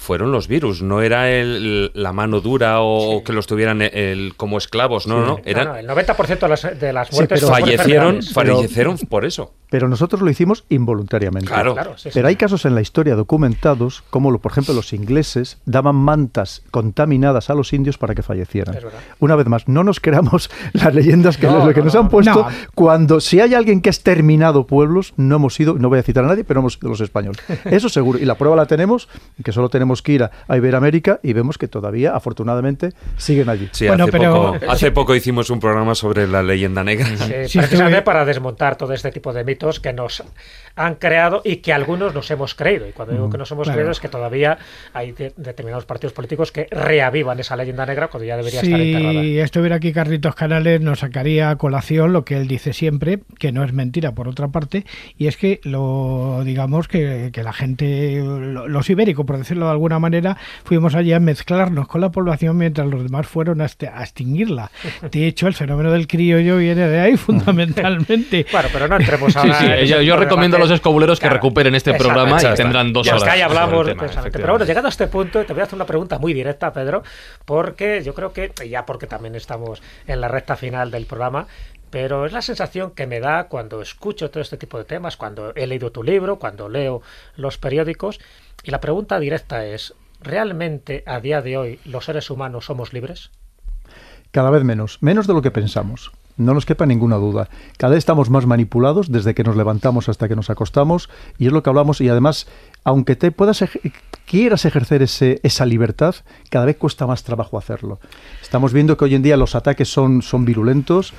fueron los virus, no era el, la mano dura o que los tuvieran el, como esclavos, no, no,
eran... el 90% de las, de las muertes
fallecieron, fallecieron por eso.
Pero nosotros lo hicimos involuntariamente.
Claro.
pero hay casos en la historia documentados, como por ejemplo los ingleses daban mantas contaminadas a los indios para que fallecieran. Una vez más, no nos creamos *laughs* las leyendas que, que nos han puesto cuando si hay alguien que ha exterminado pueblos, no hemos sido, no voy a citar a nadie, pero hemos sido los españoles. *laughs* Eso seguro. Y la prueba la tenemos, que solo tenemos que ir a, Iberoamérica y vemos que todavía, afortunadamente, siguen allí.
Sí, hace, poco, hace poco hicimos un programa sobre la leyenda negra.
Sí, precisamente para desmontar todo este tipo de mitos que nos han creado y que algunos nos hemos creído. Y cuando digo que nos hemos creído es que todavía hay determinados partidos políticos que reavivan esa leyenda negra cuando ya debería estar enterrada.
Si estuviera aquí Carlitos Canales nos sacaría a colación lo que él dice siempre, que no es mentira por otra parte, y es que lo digamos que, la gente, los ibéricos, por decirlo de alguna manera, fuimos allí a mezclarnos con la población mientras los demás fueron a, extinguirla. *laughs* De hecho, el fenómeno del criollo viene de ahí fundamentalmente. *laughs*
bueno, pero no entremos *laughs* ahora.
Yo, recomiendo a los escobuleros que recuperen este programa y tendrán dos horas.
Ya hablamos Pero bueno, llegado a este punto, te voy a hacer una pregunta muy directa, Pedro, porque yo creo que, ya porque también estamos en la recta final del programa, pero es la sensación que me da cuando escucho todo este tipo de temas, cuando he leído tu libro, cuando leo los periódicos, y la pregunta directa es, ¿realmente a día de hoy los seres humanos somos libres?
Cada vez menos, menos de lo que pensamos. No nos quepa ninguna duda. Cada vez estamos más manipulados desde que nos levantamos hasta que nos acostamos y es lo que hablamos y además, aunque te puedas quieras ejercer ese, esa libertad, cada vez cuesta más trabajo hacerlo. Estamos viendo que hoy en día los ataques son, son virulentos,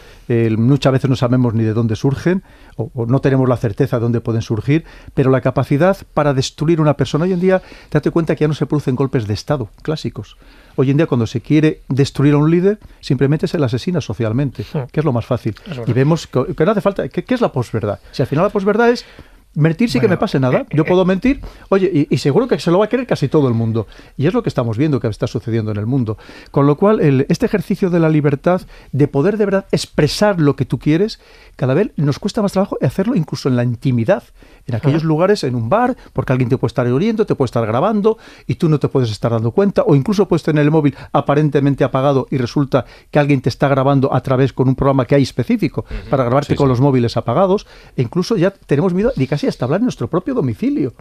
muchas veces no sabemos ni de dónde surgen o, no tenemos la certeza de dónde pueden surgir, pero la capacidad para destruir una persona hoy en día, date cuenta que ya no se producen golpes de Estado clásicos. Hoy en día cuando se quiere destruir a un líder, simplemente se le asesina socialmente, que es lo más fácil. y vemos que, no hace falta, ¿qué, es la posverdad? Si al final la posverdad es Mentir sí que me pase nada. Yo puedo mentir, oye, y, seguro que se lo va a querer casi todo el mundo. Y es lo que estamos viendo que está sucediendo en el mundo. Con lo cual, el, este ejercicio de la libertad, de poder de verdad expresar lo que tú quieres, cada vez nos cuesta más trabajo hacerlo incluso en la intimidad. En aquellos lugares, en un bar, porque alguien te puede estar oyendo, te puede estar grabando y tú no te puedes estar dando cuenta, o incluso puedes tener el móvil aparentemente apagado y resulta que alguien te está grabando a través con un programa que hay específico para grabarte con los móviles apagados, e incluso ya tenemos miedo de casi hasta hablar en nuestro propio domicilio.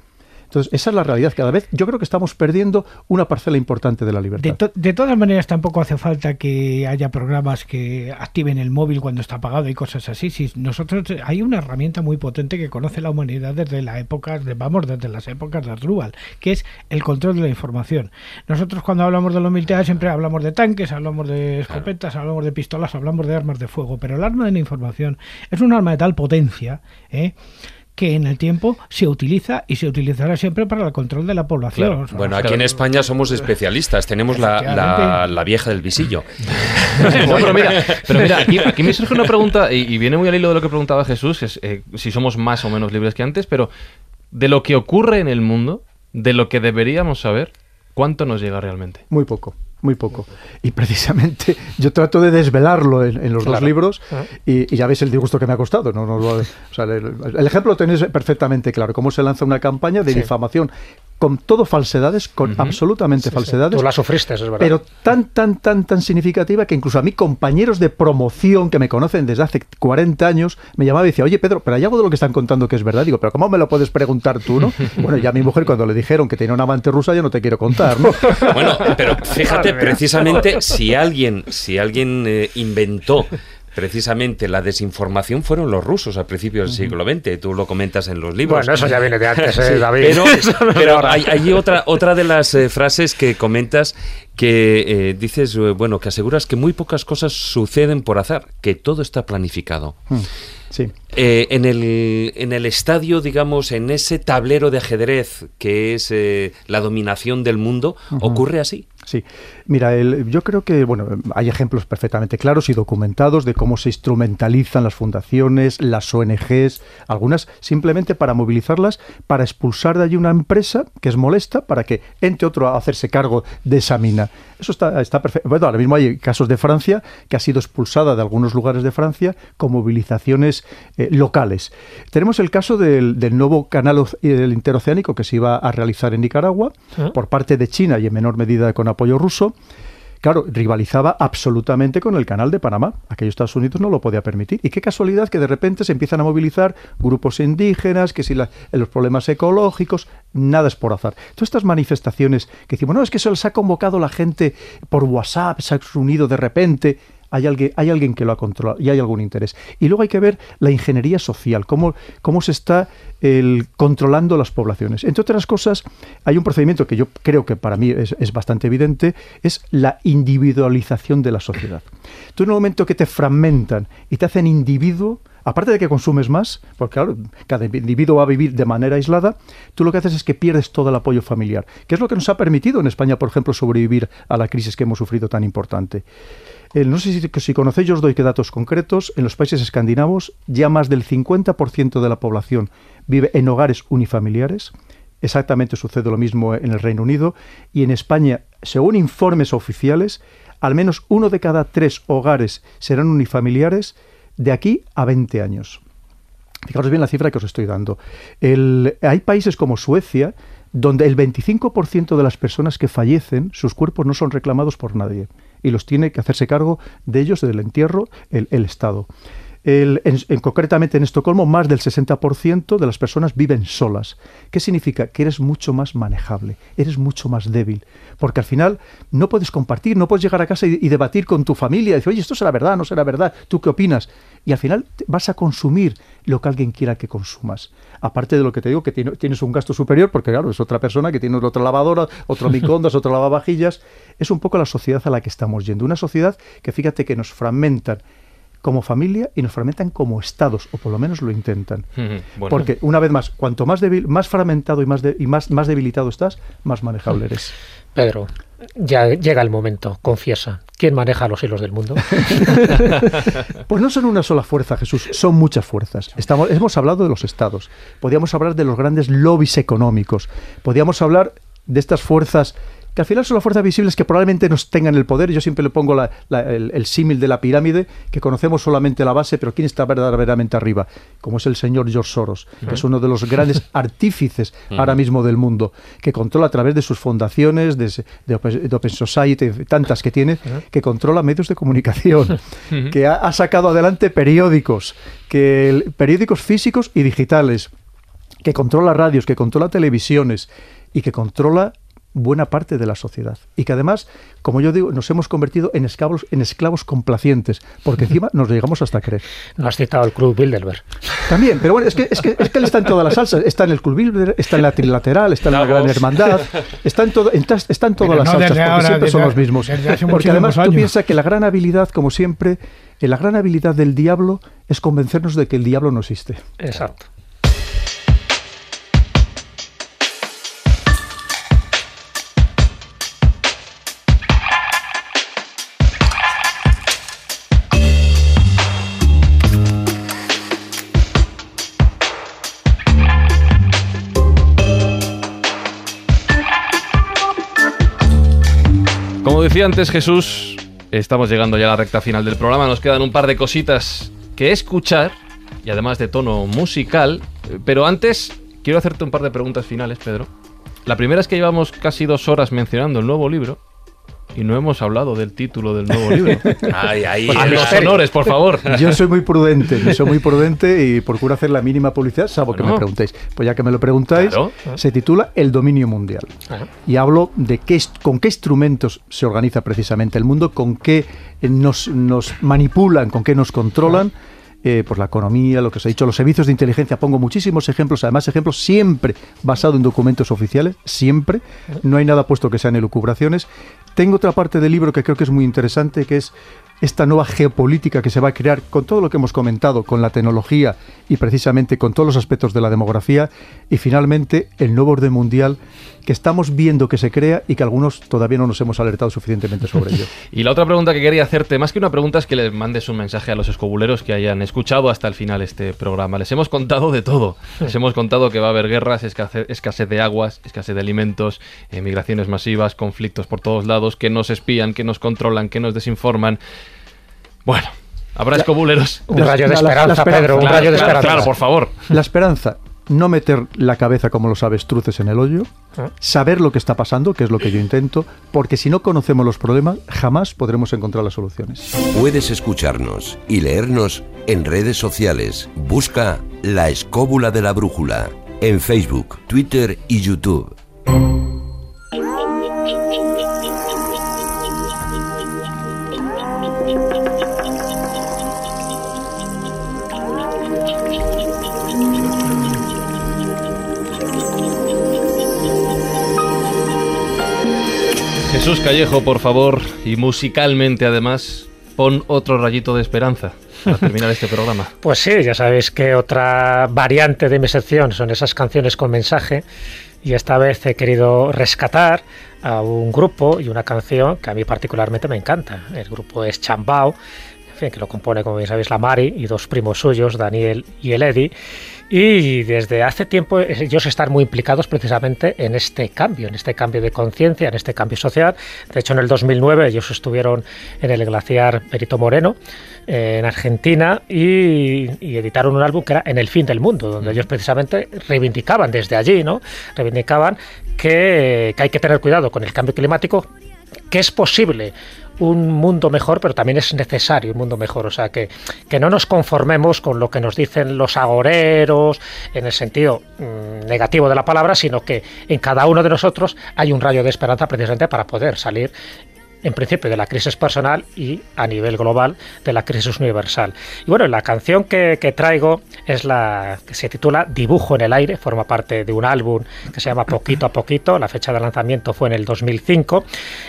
Entonces, esa es la realidad. Cada vez yo creo que estamos perdiendo una parcela importante de la libertad.
De, todas maneras, tampoco hace falta que haya programas que activen el móvil cuando está apagado y cosas así. Si nosotros hay una herramienta muy potente que conoce la humanidad desde la época, de, vamos, desde las épocas de Asdrúbal, que es el control de la información. Nosotros cuando hablamos de los militares siempre hablamos de tanques, hablamos de escopetas, hablamos de pistolas, hablamos de armas de fuego, pero el arma de la información es un arma de tal potencia, ¿eh? Que en el tiempo se utiliza y se utilizará siempre para el control de la población.
bueno, aquí en España somos especialistas, tenemos la, la, vieja del visillo. *laughs*
pero mira, pero mira aquí, me surge una pregunta, y, viene muy al hilo de lo que preguntaba Jesús, es eh, si somos más o menos libres que antes, pero de lo que ocurre en el mundo, de lo que deberíamos saber, ¿cuánto nos llega realmente?
Muy poco muy poco. Y precisamente yo trato de desvelarlo en, los dos libros y, ya veis el disgusto que me ha costado. ¿no? el, ejemplo lo tenéis perfectamente claro, cómo se lanza una campaña de difamación con todo falsedades, con absolutamente falsedades.
Tú la sufriste, es verdad.
Pero tan, tan, tan, tan significativa que incluso a mí compañeros de promoción que me conocen desde hace 40 años me llamaba y decía, oye Pedro, pero hay algo de lo que están contando que es verdad. Digo, pero ¿cómo me lo puedes preguntar tú, no? *laughs* bueno, ya mi mujer cuando le dijeron que tenía una amante rusa ya no te quiero contar, ¿no? *laughs*
bueno, pero fíjate, *laughs* precisamente si alguien, si alguien eh, inventó precisamente la desinformación fueron los rusos a principios del siglo XX. Tú lo comentas en los libros.
Bueno, eso ya viene de antes, ¿eh, *laughs* David.
pero, *laughs* hay, otra, otra de las eh, frases que comentas que eh, dices, bueno, que aseguras que muy pocas cosas suceden por azar, que todo está planificado. Mm,
sí.
en, el, en el estadio, digamos, en ese tablero de ajedrez que es la dominación del mundo, ¿ocurre así?
Sí, mira, yo creo que bueno, hay ejemplos perfectamente claros y documentados de cómo se instrumentalizan las fundaciones, las ONGs, algunas simplemente para movilizarlas, para expulsar de allí una empresa que es molesta, para que entre otro a hacerse cargo de esa mina. Eso está, está perfecto. Bueno, ahora mismo hay casos de Francia que ha sido expulsada de algunos lugares de Francia con movilizaciones eh, locales. Tenemos el caso del, nuevo canal del interoceánico que se iba a realizar en Nicaragua ah. por parte de China y en menor medida con apoyo ruso, claro, rivalizaba absolutamente con el canal de Panamá. Aquellos Estados Unidos no lo podía permitir. Y qué casualidad que de repente se empiezan a movilizar grupos indígenas, que si los problemas ecológicos, nada es por azar. Todas estas manifestaciones que decimos, no, es que se les ha convocado la gente por WhatsApp, se ha reunido de repente hay alguien, que lo ha controlado y hay algún interés. Y luego hay que ver la ingeniería social, cómo, cómo se está controlando las poblaciones. Entre otras cosas, hay un procedimiento que yo creo que para mí es, bastante evidente, es la individualización de la sociedad. Tú en el momento que te fragmentan y te hacen individuo, aparte de que consumes más, porque claro, cada individuo va a vivir de manera aislada, tú lo que haces es que pierdes todo el apoyo familiar, que es lo que nos ha permitido en España, por ejemplo, sobrevivir a la crisis que hemos sufrido tan importante. No sé si, si conocéis, yo os doy que datos concretos. En los países escandinavos ya más del 50% de la población vive en hogares unifamiliares. Exactamente sucede lo mismo en el Reino Unido. Y en España, según informes oficiales, al menos uno de cada tres hogares serán unifamiliares de aquí a 20 años. Fijaros bien la cifra que os estoy dando. hay países como Suecia donde el 25% de las personas que fallecen, sus cuerpos no son reclamados por nadie y los tiene que hacerse cargo de ellos, del entierro, el, Estado. En, concretamente en Estocolmo, más del 60% de las personas viven solas. ¿Qué significa? Que eres mucho más manejable, eres mucho más débil, porque al final no puedes compartir, no puedes llegar a casa y, debatir con tu familia, y decir, oye, esto será verdad, no será verdad, ¿tú qué opinas? Y al final vas a consumir lo que alguien quiera que consumas. Aparte de lo que te digo, que tienes un gasto superior, porque claro, es otra persona que tiene otra lavadora, otro *laughs* microondas, otro lavavajillas. Es un poco la sociedad a la que estamos yendo. Una sociedad que fíjate que nos fragmentan como familia y nos fragmentan como estados, o por lo menos lo intentan. Porque, una vez más, cuanto más, débil, más fragmentado y, más, y más, más debilitado estás, más manejable eres.
Pedro. ya llega el momento, confiesa. ¿Quién maneja los hilos del mundo? *laughs*
pues no son una sola fuerza, Jesús, son muchas fuerzas. Estamos, hemos hablado de los estados, podríamos hablar de los grandes lobbies económicos, podríamos hablar de estas fuerzas que al final son las fuerzas visibles que probablemente nos tengan el poder. Yo siempre le pongo el, símil de la pirámide, que conocemos solamente la base, pero ¿quién está verdaderamente arriba? Como es el señor George Soros, que es uno de los grandes *laughs* artífices ahora mismo del mundo, que controla a través de sus fundaciones, de, Open Society, tantas que tiene, que controla medios de comunicación, *laughs* que ha, sacado adelante periódicos, que periódicos físicos y digitales, que controla radios, que controla televisiones y que controla buena parte de la sociedad. Y que además, como yo digo, nos hemos convertido en esclavos, en esclavos complacientes, porque encima *laughs* nos llegamos hasta creer.
No has citado el Club Bilderberg.
También, pero bueno, es que, es que, es que él está en todas las salsas. Está en el Club Bilderberg, está en la Trilateral, está en la Gran Hermandad, está en, todo, está en todas las salsas, porque siempre son los mismos. Porque además tú piensas que la gran habilidad, como siempre, la gran habilidad del diablo es convencernos de que el diablo no existe.
Exacto.
Decía antes Jesús, estamos llegando ya a la recta final del programa. Nos quedan un par de cositas que escuchar y además de tono musical. Pero antes quiero hacerte un par de preguntas finales, Pedro. La primera es que llevamos casi dos horas mencionando el nuevo libro y no hemos hablado del título del nuevo libro. *laughs*
Ay, ay,
a los honores, por favor. *laughs*
Yo soy muy prudente, soy muy prudente y procuro hacer la mínima publicidad, salvo que me preguntéis. Pues ya que me lo preguntáis, se titula El dominio mundial. Y hablo de qué, con qué instrumentos se organiza precisamente el mundo, con qué nos, nos manipulan, con qué nos controlan eh, pues la economía, lo que os he dicho, los servicios de inteligencia. Pongo muchísimos ejemplos, además ejemplos siempre basados en documentos oficiales, siempre. No hay nada puesto que sean elucubraciones. Tengo otra parte del libro que creo que es muy interesante, que es esta nueva geopolítica que se va a crear con todo lo que hemos comentado, con la tecnología y precisamente con todos los aspectos de la demografía y finalmente el nuevo orden mundial que estamos viendo que se crea y que algunos todavía no nos hemos alertado suficientemente sobre ello. *laughs*
y la otra pregunta que quería hacerte, más que una pregunta, es que le mandes un mensaje a los escobuleros que hayan escuchado hasta el final este programa. Les hemos contado de todo. Les hemos contado que va a haber guerras, escasez, de aguas, escasez de alimentos, migraciones masivas, conflictos por todos lados, que nos espían, que nos controlan, que nos desinforman. Bueno, habrá escobuleros.
Un rayo de esperanza, Pedro, un rayo de esperanza.
Claro, por favor.
La esperanza, no meter la cabeza como los avestruces en el hoyo, ah. saber lo que está pasando, que es lo que yo intento, porque si no conocemos los problemas, jamás podremos encontrar las soluciones.
Puedes escucharnos y leernos en redes sociales. Busca La Escóbula de la Brújula en Facebook, Twitter y YouTube.
Jesús Callejo, por favor, y musicalmente además, pon otro rayito de esperanza para *laughs* terminar este programa.
Pues sí, ya sabéis que otra variante de mi sección son esas canciones con mensaje y esta vez he querido rescatar a un grupo y una canción que a mí particularmente me encanta. El grupo es Chambao, que lo compone, como bien sabéis, la Mari y dos primos suyos, Daniel y el Eddie. Y desde hace tiempo ellos están muy implicados precisamente en este cambio, en este cambio de conciencia, en este cambio social. De hecho, en el 2009 ellos estuvieron en el glaciar Perito Moreno, en Argentina, y, editaron un álbum que era En el fin del mundo, donde ellos precisamente reivindicaban desde allí, ¿no? Reivindicaban que, que hay que tener cuidado con el cambio climático, que es posible un mundo mejor, pero también es necesario un mundo mejor. O sea, que, que no nos conformemos con lo que nos dicen los agoreros en el sentido mm, negativo de la palabra, sino que en cada uno de nosotros hay un rayo de esperanza precisamente para poder salir en principio de la crisis personal y a nivel global de la crisis universal. Y bueno, la canción que, traigo es la que se titula Dibujo en el aire, forma parte de un álbum que se llama Poquito a Poquito, la fecha de lanzamiento fue en el 2005.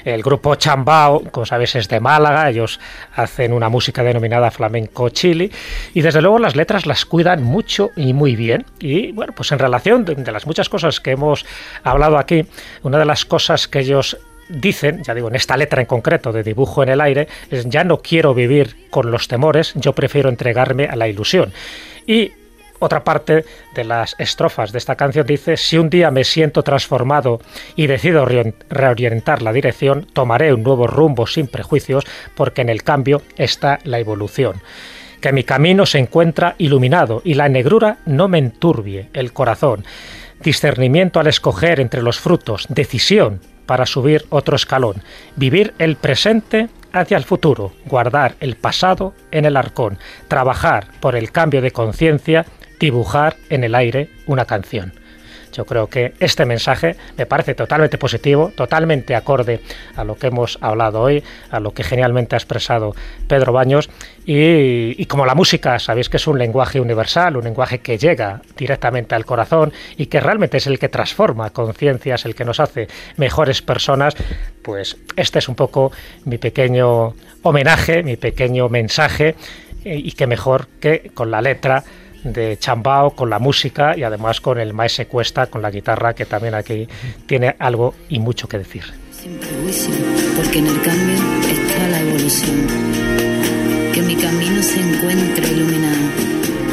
El grupo Chambao, como sabéis, es de Málaga, ellos hacen una música denominada flamenco chili y desde luego las letras las cuidan mucho y muy bien. Y bueno, pues en relación de las muchas cosas que hemos hablado aquí, una de las cosas que ellos dicen, ya digo, en esta letra en concreto de dibujo en el aire, es ya no quiero vivir con los temores, yo prefiero entregarme a la ilusión. Y otra parte de las estrofas de esta canción dice, si un día me siento transformado y decido reorientar la dirección, tomaré un nuevo rumbo sin prejuicios, porque en el cambio está la evolución. Que mi camino se encuentra iluminado y la negrura no me enturbie el corazón. Discernimiento al escoger entre los frutos, decisión para subir otro escalón, vivir el presente hacia el futuro, guardar el pasado en el arcón, trabajar por el cambio de conciencia. Dibujar en el aire una canción. Yo creo que este mensaje me parece totalmente positivo, totalmente acorde a lo que hemos hablado hoy, a lo que genialmente ha expresado Pedro Baños. Y, como la música, sabéis que es un lenguaje universal, un lenguaje que llega directamente al corazón y que realmente es el que transforma conciencias, el que nos hace mejores personas, pues este es un poco mi pequeño homenaje, mi pequeño mensaje. Y que mejor que con la letra de Chambao con la música y además con el Maese Cuesta con la guitarra que también aquí tiene algo y mucho que decir.
Sin prejuicio, porque en el cambio está la evolución. Que mi camino se encuentre iluminado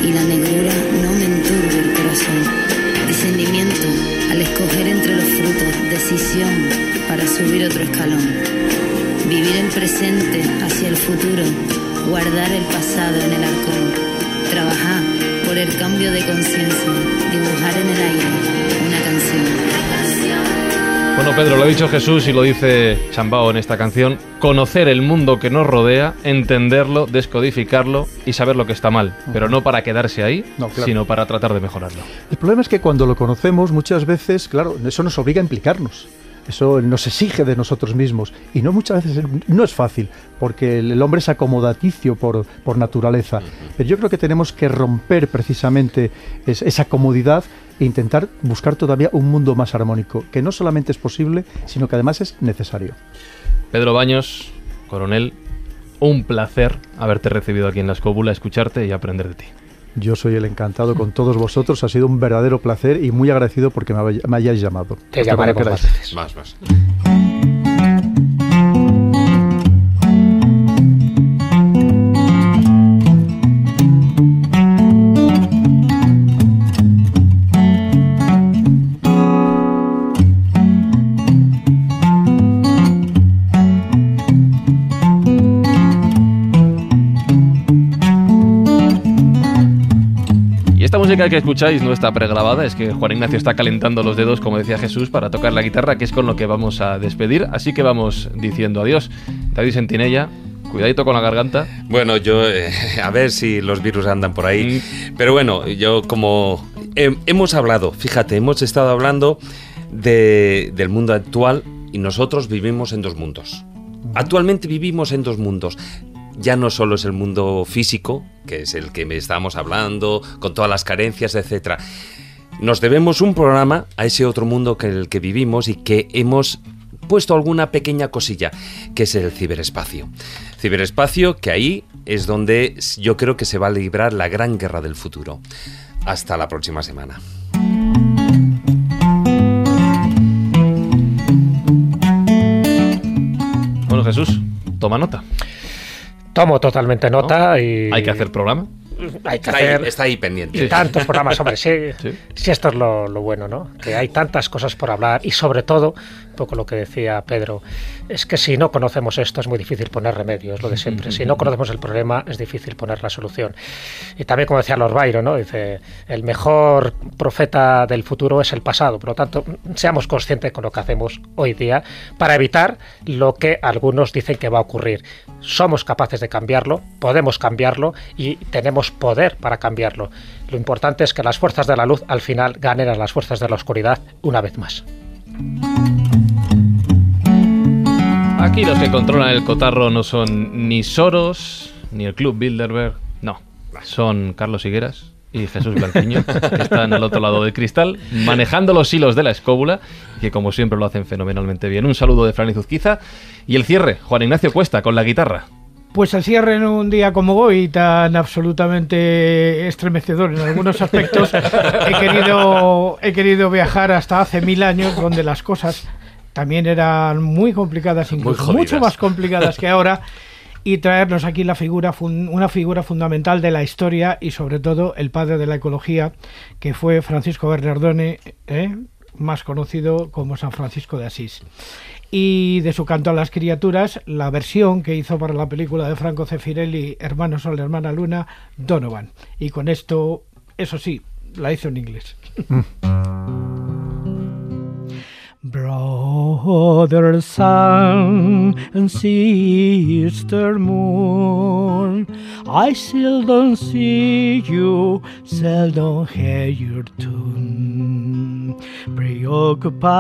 y la negrura no me enturbe el corazón. Discernimiento al escoger entre los frutos, decisión para subir otro escalón. Vivir el presente hacia el futuro, guardar el pasado en el arcón. Trabajar por el cambio de conciencia, dibujar en el aire una canción.
Bueno, Pedro, lo ha dicho Jesús y lo dice Chambao en esta canción, conocer el mundo que nos rodea, entenderlo, descodificarlo y saber lo que está mal, pero no para quedarse ahí, sino para tratar de mejorarlo.
El problema es que cuando lo conocemos muchas veces, claro, eso nos obliga a implicarnos. Eso nos exige de nosotros mismos y no muchas veces no es fácil porque el hombre es acomodaticio por, por naturaleza. Pero yo creo que tenemos que romper precisamente esa comodidad e intentar buscar todavía un mundo más armónico, que no solamente es posible, sino que además es necesario.
Pedro Baños, coronel, un placer haberte recibido aquí en la escóbula, escucharte y aprender de ti.
Yo soy el encantado con todos vosotros. Ha sido un verdadero placer y muy agradecido porque me, hayáis llamado.
Te llamaremos más veces.
Más, más.
Música que escucháis no está pregrabada, es que Juan Ignacio está calentando los dedos, como decía Jesús, para tocar la guitarra, que es con lo que vamos a despedir. Así que vamos diciendo adiós. David Sentinella, Cuidadito con la garganta.
Bueno, yo eh, *laughs* a ver si los virus andan por ahí. Mm. Pero bueno, yo como hemos hablado, fíjate, hemos estado hablando del mundo actual y nosotros vivimos en dos mundos. Actualmente vivimos en dos mundos ya no solo es el mundo físico, que es el que me estábamos hablando, con todas las carencias, etc. Nos debemos un programa a ese otro mundo que el que vivimos y que hemos puesto alguna pequeña cosilla, que es el ciberespacio. Ciberespacio que ahí es donde yo creo que se va a librar la gran guerra del futuro. Hasta la próxima semana.
Bueno, Jesús, toma nota.
Tomo totalmente nota y...
Hay que hacer programa.
Hay que
está,
hacer...
ahí, está ahí pendiente.
Y tantos programas, hombre, *laughs* sí, sí. esto es lo, lo, bueno, ¿no? Que hay tantas cosas por hablar y sobre todo poco lo que decía Pedro, es que si no conocemos esto es muy difícil poner remedio, es lo de siempre. Si no conocemos el problema es difícil poner la solución. Y también como decía Lord Byron, ¿no? dice, el mejor profeta del futuro es el pasado. Por lo tanto, seamos conscientes con lo que hacemos hoy día para evitar lo que algunos dicen que va a ocurrir. Somos capaces de cambiarlo, podemos cambiarlo y tenemos poder para cambiarlo. Lo importante es que las fuerzas de la luz al final ganen a las fuerzas de la oscuridad una vez más.
Aquí los que controlan el cotarro no son ni Soros, ni el Club Bilderberg, no. Son Carlos Higueras y Jesús Blanquiño, que están al otro lado del cristal, manejando los hilos de la escóbula, que como siempre lo hacen fenomenalmente bien. Un saludo de Fran Zuzquiza y el cierre, Juan Ignacio Cuesta con la guitarra.
Pues el cierre en un día como hoy, tan absolutamente estremecedor en algunos aspectos, he querido, he querido viajar hasta hace mil años, donde las cosas también eran muy complicadas, incluso mucho más complicadas que ahora. y traernos aquí la figura una figura fundamental de la historia y sobre todo el padre de la ecología que fue Francisco Bernardone, ¿eh? más conocido como San Francisco de Asís. Y de su canto a las criaturas, la versión que hizo para la película de Franco Cefirelli, Hermano Sol, Hermana Luna, Donovan. Y con esto, eso sí, la hizo en inglés. Brother sun and sister moon, I seldom see you, seldom hear your tune. Preoccupied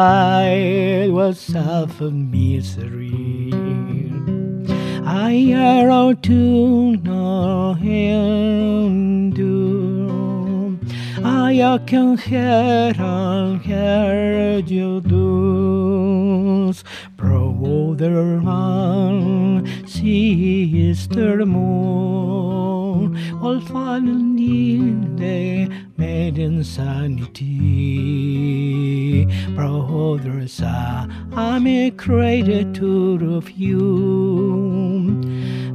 with self and misery, I arrow to no end I can hear and hear you do. Brother man, sister moon, all fallen in the maiden sanity. Brothers, I'm a creditor of you,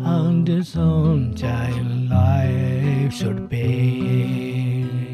and the sunshine life should be.